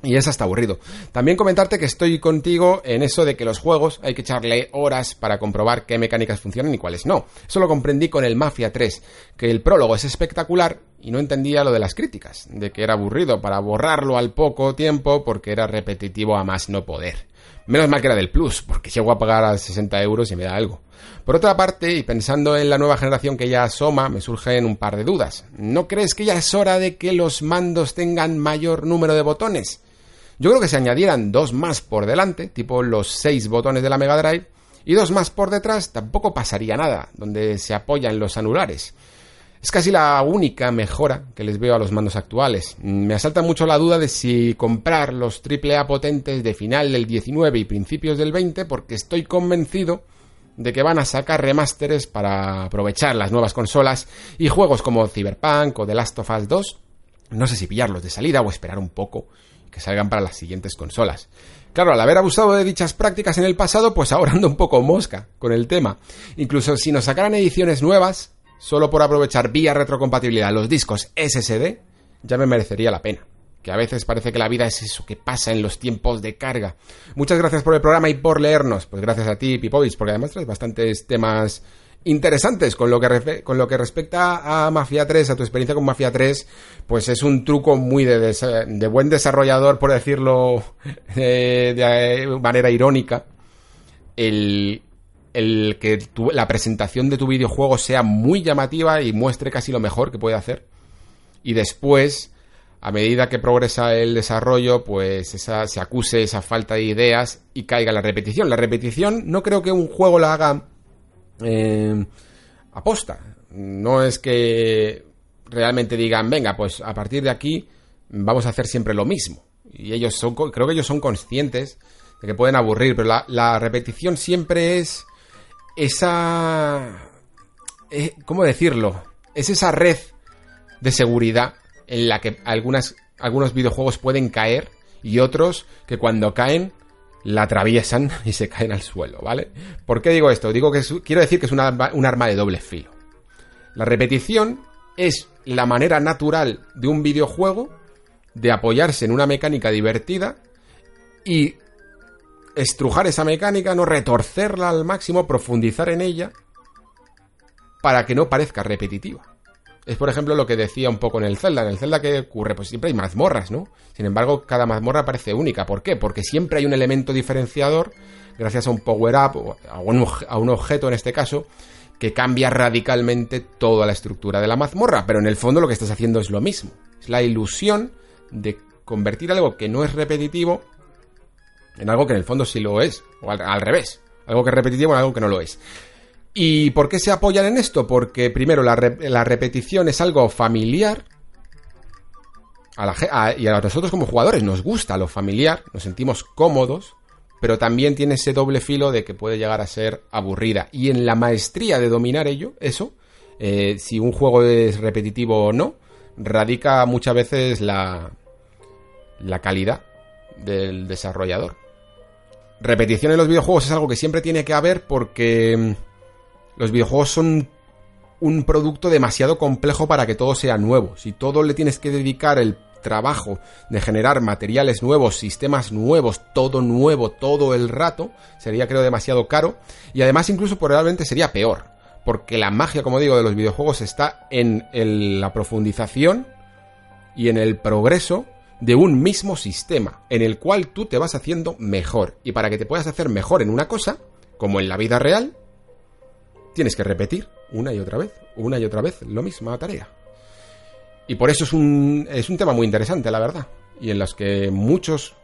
Y es hasta aburrido. También comentarte que estoy contigo en eso de que los juegos hay que echarle horas para comprobar qué mecánicas funcionan y cuáles no. Eso lo comprendí con el Mafia 3, que el prólogo es espectacular y no entendía lo de las críticas, de que era aburrido para borrarlo al poco tiempo porque era repetitivo a más no poder. Menos mal que era del Plus, porque llego a pagar a 60 euros y me da algo. Por otra parte, y pensando en la nueva generación que ya asoma, me surgen un par de dudas. ¿No crees que ya es hora de que los mandos tengan mayor número de botones? Yo creo que si añadieran dos más por delante, tipo los seis botones de la Mega Drive, y dos más por detrás, tampoco pasaría nada, donde se apoyan los anulares. Es casi la única mejora que les veo a los mandos actuales. Me asalta mucho la duda de si comprar los AAA potentes de final del 19 y principios del 20, porque estoy convencido de que van a sacar remasteres para aprovechar las nuevas consolas y juegos como Cyberpunk o The Last of Us 2. No sé si pillarlos de salida o esperar un poco que salgan para las siguientes consolas. Claro, al haber abusado de dichas prácticas en el pasado, pues ahora ando un poco mosca con el tema. Incluso si nos sacaran ediciones nuevas, solo por aprovechar vía retrocompatibilidad los discos SSD, ya me merecería la pena. Que a veces parece que la vida es eso que pasa en los tiempos de carga. Muchas gracias por el programa y por leernos. Pues gracias a ti, Pipovis, porque además traes bastantes temas interesantes con lo que con lo que respecta a Mafia 3, a tu experiencia con Mafia 3, pues es un truco muy de, de buen desarrollador, por decirlo de, manera irónica, el, el que la presentación de tu videojuego sea muy llamativa y muestre casi lo mejor que puede hacer. Y después, a medida que progresa el desarrollo, pues esa, se acuse esa falta de ideas y caiga la repetición. La repetición no creo que un juego la haga eh, aposta. No es que realmente digan, venga, pues a partir de aquí vamos a hacer siempre lo mismo. Y ellos son, creo que ellos son conscientes de que pueden aburrir, pero la, repetición siempre es esa... Eh, ¿Cómo decirlo? Es esa red de seguridad en la que algunas, algunos videojuegos pueden caer y otros que cuando caen la atraviesan y se caen al suelo, ¿vale? ¿Por qué digo esto? Digo que quiero decir que es un arma de doble filo. La repetición es la manera natural de un videojuego de apoyarse en una mecánica divertida y estrujar esa mecánica, no retorcerla al máximo, profundizar en ella para que no parezca repetitiva. Es, por ejemplo, lo que decía un poco en el Zelda. En el Zelda, ¿qué ocurre? Pues siempre hay mazmorras, ¿no? Sin embargo, cada mazmorra parece única. ¿Por qué? Porque siempre hay un elemento diferenciador, gracias a un power-up, o a un, a un objeto en este caso, que cambia radicalmente toda la estructura de la mazmorra. Pero en el fondo lo que estás haciendo es lo mismo. Es la ilusión de convertir algo que no es repetitivo en algo que en el fondo sí lo es, o al, revés, algo que es repetitivo en algo que no lo es. ¿Y por qué se apoyan en esto? Porque primero la, repetición es algo familiar. y a nosotros como jugadores nos gusta lo familiar, nos sentimos cómodos, pero también tiene ese doble filo de que puede llegar a ser aburrida. Y en la maestría de dominar ello, eso, eh, si un juego es repetitivo o no, radica muchas veces la, la calidad del desarrollador. Repetición en los videojuegos es algo que siempre tiene que haber porque mm, los videojuegos son un producto demasiado complejo para que todo sea nuevo. Si todo le tienes que dedicar el trabajo de generar materiales nuevos, sistemas nuevos, todo nuevo, todo el rato, sería creo demasiado caro. Y además incluso probablemente sería peor. Porque la magia, como digo, de los videojuegos está en la profundización y en el progreso de un mismo sistema, en el cual tú te vas haciendo mejor. Y para que te puedas hacer mejor en una cosa, como en la vida real, tienes que repetir una y otra vez, una y otra vez, lo misma tarea. Y por eso es un, es un tema muy interesante, la verdad. Y en los que muchos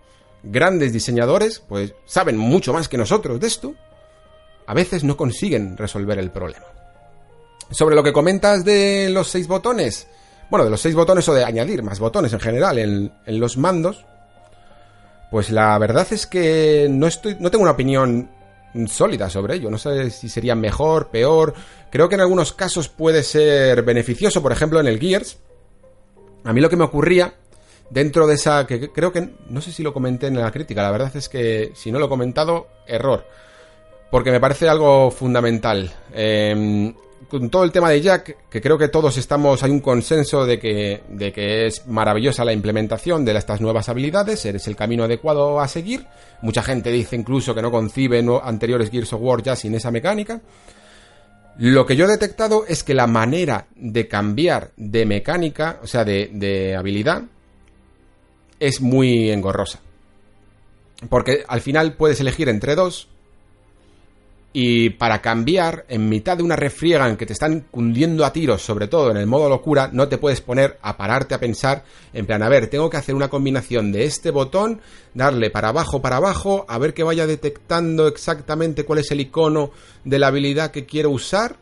grandes diseñadores, pues, saben mucho más que nosotros de esto, a veces no consiguen resolver el problema. Sobre lo que comentas de los seis botones, bueno, de los seis botones o de añadir más botones en general en, los mandos, pues la verdad es que no estoy, no tengo una opinión sólida sobre ello. No sé si sería mejor, peor. Creo que en algunos casos puede ser beneficioso, por ejemplo en el Gears. A mí lo que me ocurría dentro de esa que creo que no sé si lo comenté en la crítica, la verdad es que si no lo he comentado, error. Porque me parece algo fundamental. Eh, con todo el tema de Jack, que creo que todos estamos, hay un consenso de que, de que es maravillosa la implementación de estas nuevas habilidades, eres el camino adecuado a seguir. Mucha gente dice incluso que no concibe anteriores Gears of War ya sin esa mecánica. Lo que yo he detectado es que la manera de cambiar de mecánica, o sea, de, de habilidad, es muy engorrosa. Porque al final puedes elegir entre dos, y para cambiar, en mitad de una refriega en que te están cundiendo a tiros, sobre todo en el modo locura, no te puedes poner a pararte a pensar, en plan, a ver, tengo que hacer una combinación de este botón, darle para abajo, para abajo, a ver que vaya detectando exactamente cuál es el icono de la habilidad que quiero usar.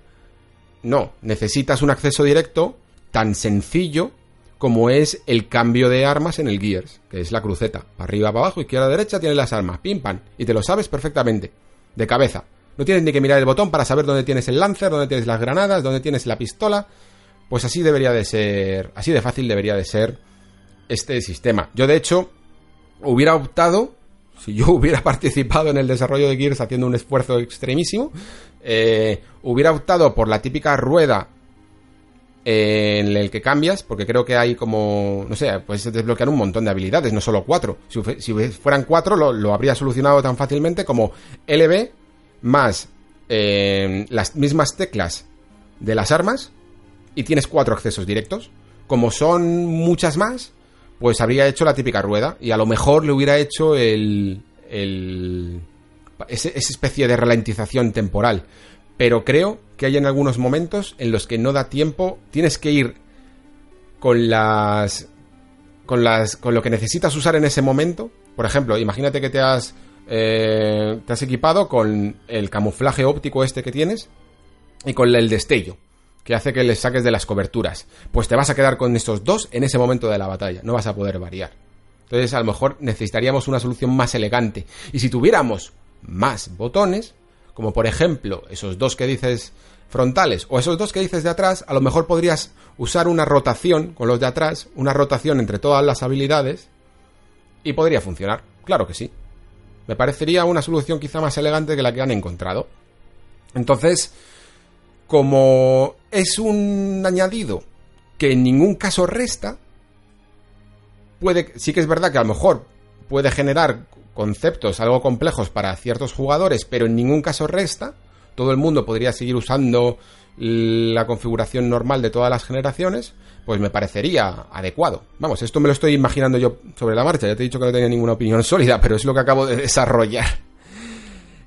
No, necesitas un acceso directo tan sencillo como es el cambio de armas en el Gears, que es la cruceta. Para arriba, para abajo, izquierda, derecha, tienes las armas, pim, pam, y te lo sabes perfectamente, de cabeza. No tienes ni que mirar el botón para saber dónde tienes el lancer, dónde tienes las granadas, dónde tienes la pistola. Pues así debería de ser, así de fácil debería de ser este sistema. Yo de hecho hubiera optado, si yo hubiera participado en el desarrollo de Gears haciendo un esfuerzo extremísimo, eh, hubiera optado por la típica rueda en el que cambias, porque creo que hay como, no sé, puedes desbloquear un montón de habilidades, no solo cuatro. Si, fueran cuatro, lo, lo, habría solucionado tan fácilmente como LB más eh, las mismas teclas de las armas y tienes cuatro accesos directos. Como son muchas más, pues habría hecho la típica rueda y a lo mejor le hubiera hecho el, el esa especie de ralentización temporal. Pero creo que hay en algunos momentos en los que no da tiempo, tienes que ir con las con las con lo que necesitas usar en ese momento. Por ejemplo, imagínate que te has eh, te has equipado con el camuflaje óptico este que tienes y con el destello, que hace que le saques de las coberturas. Pues te vas a quedar con estos dos en ese momento de la batalla, no vas a poder variar. Entonces a lo mejor necesitaríamos una solución más elegante. Y si tuviéramos más botones, como por ejemplo esos dos que dices frontales o esos dos que dices de atrás, a lo mejor podrías usar una rotación con los de atrás, una rotación entre todas las habilidades y podría funcionar. Claro que sí. Me parecería una solución quizá más elegante que la que han encontrado. Entonces, como es un añadido que en ningún caso resta, puede, sí que es verdad que a lo mejor puede generar conceptos algo complejos para ciertos jugadores, pero en ningún caso resta. Todo el mundo podría seguir usando la configuración normal de todas las generaciones, pues me parecería adecuado. Vamos, esto me lo estoy imaginando yo sobre la marcha, ya te he dicho que no tenía ninguna opinión sólida, pero es lo que acabo de desarrollar.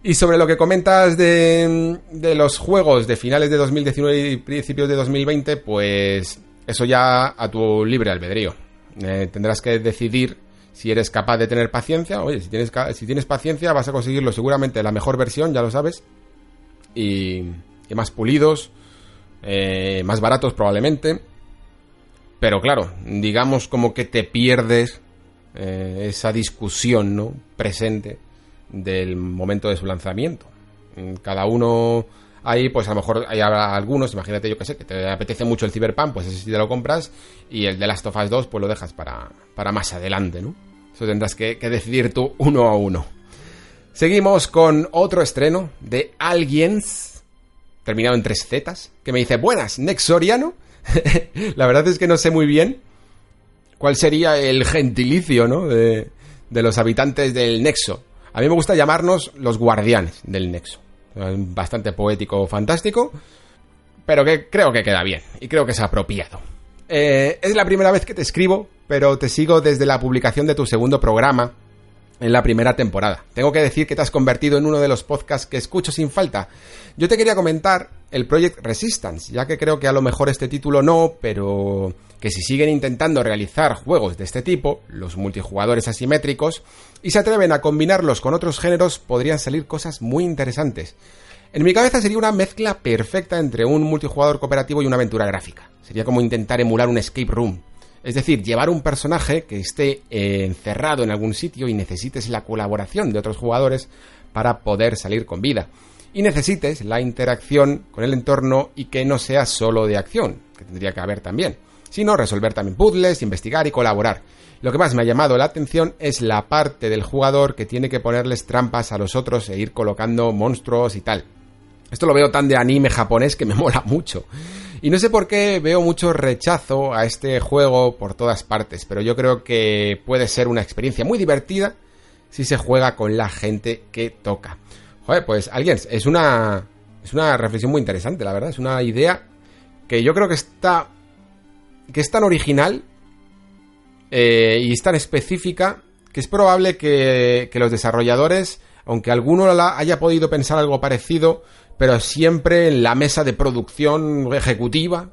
Y sobre lo que comentas de, de los juegos de finales de 2019 y principios de 2020, pues eso ya a tu libre albedrío. Eh, tendrás que decidir si eres capaz de tener paciencia, oye, si tienes, si tienes paciencia vas a conseguirlo seguramente la mejor versión, ya lo sabes, y, más pulidos, eh, más baratos probablemente, pero claro, digamos como que te pierdes eh, esa discusión, ¿no? Presente del momento de su lanzamiento. Cada uno ahí, pues a lo mejor hay algunos, imagínate yo que sé, que te apetece mucho el Cyberpunk, pues ese sí te lo compras, y el de Last of Us 2, pues lo dejas para, para más adelante, ¿no? Eso tendrás que, decidir tú uno a uno. Seguimos con otro estreno de Aliens, terminado en tres zetas, que me dice, buenas, Nexoriano. La verdad es que no sé muy bien cuál sería el gentilicio, ¿no? De, de los habitantes del Nexo. A mí me gusta llamarnos los guardianes del Nexo. Bastante poético, fantástico, pero que creo que queda bien y creo que es apropiado. Eh, es la primera vez que te escribo, pero te sigo desde la publicación de tu segundo programa en la primera temporada. Tengo que decir que te has convertido en uno de los podcasts que escucho sin falta. Yo te quería comentar el Project Resistance, ya que creo que a lo mejor este título no, pero que si siguen intentando realizar juegos de este tipo, los multijugadores asimétricos, y se atreven a combinarlos con otros géneros, podrían salir cosas muy interesantes. En mi cabeza sería una mezcla perfecta entre un multijugador cooperativo y una aventura gráfica. Sería como intentar emular un escape room. Es decir, llevar un personaje que esté eh, encerrado en algún sitio y necesites la colaboración de otros jugadores para poder salir con vida. Y necesites la interacción con el entorno y que no sea solo de acción, que tendría que haber también sino resolver también puzzles, investigar y colaborar. Lo que más me ha llamado la atención es la parte del jugador que tiene que ponerles trampas a los otros e ir colocando monstruos y tal. Esto lo veo tan de anime japonés que me mola mucho. Y no sé por qué veo mucho rechazo a este juego por todas partes, pero yo creo que puede ser una experiencia muy divertida si se juega con la gente que toca. Joder, pues alguien, es una es una reflexión muy interesante, la verdad, es una idea que yo creo que está que es tan original eh, y es tan específica que es probable que, los desarrolladores, aunque alguno haya podido pensar algo parecido, pero siempre en la mesa de producción ejecutiva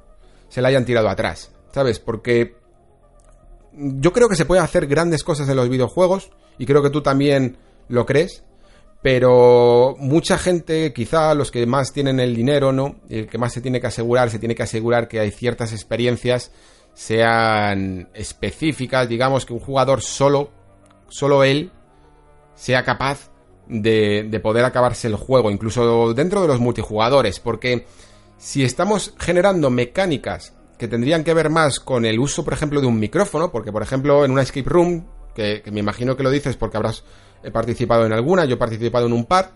se la hayan tirado atrás, ¿sabes? Porque yo creo que se puede hacer grandes cosas en los videojuegos y creo que tú también lo crees, pero mucha gente, quizá los que más tienen el dinero, ¿no? El que más se tiene que asegurar, se tiene que asegurar que hay ciertas experiencias sean específicas, digamos que un jugador solo, solo él, sea capaz de, de poder acabarse el juego, incluso dentro de los multijugadores, porque si estamos generando mecánicas que tendrían que ver más con el uso, por ejemplo, de un micrófono, porque, por ejemplo, en una escape room, que, me imagino que lo dices porque habrás participado en alguna, yo he participado en un par,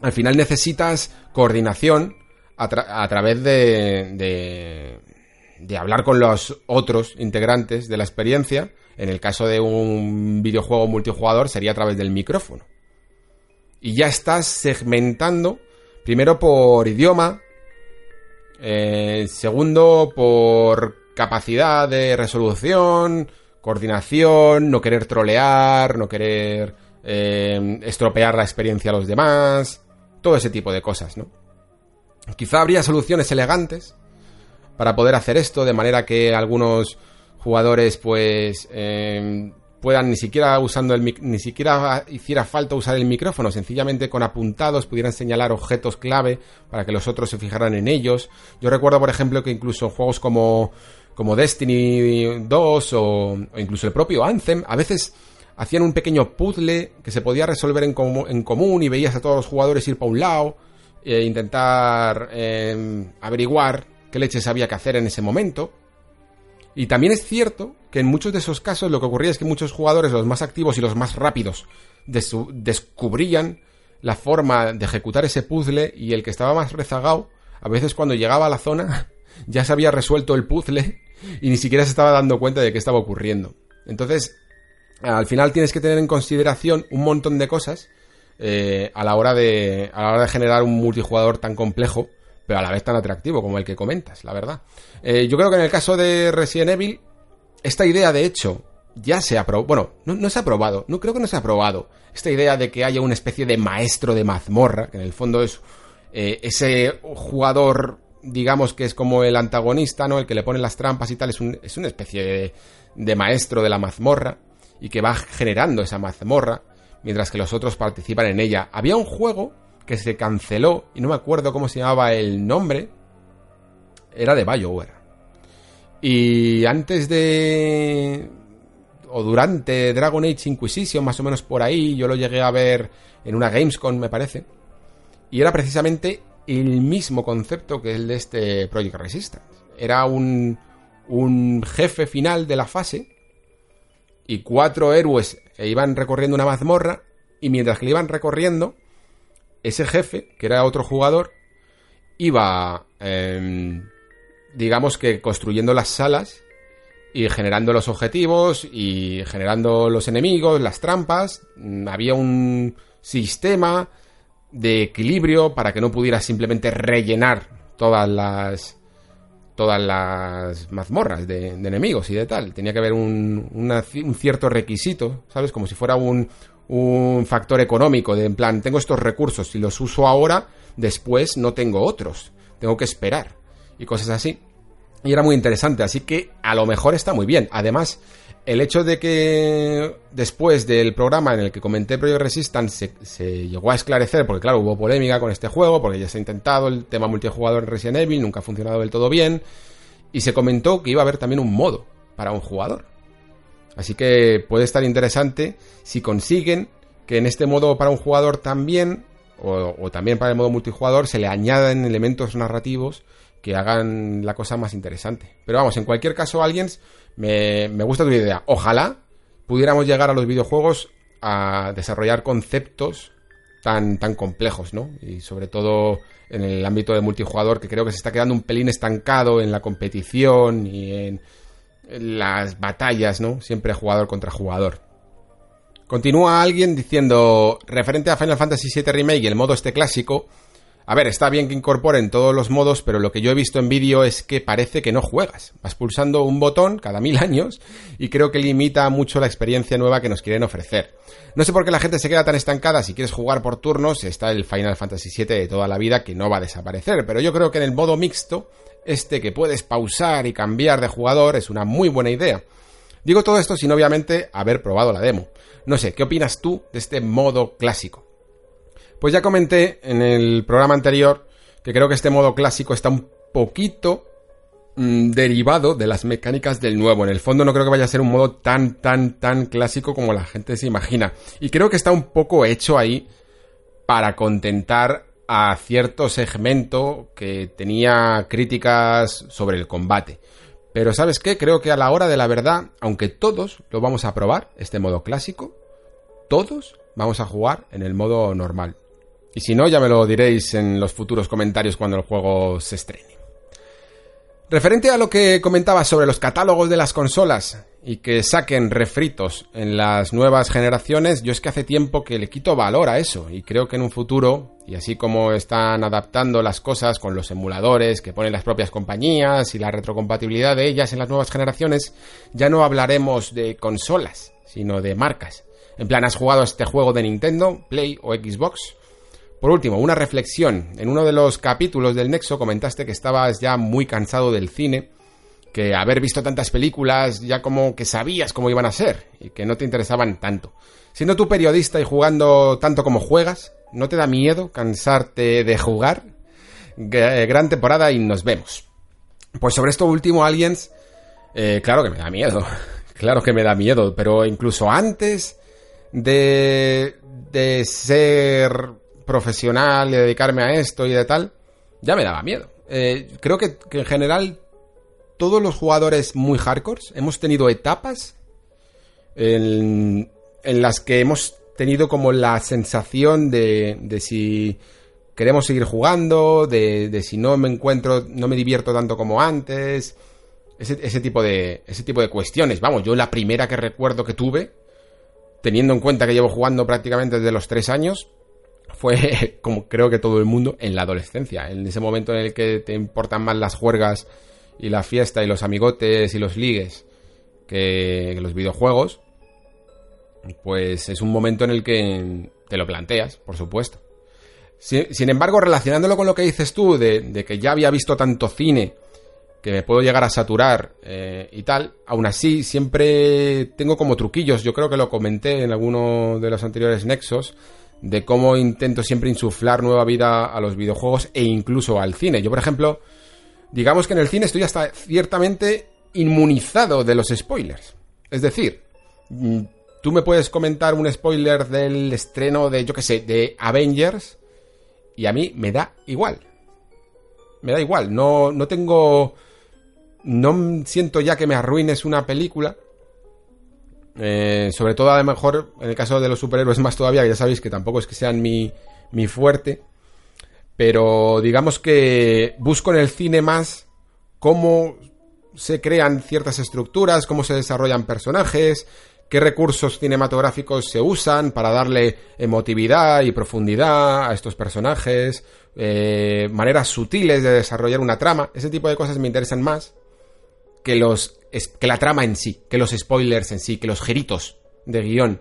al final necesitas coordinación a, a través de, de hablar con los otros integrantes de la experiencia, en el caso de un videojuego multijugador sería a través del micrófono. Y ya estás segmentando, primero por idioma, eh, segundo por capacidad de resolución, coordinación, no querer trolear, no querer eh, estropear la experiencia a los demás, todo ese tipo de cosas, ¿no? Quizá habría soluciones elegantes para poder hacer esto, de manera que algunos jugadores pues eh, puedan ni siquiera usando el ni siquiera hiciera falta usar el micrófono, sencillamente con apuntados pudieran señalar objetos clave para que los otros se fijaran en ellos. Yo recuerdo, por ejemplo, que incluso juegos como como Destiny 2 o, incluso el propio Anthem, a veces hacían un pequeño puzzle que se podía resolver en, en común y veías a todos los jugadores ir para un lado e intentar eh, averiguar qué leches había que hacer en ese momento. Y también es cierto que en muchos de esos casos lo que ocurría es que muchos jugadores, los más activos y los más rápidos, descubrían la forma de ejecutar ese puzzle y el que estaba más rezagado, a veces cuando llegaba a la zona, ya se había resuelto el puzzle y ni siquiera se estaba dando cuenta de qué estaba ocurriendo. Entonces, al final tienes que tener en consideración un montón de cosas eh, a, la hora de, a la hora de generar un multijugador tan complejo pero a la vez tan atractivo como el que comentas, la verdad. Eh, yo creo que en el caso de Resident Evil, esta idea de hecho ya se ha probado, bueno, no, se ha probado, no creo que no se ha probado, esta idea de que haya una especie de maestro de mazmorra, que en el fondo es eh, ese jugador, digamos que es como el antagonista, ¿no? El que le pone las trampas y tal, es, un, es una especie de, de maestro de la mazmorra y que va generando esa mazmorra mientras que los otros participan en ella. Había un juego que se canceló y no me acuerdo cómo se llamaba el nombre. Era de BioWare. Y antes de o durante Dragon Age Inquisition, más o menos por ahí, yo lo llegué a ver en una Gamescom, me parece. Y era precisamente el mismo concepto que el de este Project Resistance. Era un, un jefe final de la fase y cuatro héroes iban recorriendo una mazmorra y mientras que le iban recorriendo, ese jefe, que era otro jugador, iba, em, digamos que construyendo las salas y generando los objetivos y generando los enemigos, las trampas. Mm, había un sistema de equilibrio para que no pudiera simplemente rellenar todas las todas las mazmorras de, enemigos y de tal. Tenía que haber un, un, cierto requisito, ¿sabes? Como si fuera un, un factor económico, de en plan, tengo estos recursos, si los uso ahora, después no tengo otros, tengo que esperar y cosas así. Y era muy interesante, así que a lo mejor está muy bien. Además, el hecho de que después del programa en el que comenté Project Resistance se, se, llegó a esclarecer, porque claro, hubo polémica con este juego, porque ya se ha intentado el tema multijugador en Resident Evil, nunca ha funcionado del todo bien, y se comentó que iba a haber también un modo para un jugador. Así que puede estar interesante si consiguen que en este modo para un jugador también, o, también para el modo multijugador, se le añadan elementos narrativos que hagan la cosa más interesante. Pero vamos, en cualquier caso, Aliens, me, me gusta tu idea. Ojalá pudiéramos llegar a los videojuegos a desarrollar conceptos tan, tan complejos, ¿no? Y sobre todo en el ámbito de multijugador, que creo que se está quedando un pelín estancado en la competición y en las batallas, ¿no? Siempre jugador contra jugador. Continúa alguien diciendo, referente a Final Fantasy VII Remake y el modo este clásico, a ver, está bien que incorporen todos los modos, pero lo que yo he visto en vídeo es que parece que no juegas. Vas pulsando un botón cada mil años y creo que limita mucho la experiencia nueva que nos quieren ofrecer. No sé por qué la gente se queda tan estancada. Si quieres jugar por turnos, está el Final Fantasy VII de toda la vida que no va a desaparecer. Pero yo creo que en el modo mixto este que puedes pausar y cambiar de jugador es una muy buena idea. Digo todo esto sin obviamente haber probado la demo. No sé, ¿qué opinas tú de este modo clásico? Pues ya comenté en el programa anterior que creo que este modo clásico está un poquito mm, derivado de las mecánicas del nuevo. En el fondo no creo que vaya a ser un modo tan, tan, tan clásico como la gente se imagina. Y creo que está un poco hecho ahí para contentar a cierto segmento que tenía críticas sobre el combate. Pero ¿sabes qué? Creo que a la hora de la verdad, aunque todos lo vamos a probar, este modo clásico, todos vamos a jugar en el modo normal. Y si no, ya me lo diréis en los futuros comentarios cuando el juego se estrene. Referente a lo que comentaba sobre los catálogos de las consolas y que saquen refritos en las nuevas generaciones, yo es que hace tiempo que le quito valor a eso y creo que en un futuro, y así como están adaptando las cosas con los emuladores que ponen las propias compañías y la retrocompatibilidad de ellas en las nuevas generaciones, ya no hablaremos de consolas, sino de marcas. En plan, ¿has jugado este juego de Nintendo, Play o Xbox? Por último, una reflexión. En uno de los capítulos del Nexo comentaste que estabas ya muy cansado del cine, que haber visto tantas películas ya como que sabías cómo iban a ser y que no te interesaban tanto. Siendo tú periodista y jugando tanto como juegas, ¿no te da miedo cansarte de jugar? Eh, gran temporada y nos vemos. Pues sobre esto último, Aliens, eh, claro que me da miedo. claro que me da miedo, pero incluso antes de, de ser profesional y dedicarme a esto y de tal, ya me daba miedo. Eh, creo que, en general todos los jugadores muy hardcore hemos tenido etapas en, en, las que hemos tenido como la sensación de, de si queremos seguir jugando, de, de, si no me encuentro, no me divierto tanto como antes, ese, ese, tipo de, ese tipo de cuestiones. Vamos, yo la primera que recuerdo que tuve, teniendo en cuenta que llevo jugando prácticamente desde los tres años, fue, como creo que todo el mundo, en la adolescencia, en ese momento en el que te importan más las juergas y la fiesta y los amigotes y los ligues que los videojuegos, pues es un momento en el que te lo planteas, por supuesto. Sin, embargo, relacionándolo con lo que dices tú, de, de, que ya había visto tanto cine que me puedo llegar a saturar eh, y tal, aún así siempre tengo como truquillos, yo creo que lo comenté en alguno de los anteriores nexos, de cómo intento siempre insuflar nueva vida a los videojuegos e incluso al cine. Yo, por ejemplo, digamos que en el cine estoy hasta ciertamente inmunizado de los spoilers. Es decir, mm, tú me puedes comentar un spoiler del estreno de, yo qué sé, de Avengers y a mí me da igual. Me da igual, no, no tengo no siento ya que me arruines una película. Eh, sobre todo, a lo mejor, en el caso de los superhéroes más todavía, ya sabéis que tampoco es que sean mi, mi fuerte. Pero digamos que busco en el cine más cómo se crean ciertas estructuras, cómo se desarrollan personajes, qué recursos cinematográficos se usan para darle emotividad y profundidad a estos personajes, eh, maneras sutiles de desarrollar una trama. Ese tipo de cosas me interesan más que los que la trama en sí, que los spoilers en sí, que los giritos de guion.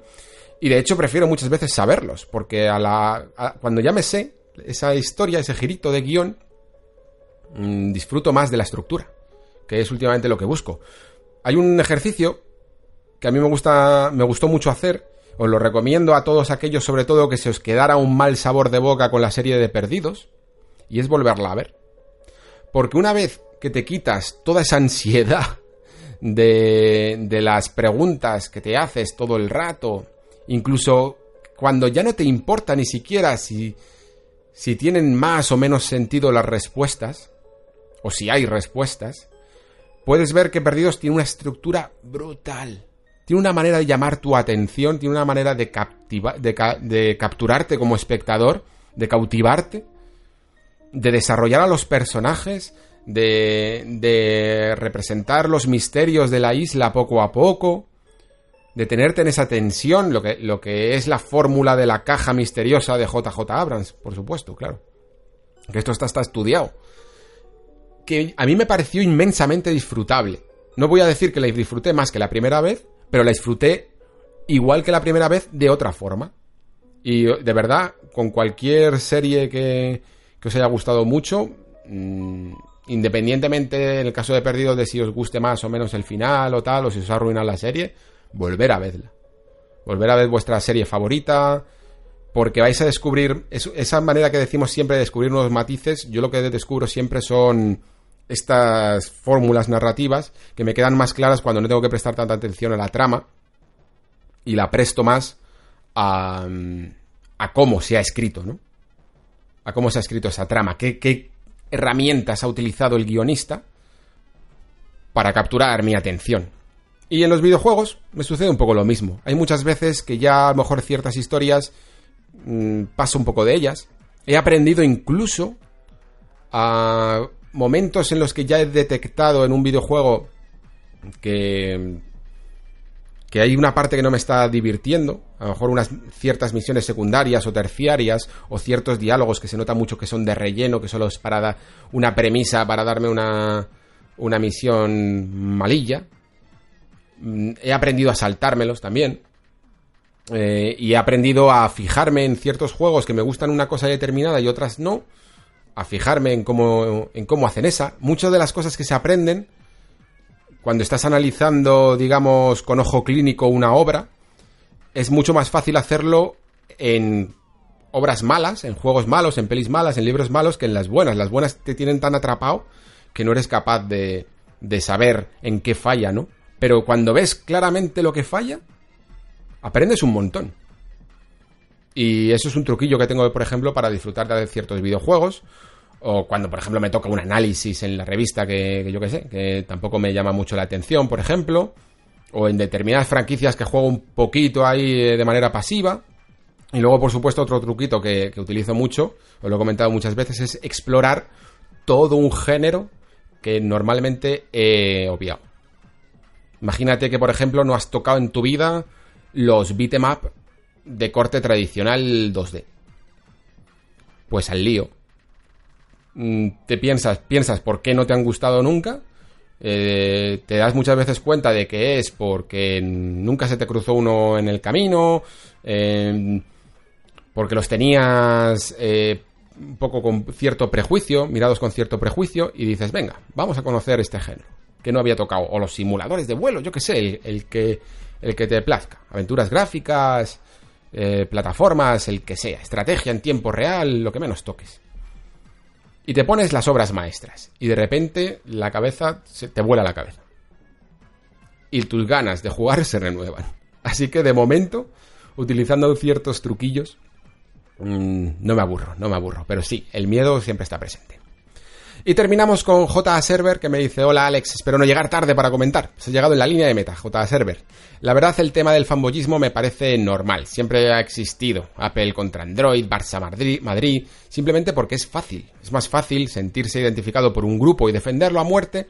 Y de hecho prefiero muchas veces saberlos, porque a la cuando ya me sé esa historia, ese girito de guion, mm, disfruto más de la estructura, que es últimamente lo que busco. Hay un ejercicio que a mí me gusta, me gustó mucho hacer, os lo recomiendo a todos aquellos, sobre todo que se os quedara un mal sabor de boca con la serie de Perdidos, y es volverla a ver. Porque una vez que te quitas toda esa ansiedad de, de las preguntas que te haces todo el rato, incluso cuando ya no te importa ni siquiera si, si tienen más o menos sentido las respuestas, o si hay respuestas, puedes ver que Perdidos tiene una estructura brutal. Tiene una manera de llamar tu atención, tiene una manera de, de, de capturarte como espectador, de cautivarte, de desarrollar a los personajes, de, de representar los misterios de la isla poco a poco, de tenerte en esa tensión, lo que, es la fórmula de la caja misteriosa de JJ Abrams, por supuesto, claro. Que esto está, estudiado. Que a mí me pareció inmensamente disfrutable. No voy a decir que la disfruté más que la primera vez, pero la disfruté igual que la primera vez de otra forma. Y de verdad, con cualquier serie que, que os haya gustado mucho, mmm, independientemente en el caso de perdido de si os guste más o menos el final o tal, o si os ha arruinado la serie, volver a verla. Volver a ver vuestra serie favorita, porque vais a descubrir, esa manera que decimos siempre de descubrir nuevos matices, yo lo que descubro siempre son estas fórmulas narrativas que me quedan más claras cuando no tengo que prestar tanta atención a la trama y la presto más a, a cómo se ha escrito, ¿no? A cómo se ha escrito esa trama, qué, qué, herramientas ha utilizado el guionista para capturar mi atención. Y en los videojuegos me sucede un poco lo mismo. Hay muchas veces que ya a lo mejor ciertas historias mmm, paso un poco de ellas. He aprendido incluso a momentos en los que ya he detectado en un videojuego que que hay una parte que no me está divirtiendo, a lo mejor unas ciertas misiones secundarias o terciarias, o ciertos diálogos que se nota mucho que son de relleno, que solo es para dar una premisa para darme una, una misión malilla. Mm, he aprendido a saltármelos también. Eh, y he aprendido a fijarme en ciertos juegos que me gustan una cosa determinada y otras no. A fijarme en cómo, en cómo hacen esa. Muchas de las cosas que se aprenden cuando estás analizando, digamos, con ojo clínico una obra, es mucho más fácil hacerlo en obras malas, en juegos malos, en pelis malas, en libros malos, que en las buenas. Las buenas te tienen tan atrapado que no eres capaz de, de saber en qué falla, ¿no? Pero cuando ves claramente lo que falla, aprendes un montón. Y eso es un truquillo que tengo, por ejemplo, para disfrutar de ciertos videojuegos o cuando, por ejemplo, me toca un análisis en la revista que, yo qué sé, que tampoco me llama mucho la atención, por ejemplo. O en determinadas franquicias que juego un poquito ahí eh, de manera pasiva. Y luego, por supuesto, otro truquito que, que utilizo mucho, os lo he comentado muchas veces, es explorar todo un género que normalmente he obviado. Imagínate que, por ejemplo, no has tocado en tu vida los beat'em up de corte tradicional 2D. Pues al lío te piensas, piensas por qué no te han gustado nunca, eh, te das muchas veces cuenta de que es porque nunca se te cruzó uno en el camino, porque los tenías eh, un poco con cierto prejuicio, mirados con cierto prejuicio, y dices, venga, vamos a conocer este género, que no había tocado, o los simuladores de vuelo, yo que sé, el, que, el que te plazca, aventuras gráficas, eh, plataformas, el que sea, estrategia en tiempo real, lo que menos toques. Y te pones las obras maestras, y de repente la cabeza se te vuela la cabeza. Y tus ganas de jugar se renuevan. Así que de momento, utilizando ciertos truquillos, mm, no me aburro, no me aburro. Pero sí, el miedo siempre está presente. Y terminamos con J. Server que me dice, hola Alex, espero no llegar tarde para comentar. Se ha llegado en la línea de meta, J. Server. La verdad el tema del fanboyismo me parece normal, siempre ha existido. Apple contra Android, Barça Madrid, Madrid, simplemente porque es fácil. Es más fácil sentirse identificado por un grupo y defenderlo a muerte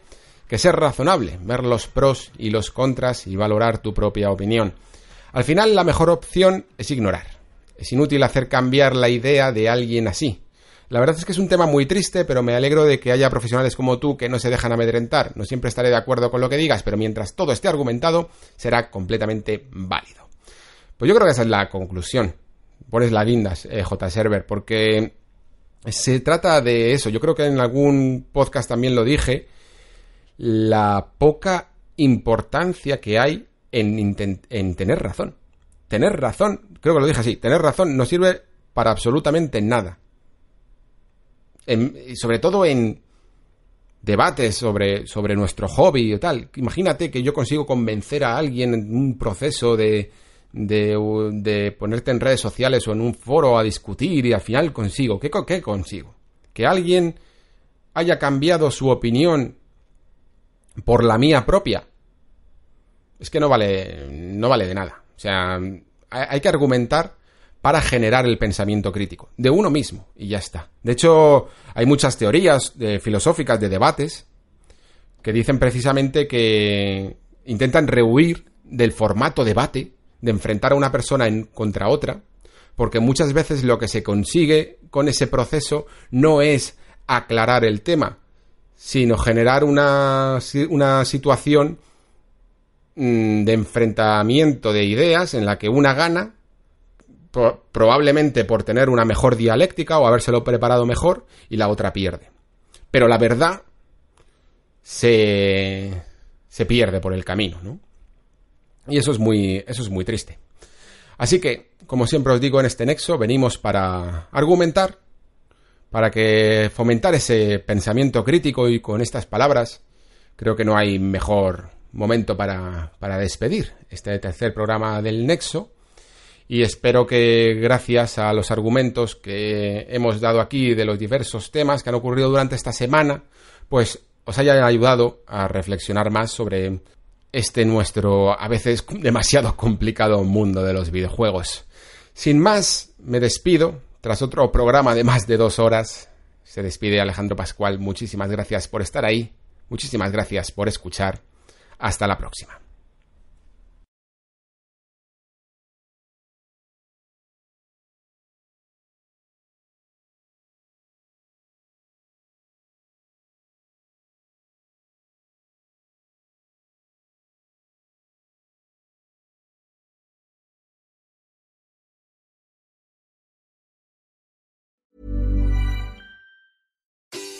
que ser razonable, ver los pros y los contras y valorar tu propia opinión. Al final la mejor opción es ignorar. Es inútil hacer cambiar la idea de alguien así. La verdad es que es un tema muy triste, pero me alegro de que haya profesionales como tú que no se dejan amedrentar. No siempre estaré de acuerdo con lo que digas, pero mientras todo esté argumentado, será completamente válido. Pues yo creo que esa es la conclusión. Pones la guindas, eh, J. Server, porque se trata de eso. Yo creo que en algún podcast también lo dije. La poca importancia que hay en, tener razón. Tener razón, creo que lo dije así, tener razón no sirve para absolutamente nada. Sobre todo en debates sobre, sobre nuestro hobby y tal. Imagínate que yo consigo convencer a alguien en un proceso de, de, ponerte en redes sociales o en un foro a discutir y al final consigo. ¿Qué, ¿Qué consigo? Que alguien haya cambiado su opinión por la mía propia es que no vale, no vale de nada. O sea, hay que argumentar para generar el pensamiento crítico, de uno mismo, y ya está. De hecho, hay muchas teorías de, filosóficas de debates que dicen precisamente que intentan rehuir del formato debate, de enfrentar a una persona en, contra otra, porque muchas veces lo que se consigue con ese proceso no es aclarar el tema, sino generar una, una situación Mm, de enfrentamiento de ideas en la que una gana, probablemente por tener una mejor dialéctica o habérselo preparado mejor, y la otra pierde. Pero la verdad se, se pierde por el camino, ¿no? Y eso es muy, eso es muy triste. Así que, como siempre os digo en este nexo, venimos para argumentar, para que fomentar ese pensamiento crítico y con estas palabras, creo que no hay mejor momento para, para despedir este tercer programa del Nexo. Y espero que gracias a los argumentos que hemos dado aquí de los diversos temas que han ocurrido durante esta semana, pues os hayan ayudado a reflexionar más sobre este nuestro a veces demasiado complicado mundo de los videojuegos. Sin más, me despido. Tras otro programa de más de dos horas, se despide Alejandro Pascual. Muchísimas gracias por estar ahí. Muchísimas gracias por escuchar hasta la próxima.